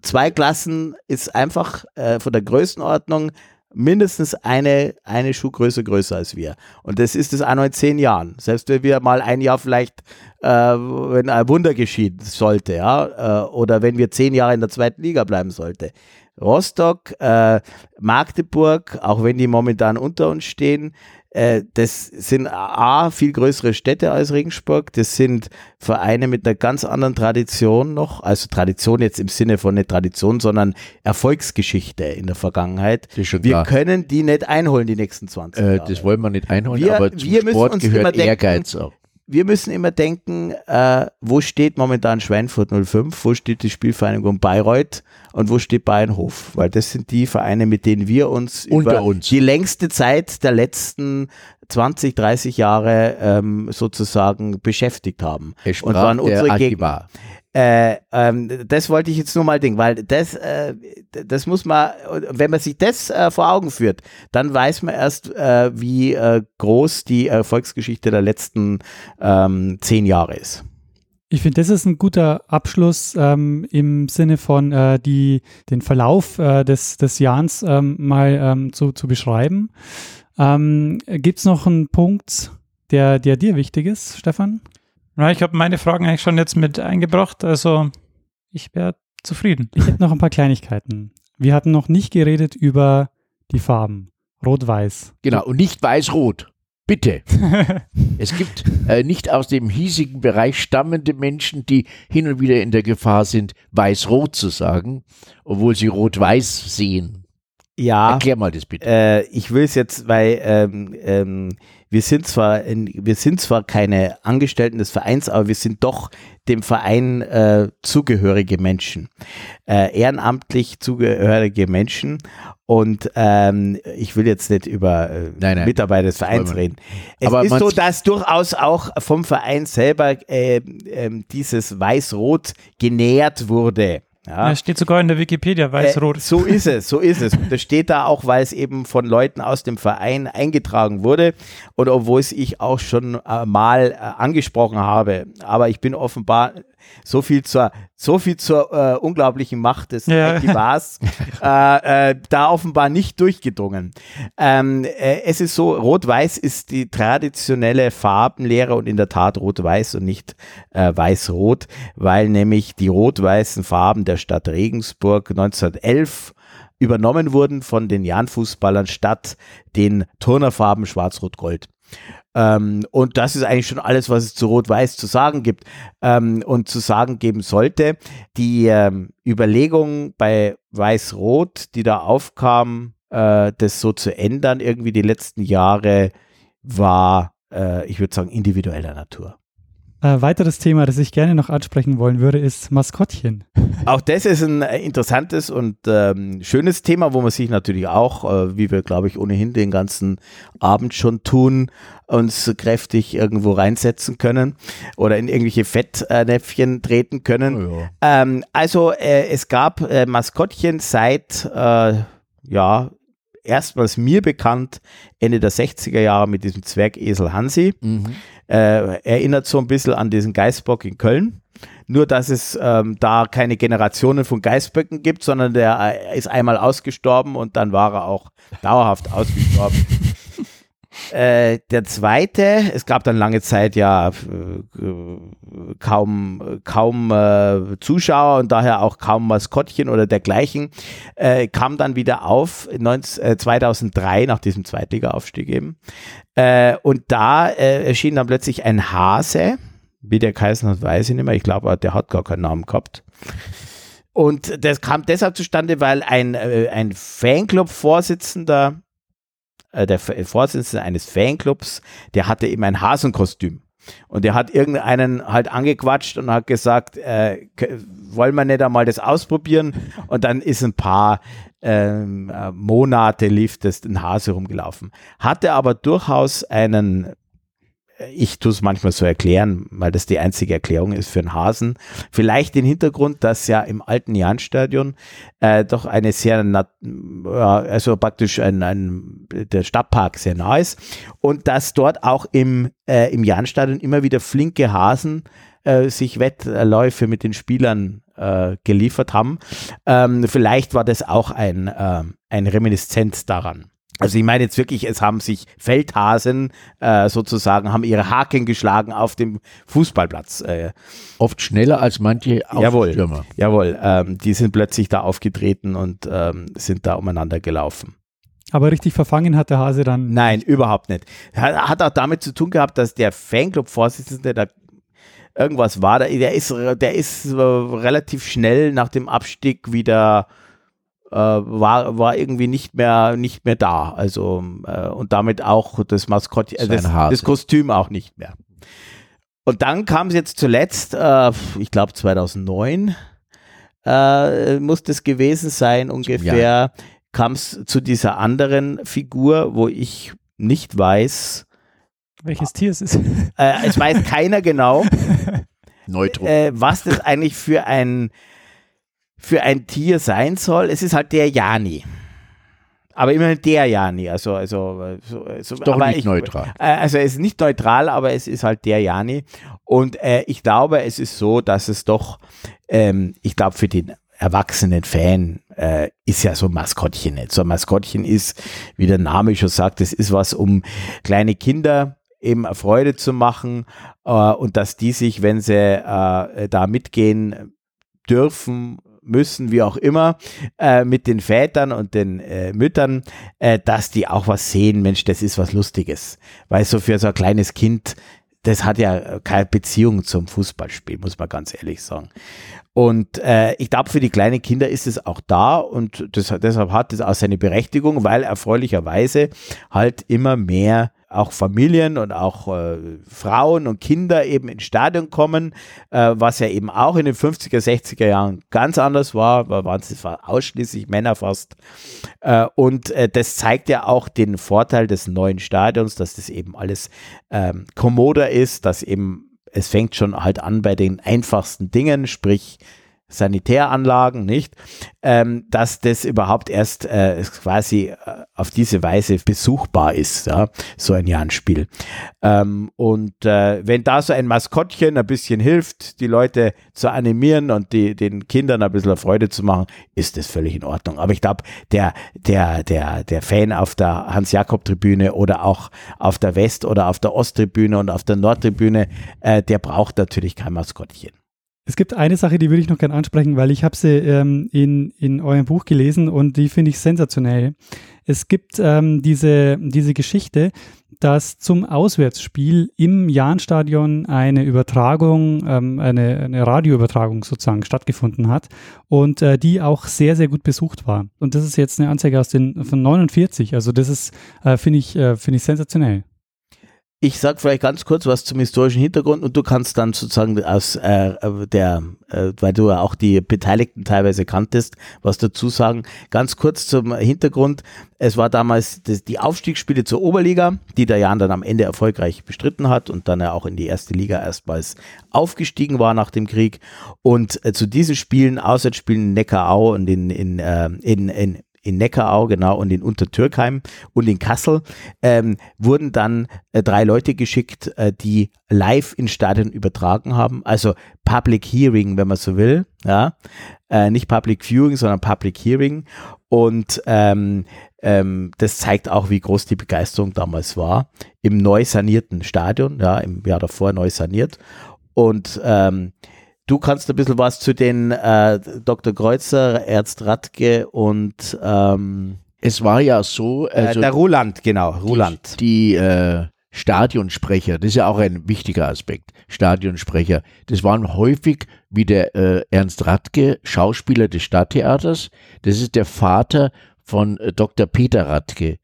zwei Klassen, ist einfach äh, von der Größenordnung mindestens eine, eine Schuhgröße größer als wir. Und das ist es auch noch in zehn Jahren. Selbst wenn wir mal ein Jahr vielleicht, äh, wenn ein Wunder geschieht sollte, ja, äh, oder wenn wir zehn Jahre in der zweiten Liga bleiben sollte. Rostock, äh, Magdeburg, auch wenn die momentan unter uns stehen, äh, das sind A, viel größere Städte als Regensburg. Das sind Vereine mit einer ganz anderen Tradition noch. Also Tradition jetzt im Sinne von nicht Tradition, sondern Erfolgsgeschichte in der Vergangenheit. wir klar. können die nicht einholen, die nächsten 20 äh, Jahre. Das wollen wir nicht einholen, wir, aber zum wir Sport gehört Ehrgeiz auch wir müssen immer denken, äh, wo steht momentan Schweinfurt 05, wo steht die Spielvereinigung Bayreuth und wo steht Bayernhof, weil das sind die Vereine, mit denen wir uns Unter über uns. die längste Zeit der letzten 20, 30 Jahre ähm, sozusagen beschäftigt haben. und waren unsere Gegner. Äh, ähm, das wollte ich jetzt nur mal denken, weil das, äh, das muss man, wenn man sich das äh, vor Augen führt, dann weiß man erst, äh, wie äh, groß die Erfolgsgeschichte der letzten ähm, zehn Jahre ist. Ich finde, das ist ein guter Abschluss ähm, im Sinne von äh, die, den Verlauf äh, des, des Jahres ähm, mal ähm, zu, zu beschreiben. Ähm, Gibt es noch einen Punkt, der, der dir wichtig ist, Stefan? Ja, ich habe meine Fragen eigentlich schon jetzt mit eingebracht, also ich wäre zufrieden. Ich hätte noch ein paar Kleinigkeiten. Wir hatten noch nicht geredet über die Farben. Rot-Weiß. Genau, und nicht weiß-rot. Bitte. es gibt äh, nicht aus dem hiesigen Bereich stammende Menschen, die hin und wieder in der Gefahr sind, weiß-rot zu sagen, obwohl sie rot-weiß sehen. Ja, Erklär mal das bitte. äh, ich will es jetzt, weil ähm, ähm, wir sind zwar in, wir sind zwar keine Angestellten des Vereins, aber wir sind doch dem Verein äh, zugehörige Menschen, äh, ehrenamtlich zugehörige Menschen. Und ähm, ich will jetzt nicht über äh, Nein, nein. Mitarbeiter des Vereins reden. Es Aber ist so, dass durchaus auch vom Verein selber äh, ähm, dieses Weiß-Rot genährt wurde. Ja. Ja, steht sogar in der Wikipedia, weiß-rot. Äh, so ist es, so ist es. Und das steht da auch, weil es eben von Leuten aus dem Verein eingetragen wurde und obwohl es ich auch schon äh, mal äh, angesprochen habe. Aber ich bin offenbar so viel zur, so viel zur äh, unglaublichen Macht des Ja. Archivars äh, äh, da offenbar nicht durchgedrungen. Ähm, äh, es ist so, Rot-Weiß ist die traditionelle Farbenlehre und in der Tat Rot-Weiß und nicht äh, Weiß-Rot, weil nämlich die rot-weißen Farben der Stadt Regensburg 1911 übernommen wurden von den Jan-Fußballern statt den Turnerfarben Schwarz-Rot-Gold. Ähm, und das ist eigentlich schon alles, was es zu Rot-Weiß zu sagen gibt ähm, und zu sagen geben sollte. Die ähm, Überlegung bei Weiß-Rot, die da aufkam, äh, das so zu ändern, irgendwie die letzten Jahre, war, äh, ich würde sagen, individueller Natur. Äh, weiteres Thema, das ich gerne noch ansprechen wollen würde, ist Maskottchen. Auch das ist ein interessantes und ähm, schönes Thema, wo man sich natürlich auch, äh, wie wir glaube ich ohnehin den ganzen Abend schon tun, uns kräftig irgendwo reinsetzen können oder in irgendwelche Fettnäpfchen treten können. Ja. Ähm, also äh, es gab äh, Maskottchen seit, äh, ja, erstmals mir bekannt, Ende der 60er Jahre mit diesem Zwergesel Hansi. Mhm. Äh, erinnert so ein bisschen an diesen Geißbock in Köln. Nur, dass es ähm, da keine Generationen von Geißböcken gibt, sondern der äh, ist einmal ausgestorben und dann war er auch dauerhaft ausgestorben. Äh, der zweite, es gab dann lange Zeit ja äh, kaum, kaum äh, Zuschauer und daher auch kaum Maskottchen oder dergleichen, äh, kam dann wieder auf 19, äh, 2003 nach diesem Zweitliga-Aufstieg eben. Und da erschien dann plötzlich ein Hase, wie der geheißen hat, weiß ich nicht mehr. Ich glaube, der hat gar keinen Namen gehabt. Und das kam deshalb zustande, weil ein, ein Fanclub-Vorsitzender, äh, der Vorsitzende eines Fanclubs, der hatte eben ein Hasenkostüm. Und der hat irgendeinen halt angequatscht und hat gesagt, äh, wollen wir nicht einmal das ausprobieren? Und dann ist ein paar ähm, äh, Monate lief das ein Hase rumgelaufen. Hatte aber durchaus einen, ich tue es manchmal so erklären, weil das die einzige Erklärung ist für einen Hasen, vielleicht den Hintergrund, dass ja im alten Jahnstadion äh, doch eine sehr, ja, also praktisch ein, ein, der Stadtpark sehr nah ist und dass dort auch im, äh, im Jahnstadion immer wieder flinke Hasen äh, sich Wettläufe mit den Spielern äh, geliefert haben. Ähm, vielleicht war das auch ein, äh, ein Reminiszenz daran. Also ich meine jetzt wirklich, es haben sich Feldhasen äh, sozusagen, haben ihre Haken geschlagen auf dem Fußballplatz. Äh, Oft schneller als manche Jawohl. Aufstürmer. jawohl, ähm, die sind plötzlich da aufgetreten und ähm, sind da umeinander gelaufen. Aber richtig verfangen hat der Hase dann. Nein, überhaupt nicht. Hat, hat auch damit zu tun gehabt, dass der Fanclub-Vorsitzende da irgendwas war. Der der ist, der ist äh, relativ schnell nach dem Abstieg wieder äh, war, war irgendwie nicht mehr, nicht mehr da. Also äh, und damit auch das Maskottchen, äh, das, das Kostüm auch nicht mehr. Und dann kam es jetzt zuletzt, äh, ich glaube 2009, äh, muss das gewesen sein, ungefähr, kam es zu dieser anderen Figur, wo ich nicht weiß, Welches Tier es ist. äh, es weiß keiner genau, Neutro. äh, was das eigentlich für ein, für ein Tier sein soll. Es ist halt der Jani. Aber immerhin der Jani, also, also, äh, so, so, Doch nicht ich, neutral. Äh, Also es ist nicht neutral, aber es ist halt der Jani. Und äh, ich glaube, es ist so, dass es doch, ähm, ich glaube, für den erwachsenen Fan äh, ist ja so ein Maskottchen nicht. So ein Maskottchen ist, wie der Name schon sagt, es ist was, um kleine Kinder eben Freude zu machen äh, und dass die sich, wenn sie äh, da mitgehen dürfen, müssen, wie auch immer, äh, mit den Vätern und den äh, Müttern, äh, dass die auch was sehen, Mensch, das ist was Lustiges. Weil so für so ein kleines Kind, das hat ja keine Beziehung zum Fußballspiel, muss man ganz ehrlich sagen. Und äh, ich glaube, für die kleinen Kinder ist es auch da und das, deshalb hat es auch seine Berechtigung, weil erfreulicherweise halt immer mehr auch Familien und auch äh, Frauen und Kinder eben ins Stadion kommen, äh, was ja eben auch in den 50er, 60er Jahren ganz anders war, da waren es ausschließlich Männer fast. Äh, und äh, das zeigt ja auch den Vorteil des neuen Stadions, dass das eben alles ähm, kommoder ist, dass eben es fängt schon halt an bei den einfachsten Dingen, sprich Sanitäranlagen, nicht, ähm, dass das überhaupt erst äh, quasi äh, auf diese Weise besuchbar ist, ja, so ein Jahrenspiel. Ähm, und äh, wenn da so ein Maskottchen ein bisschen hilft, die Leute zu animieren und die, den Kindern ein bisschen Freude zu machen, ist das völlig in Ordnung. Aber ich glaube, der, der, der, der Fan auf der Hans-Jakob-Tribüne oder auch auf der West- oder auf der Osttribüne und auf der Nordtribüne, äh, der braucht natürlich kein Maskottchen. Es gibt eine Sache, die würde ich noch gerne ansprechen, weil ich habe sie ähm, in, in eurem Buch gelesen und die finde ich sensationell. Es gibt ähm, diese, diese Geschichte, dass zum Auswärtsspiel im Jahnstadion eine Übertragung, ähm, eine, eine Radioübertragung sozusagen stattgefunden hat und äh, die auch sehr, sehr gut besucht war. Und das ist jetzt eine Anzeige aus den von 49. Also das ist, äh, finde ich, äh, finde ich sensationell. Ich sage vielleicht ganz kurz was zum historischen Hintergrund und du kannst dann sozusagen aus äh, der, äh, weil du ja auch die Beteiligten teilweise kanntest, was dazu sagen. Ganz kurz zum Hintergrund. Es war damals das, die Aufstiegsspiele zur Oberliga, die der Jan dann am Ende erfolgreich bestritten hat und dann ja auch in die erste Liga erstmals aufgestiegen war nach dem Krieg. Und äh, zu diesen Spielen, Auswärtsspielen in Neckarau und in, in, äh, in, in in Neckarau, genau, und in Untertürkheim und in Kassel, ähm, wurden dann äh, drei Leute geschickt, äh, die live in Stadion übertragen haben, also Public Hearing, wenn man so will, ja, äh, nicht Public Viewing, sondern Public Hearing. Und ähm, ähm, das zeigt auch, wie groß die Begeisterung damals war, im neu sanierten Stadion, ja, im Jahr davor neu saniert. Und ähm, Du kannst ein bisschen was zu den äh, Dr. Kreuzer, Ernst Radke und ähm, es war ja so. Äh, also der Roland, genau, Roland. Die, die äh, Stadionsprecher, das ist ja auch ein wichtiger Aspekt. Stadionsprecher, das waren häufig wie der äh, Ernst Radke, Schauspieler des Stadttheaters. Das ist der Vater von äh, Dr. Peter Radke,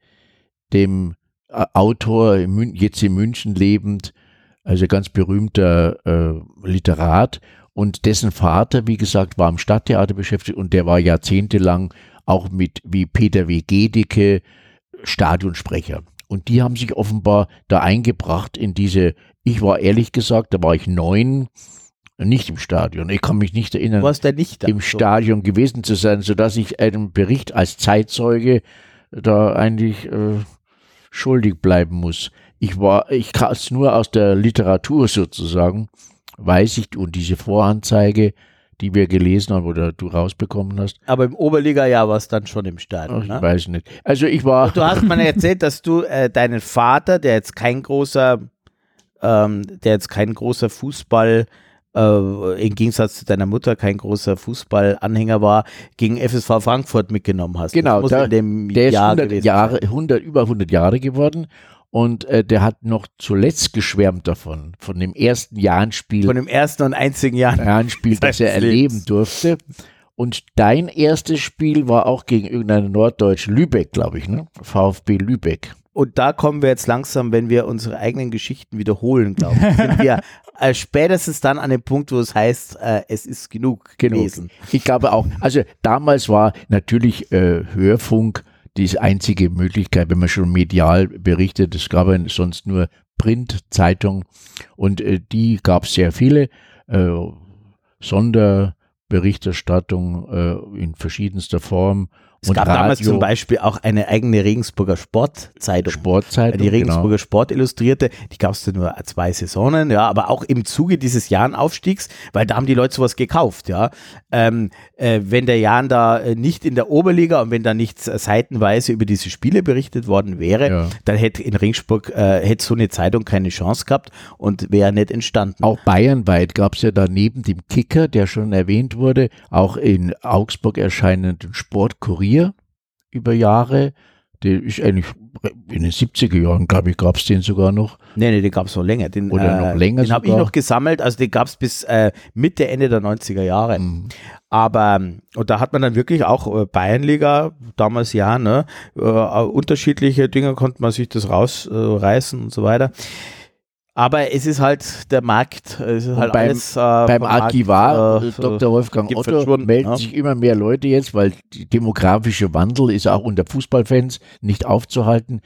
dem äh, Autor, jetzt in München lebend, also ganz berühmter äh, Literat und dessen Vater, wie gesagt, war am Stadttheater beschäftigt und der war jahrzehntelang auch mit wie Peter W. Gedicke Stadionsprecher. Und die haben sich offenbar da eingebracht in diese, ich war ehrlich gesagt, da war ich neun, nicht im Stadion. Ich kann mich nicht erinnern, nicht im Stadion gewesen zu sein, sodass ich einem Bericht als Zeitzeuge da eigentlich äh, schuldig bleiben muss. Ich war, ich kann es nur aus der Literatur sozusagen weiß ich, und diese Voranzeige, die wir gelesen haben oder du rausbekommen hast. Aber im Oberliga-Jahr war es dann schon im Stadion. Ich ne? weiß nicht. Also ich war. Und du hast mir erzählt, dass du äh, deinen Vater, der jetzt kein großer, ähm, der jetzt kein großer Fußball äh, im Gegensatz zu deiner Mutter kein großer Fußballanhänger war, gegen FSV Frankfurt mitgenommen hast. Genau, da, der ist Jahr 100 Jahre, 100, über 100 Jahre geworden und äh, der hat noch zuletzt geschwärmt davon, von dem ersten Jahrenspiel. Von dem ersten und einzigen Jahrenspiel, das er erleben durfte. Und dein erstes Spiel war auch gegen irgendeine Norddeutsche Lübeck, glaube ich, ne? VfB Lübeck. Und da kommen wir jetzt langsam, wenn wir unsere eigenen Geschichten wiederholen, glaube ich, sind wir äh, spätestens dann an dem Punkt, wo es heißt, äh, es ist genug, genug gewesen. Ich glaube auch. Also damals war natürlich äh, Hörfunk die einzige Möglichkeit, wenn man schon medial berichtet. Es gab sonst nur Print-Zeitung und äh, die gab es sehr viele. Äh, Sonderberichterstattung äh, in verschiedenster Form Es Und gab damals Radio. zum Beispiel auch eine eigene Regensburger Sportzeitung. Sportzeitung. Die Regensburger genau. Sport Illustrierte, die gab es nur zwei Saisonen, ja, aber auch im Zuge dieses Jahrenaufstiegs, weil da haben die Leute sowas gekauft, ja. Ähm, äh, wenn der Jan da äh, nicht in der Oberliga und wenn da nicht äh, seitenweise über diese Spiele berichtet worden wäre, Ja. dann hätte in Regensburg äh, hätte so eine Zeitung keine Chance gehabt und wäre nicht entstanden. Auch bayernweit gab es ja da neben dem Kicker, der schon erwähnt wurde, auch in Augsburg erscheinenden Sportkurier über Jahre. Der ist eigentlich in den 70er Jahren, glaube ich, gab es den sogar noch. Nee, nee, den gab es noch länger. Den, Oder äh, noch länger Den habe ich noch gesammelt, also den gab es bis äh, Mitte, Ende der 90er Jahre. Mhm. Aber, und da hat man dann wirklich auch äh, Bayernliga, damals ja, ne, äh, unterschiedliche Dinge konnte man sich das rausreißen äh, reißen und so weiter. Aber es ist halt der Markt, es ist halt beim- alles äh, Beim Archivar, äh, äh, Dr. Wolfgang gibt Otto, melden ja. sich immer mehr Leute jetzt, weil die demografische Wandel ist auch unter Fußballfans nicht aufzuhalten,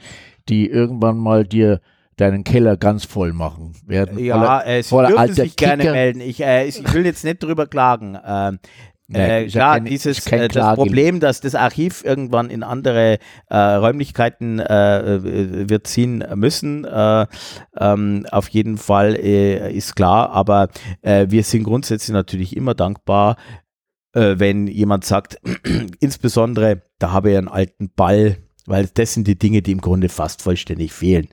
die irgendwann mal dir deinen Keller ganz voll machen werden. Ja, voller- äh, Sie voller dürfen sich gerne Kicker. melden. Ich, äh, ich will jetzt nicht drüber klagen. Ähm, Nee, äh, klar, kein- dieses äh, das Problem, dass das Archiv irgendwann in andere äh, Räumlichkeiten äh, äh, wird ziehen müssen, äh, ähm, auf jeden Fall ist klar, aber wir sind grundsätzlich natürlich immer dankbar, wenn jemand sagt, insbesondere, da habe ich einen alten Ball, weil das sind die Dinge, die im Grunde fast vollständig fehlen.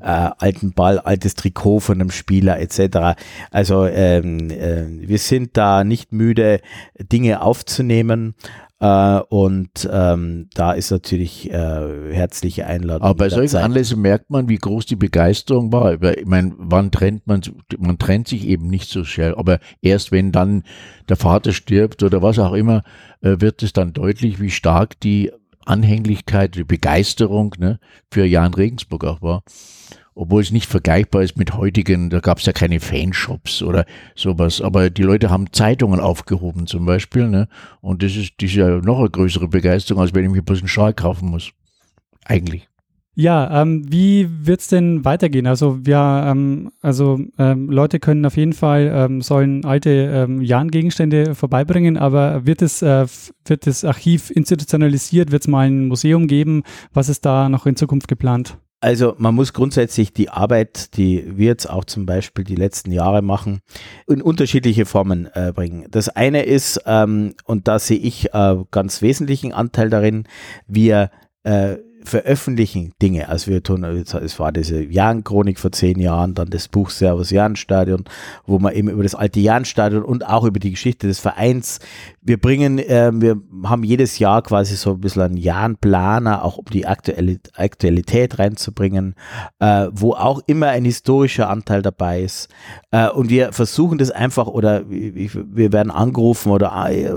Äh, alten Ball, altes Trikot von einem Spieler etc. Also ähm, äh, wir sind da nicht müde, Dinge aufzunehmen. Äh, und ähm, da ist natürlich äh, herzliche Einladung. Aber bei solchen jederzeit. Anlässen merkt man, wie groß die Begeisterung war. Ich meine, wann trennt man, man trennt sich eben nicht so schnell. Aber erst wenn dann der Vater stirbt oder was auch immer, äh, wird es dann deutlich, wie stark die Anhänglichkeit, die Begeisterung ne, für Jan Regensburg auch war. Obwohl es nicht vergleichbar ist mit heutigen, da gab es ja keine Fanshops oder sowas. Aber die Leute haben Zeitungen aufgehoben zum Beispiel. Ne? Und das ist, das ist ja noch eine größere Begeisterung, als wenn ich mir bloß einen Schal kaufen muss. Eigentlich. Ja, ähm, wie wird's denn weitergehen? Also wir, ähm, also ähm, Leute können auf jeden Fall ähm, sollen alte ähm, Jahrengegenstände vorbeibringen, aber wird es äh, wird das Archiv institutionalisiert? Wird es mal ein Museum geben? Was ist da noch in Zukunft geplant? Also man muss grundsätzlich die Arbeit, die wir jetzt auch zum Beispiel die letzten Jahre machen, in unterschiedliche Formen äh, bringen. Das eine ist, ähm, und da sehe ich äh, ganz wesentlichen Anteil darin, wir äh, veröffentlichen Dinge. Also wir tun, es war diese Jahrenchronik vor zehn Jahren, dann das Buch Servus Jahrenstadion, wo man eben über das alte Jahrenstadion und auch über die Geschichte des Vereins, wir bringen, äh, wir haben jedes Jahr quasi so ein bisschen einen Jahrenplaner, auch um die Aktuali Aktualität reinzubringen, äh, wo auch immer ein historischer Anteil dabei ist. Äh, und wir versuchen das einfach, oder ich- wir werden angerufen oder äh,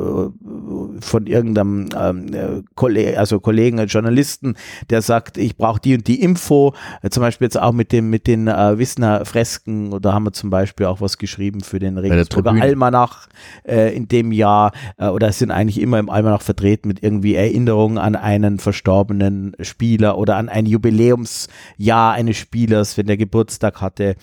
von irgendeinem ähm, äh, Kollege, also Kollegen, äh, Journalisten, der sagt, ich brauche die und die Info. Äh, zum Beispiel jetzt auch mit dem mit den äh, Wissner Fresken. Oder haben wir zum Beispiel auch was geschrieben für den Regensburger. Almanach äh, in dem Jahr. Äh, oder sind eigentlich immer im Almanach vertreten mit irgendwie Erinnerungen an einen verstorbenen Spieler oder an ein Jubiläumsjahr eines Spielers, wenn der Geburtstag hatte.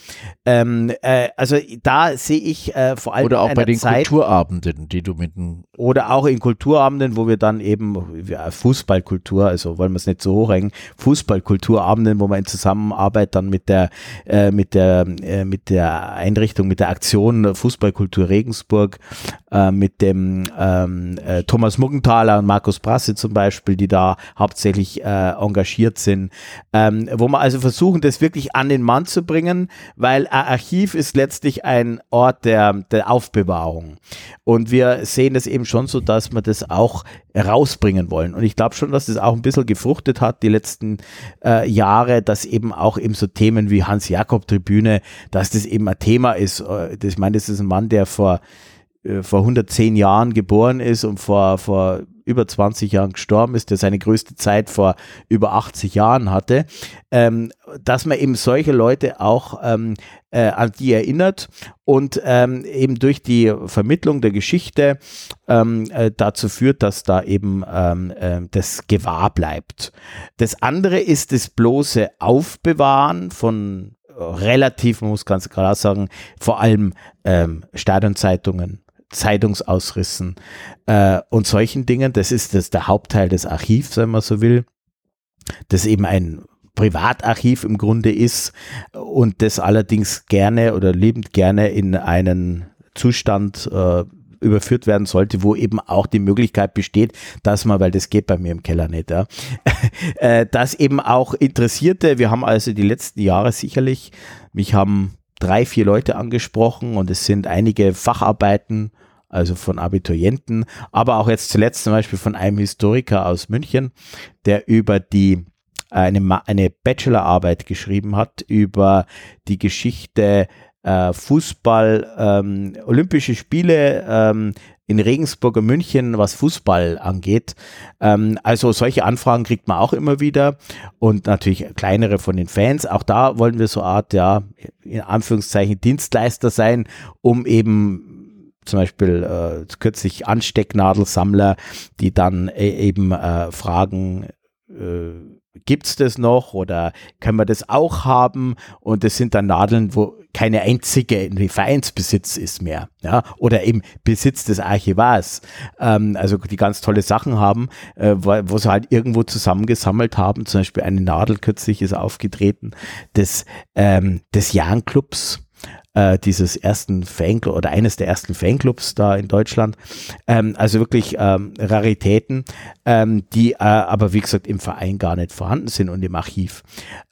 Ähm, äh, also da sehe ich äh, vor allem Oder auch bei den Zeit, Kulturabenden, die du mit oder auch in Kulturabenden, wo wir dann eben ja, Fußballkultur, also wollen wir es nicht so hochhängen, Fußballkulturabenden, wo man in Zusammenarbeit dann mit der äh, mit der äh, mit der Einrichtung, mit der Aktion Fußballkultur Regensburg, äh, mit dem ähm, äh, Thomas Muggenthaler und Markus Brasse zum Beispiel, die da hauptsächlich äh, engagiert sind, ähm, wo wir also versuchen, das wirklich an den Mann zu bringen, weil ein Archiv ist letztlich ein Ort der, der Aufbewahrung. Und wir sehen es eben schon so, dass wir das auch rausbringen wollen. Und ich glaube schon, dass das auch ein bisschen gefruchtet hat die letzten äh, Jahre, dass eben auch eben so Themen wie Hans-Jakob-Tribüne, dass das eben ein Thema ist. Äh, Das, ich meine, das ist ein Mann, der vor, äh, vor 110 Jahren geboren ist und vor, vor über 20 Jahren gestorben ist, der seine größte Zeit vor über 80 Jahren hatte, ähm, dass man eben solche Leute auch ähm, äh, an die erinnert und ähm, eben durch die Vermittlung der Geschichte ähm, äh, dazu führt, dass da eben ähm, äh, das gewahr bleibt. Das andere ist das bloße Aufbewahren von äh, relativ, man muss ganz klar sagen, vor allem ähm, Stadionzeitungen, Zeitungsausrissen äh, und solchen Dingen. Das ist das der Hauptteil des Archivs, wenn man so will. Das eben ein Privatarchiv im Grunde ist und das allerdings gerne oder liebend gerne in einen Zustand äh, überführt werden sollte, wo eben auch die Möglichkeit besteht, dass man, weil das geht bei mir im Keller nicht, ja, äh, dass eben auch Interessierte, wir haben also die letzten Jahre sicherlich, mich haben drei, vier Leute angesprochen und es sind einige Facharbeiten, also von Abiturienten, aber auch jetzt zuletzt zum Beispiel von einem Historiker aus München, der über die eine, eine Bachelorarbeit geschrieben hat über die Geschichte äh, Fußball, ähm, Olympische Spiele ähm, in Regensburg und München, was Fußball angeht. Ähm, also solche Anfragen kriegt man auch immer wieder und natürlich kleinere von den Fans. Auch da wollen wir so eine Art, ja, in Anführungszeichen Dienstleister sein, um eben zum Beispiel äh, kürzlich Anstecknadelsammler, die dann äh, eben äh, fragen, äh, gibt es das noch oder können wir das auch haben? Und das sind dann Nadeln, wo keine einzige in Vereinsbesitz ist mehr, ja, oder eben Besitz des Archivars, ähm, also die ganz tolle Sachen haben, äh, wo, wo, sie halt irgendwo zusammengesammelt haben, zum Beispiel eine Nadel kürzlich ist aufgetreten des, ähm, des Jahrenclubs, äh, dieses ersten Fanclub oder eines der ersten Fanclubs da in Deutschland. Ähm, also wirklich ähm, Raritäten, ähm, die äh, aber wie gesagt im Verein gar nicht vorhanden sind und im Archiv.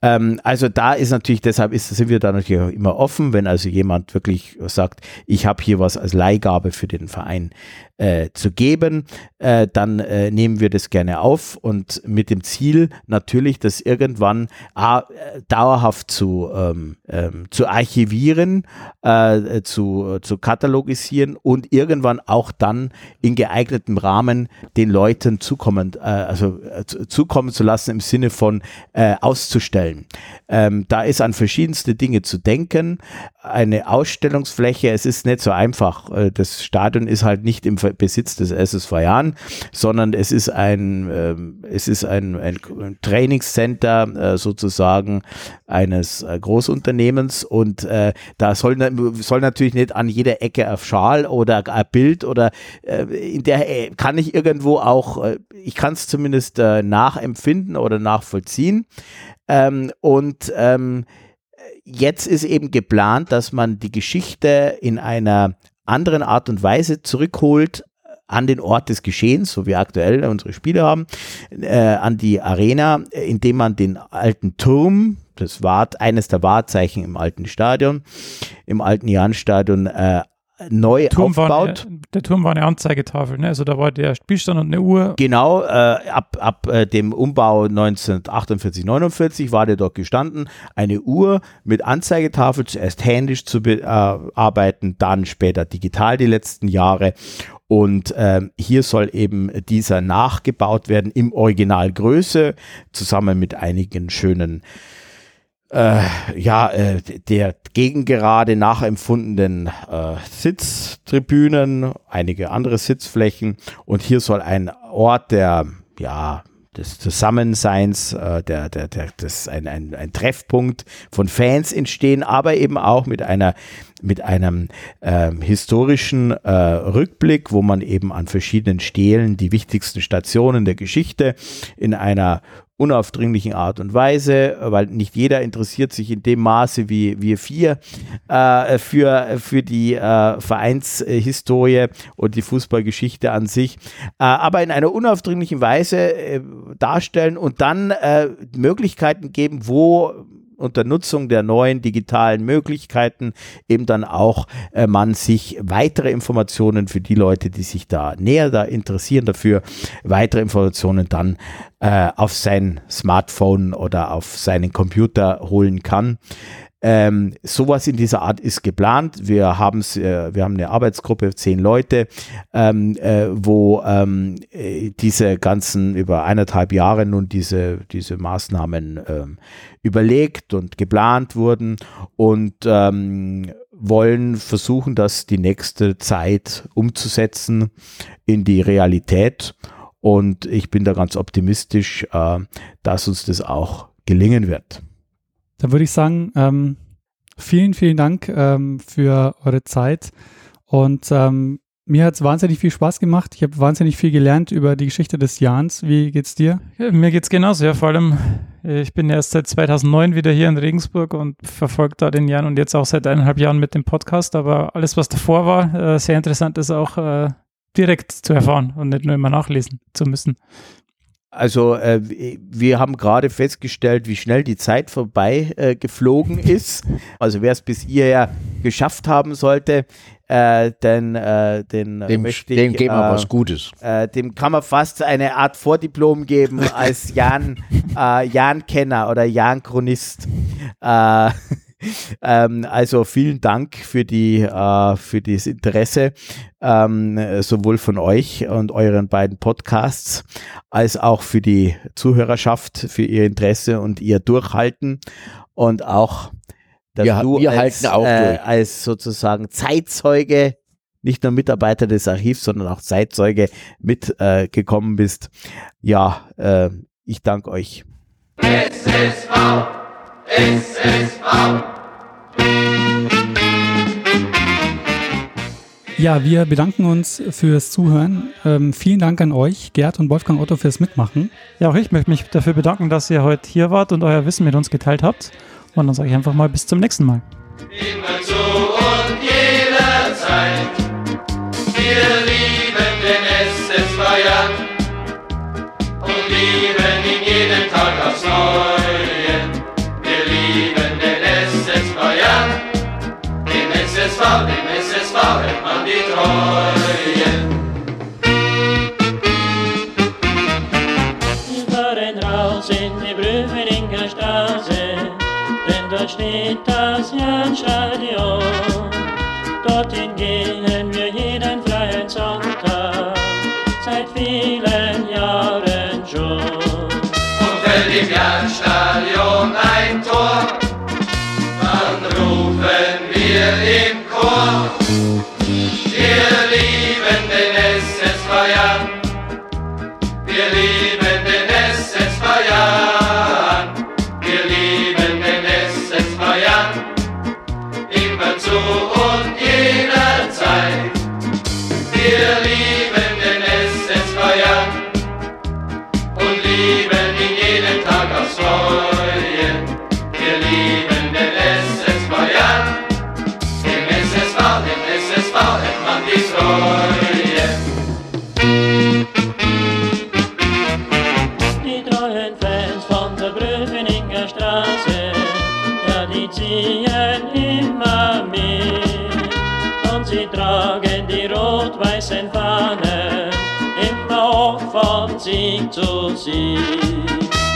Ähm, also da ist natürlich, deshalb ist, sind wir da natürlich auch immer offen, wenn also jemand wirklich sagt, ich habe hier was als Leihgabe für den Verein äh, zu geben, äh, dann äh, nehmen wir das gerne auf und mit dem Ziel natürlich, das irgendwann äh, dauerhaft zu, ähm, ähm, zu archivieren, äh, zu, zu katalogisieren und irgendwann auch dann in geeignetem Rahmen den Leuten zukommen, äh, also zukommen zu lassen im Sinne von auszustellen. Ähm, da ist an verschiedenste Dinge zu denken. Eine Ausstellungsfläche, es ist nicht so einfach. Das Stadion ist halt nicht im Besitz des SSV Jahren, sondern es ist ein, äh, es ist ein, ein Trainingscenter äh, sozusagen eines äh, Großunternehmens und äh, da soll, soll natürlich nicht an jeder Ecke ein Schal oder ein Bild oder äh, in der äh, kann ich irgendwo auch, ich kann es zumindest nachempfinden oder nachvollziehen. Ähm, und ähm, jetzt ist eben geplant, dass man die Geschichte in einer anderen Art und Weise zurückholt an den Ort des Geschehens, so wie aktuell unsere Spiele haben, äh, an die Arena, indem man den alten Turm, das war eines der Wahrzeichen im alten Stadion, im alten Jahnstadion, äh, neu Turm aufbaut. Eine, der Turm war eine Anzeigetafel, ne? also da war der Spielstand und eine Uhr. Genau, äh, ab, ab äh, dem Umbau 1948, 49 war der dort gestanden. Eine Uhr mit Anzeigetafel, zuerst händisch zu bearbeiten, dann später digital die letzten Jahre. Und ähm, hier soll eben dieser nachgebaut werden im Originalgröße, zusammen mit einigen schönen äh, ja, äh, der gegengerade nachempfundenen äh, Sitztribünen, einige andere Sitzflächen. Und hier soll ein Ort der, ja, des Zusammenseins, äh, der, der, der, das ein, ein, ein Treffpunkt von Fans entstehen, aber eben auch mit einer mit einem ähm, historischen äh, Rückblick, wo man eben an verschiedenen Stelen die wichtigsten Stationen der Geschichte in einer unaufdringlichen Art und Weise, weil nicht jeder interessiert sich in dem Maße wie wir vier äh, für, für die äh, Vereinshistorie und die Fußballgeschichte an sich, äh, aber in einer unaufdringlichen Weise äh, darstellen und dann äh, Möglichkeiten geben, wo unter Nutzung der neuen digitalen Möglichkeiten eben dann auch äh, man sich weitere Informationen für die Leute, die sich da näher da interessieren dafür, weitere Informationen dann äh, auf sein Smartphone oder auf seinen Computer holen kann. Ähm, sowas in dieser Art ist geplant. Wir, haben's, äh, wir haben eine Arbeitsgruppe, zehn Leute, ähm, äh, wo ähm, äh, diese ganzen über eineinhalb Jahre nun diese, diese Maßnahmen ähm, überlegt und geplant wurden und ähm, wollen versuchen, das die nächste Zeit umzusetzen in die Realität. Und ich bin da ganz optimistisch, äh, dass uns das auch gelingen wird. Dann würde ich sagen, ähm, vielen, vielen Dank ähm, für eure Zeit. Und ähm, Mir hat es wahnsinnig viel Spaß gemacht. Ich habe wahnsinnig viel gelernt über die Geschichte des Jahns. Wie geht's dir? Ja, mir geht's genauso. Ja, vor allem, äh, ich bin erst seit 2009 wieder hier in Regensburg und verfolge da den Jan und jetzt auch seit eineinhalb Jahren mit dem Podcast. Aber alles, was davor war, äh, sehr interessant ist auch äh, direkt zu erfahren und nicht nur immer nachlesen zu müssen. Also äh, wir haben gerade festgestellt, wie schnell die Zeit vorbei äh, geflogen ist. Also wer es bis hierher geschafft haben sollte, äh, denn äh, den dem, möchte dem ich, geben wir äh, was Gutes. Äh, dem kann man fast eine Art Vordiplom geben als Jan, äh, Jan-Kenner oder Jan-Chronist. Äh, ähm, also vielen Dank für die äh, für das Interesse ähm, sowohl von euch und euren beiden Podcasts als auch für die Zuhörerschaft für ihr Interesse und ihr Durchhalten und auch dass Wir- du wir als, halten auch äh, als sozusagen Zeitzeuge nicht nur Mitarbeiter des Archivs, sondern auch Zeitzeuge mitgekommen äh, bist. Ja, äh, ich danke euch. SSV, SSV, Ja, wir bedanken uns fürs Zuhören. Ähm, vielen Dank an euch, Gerd und Wolfgang Otto, fürs Mitmachen. Ja, auch ich möchte mich dafür bedanken, dass ihr heute hier wart und euer Wissen mit uns geteilt habt. Und dann sage ich einfach mal bis zum nächsten Mal. immer zu und jederzeit. Wir man die Treue. Wir fahren raus in die Brüfeninger Straße, denn dort steht das ihn zu sehen.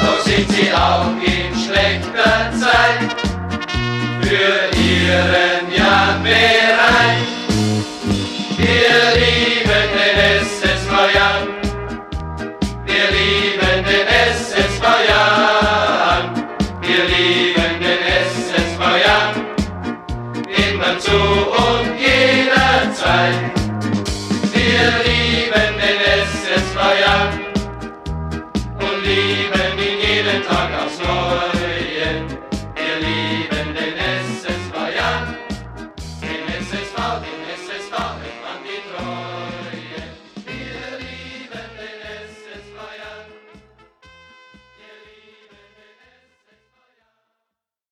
Doch sind sie auch in schlechter Zeit für ihren Jan mehr.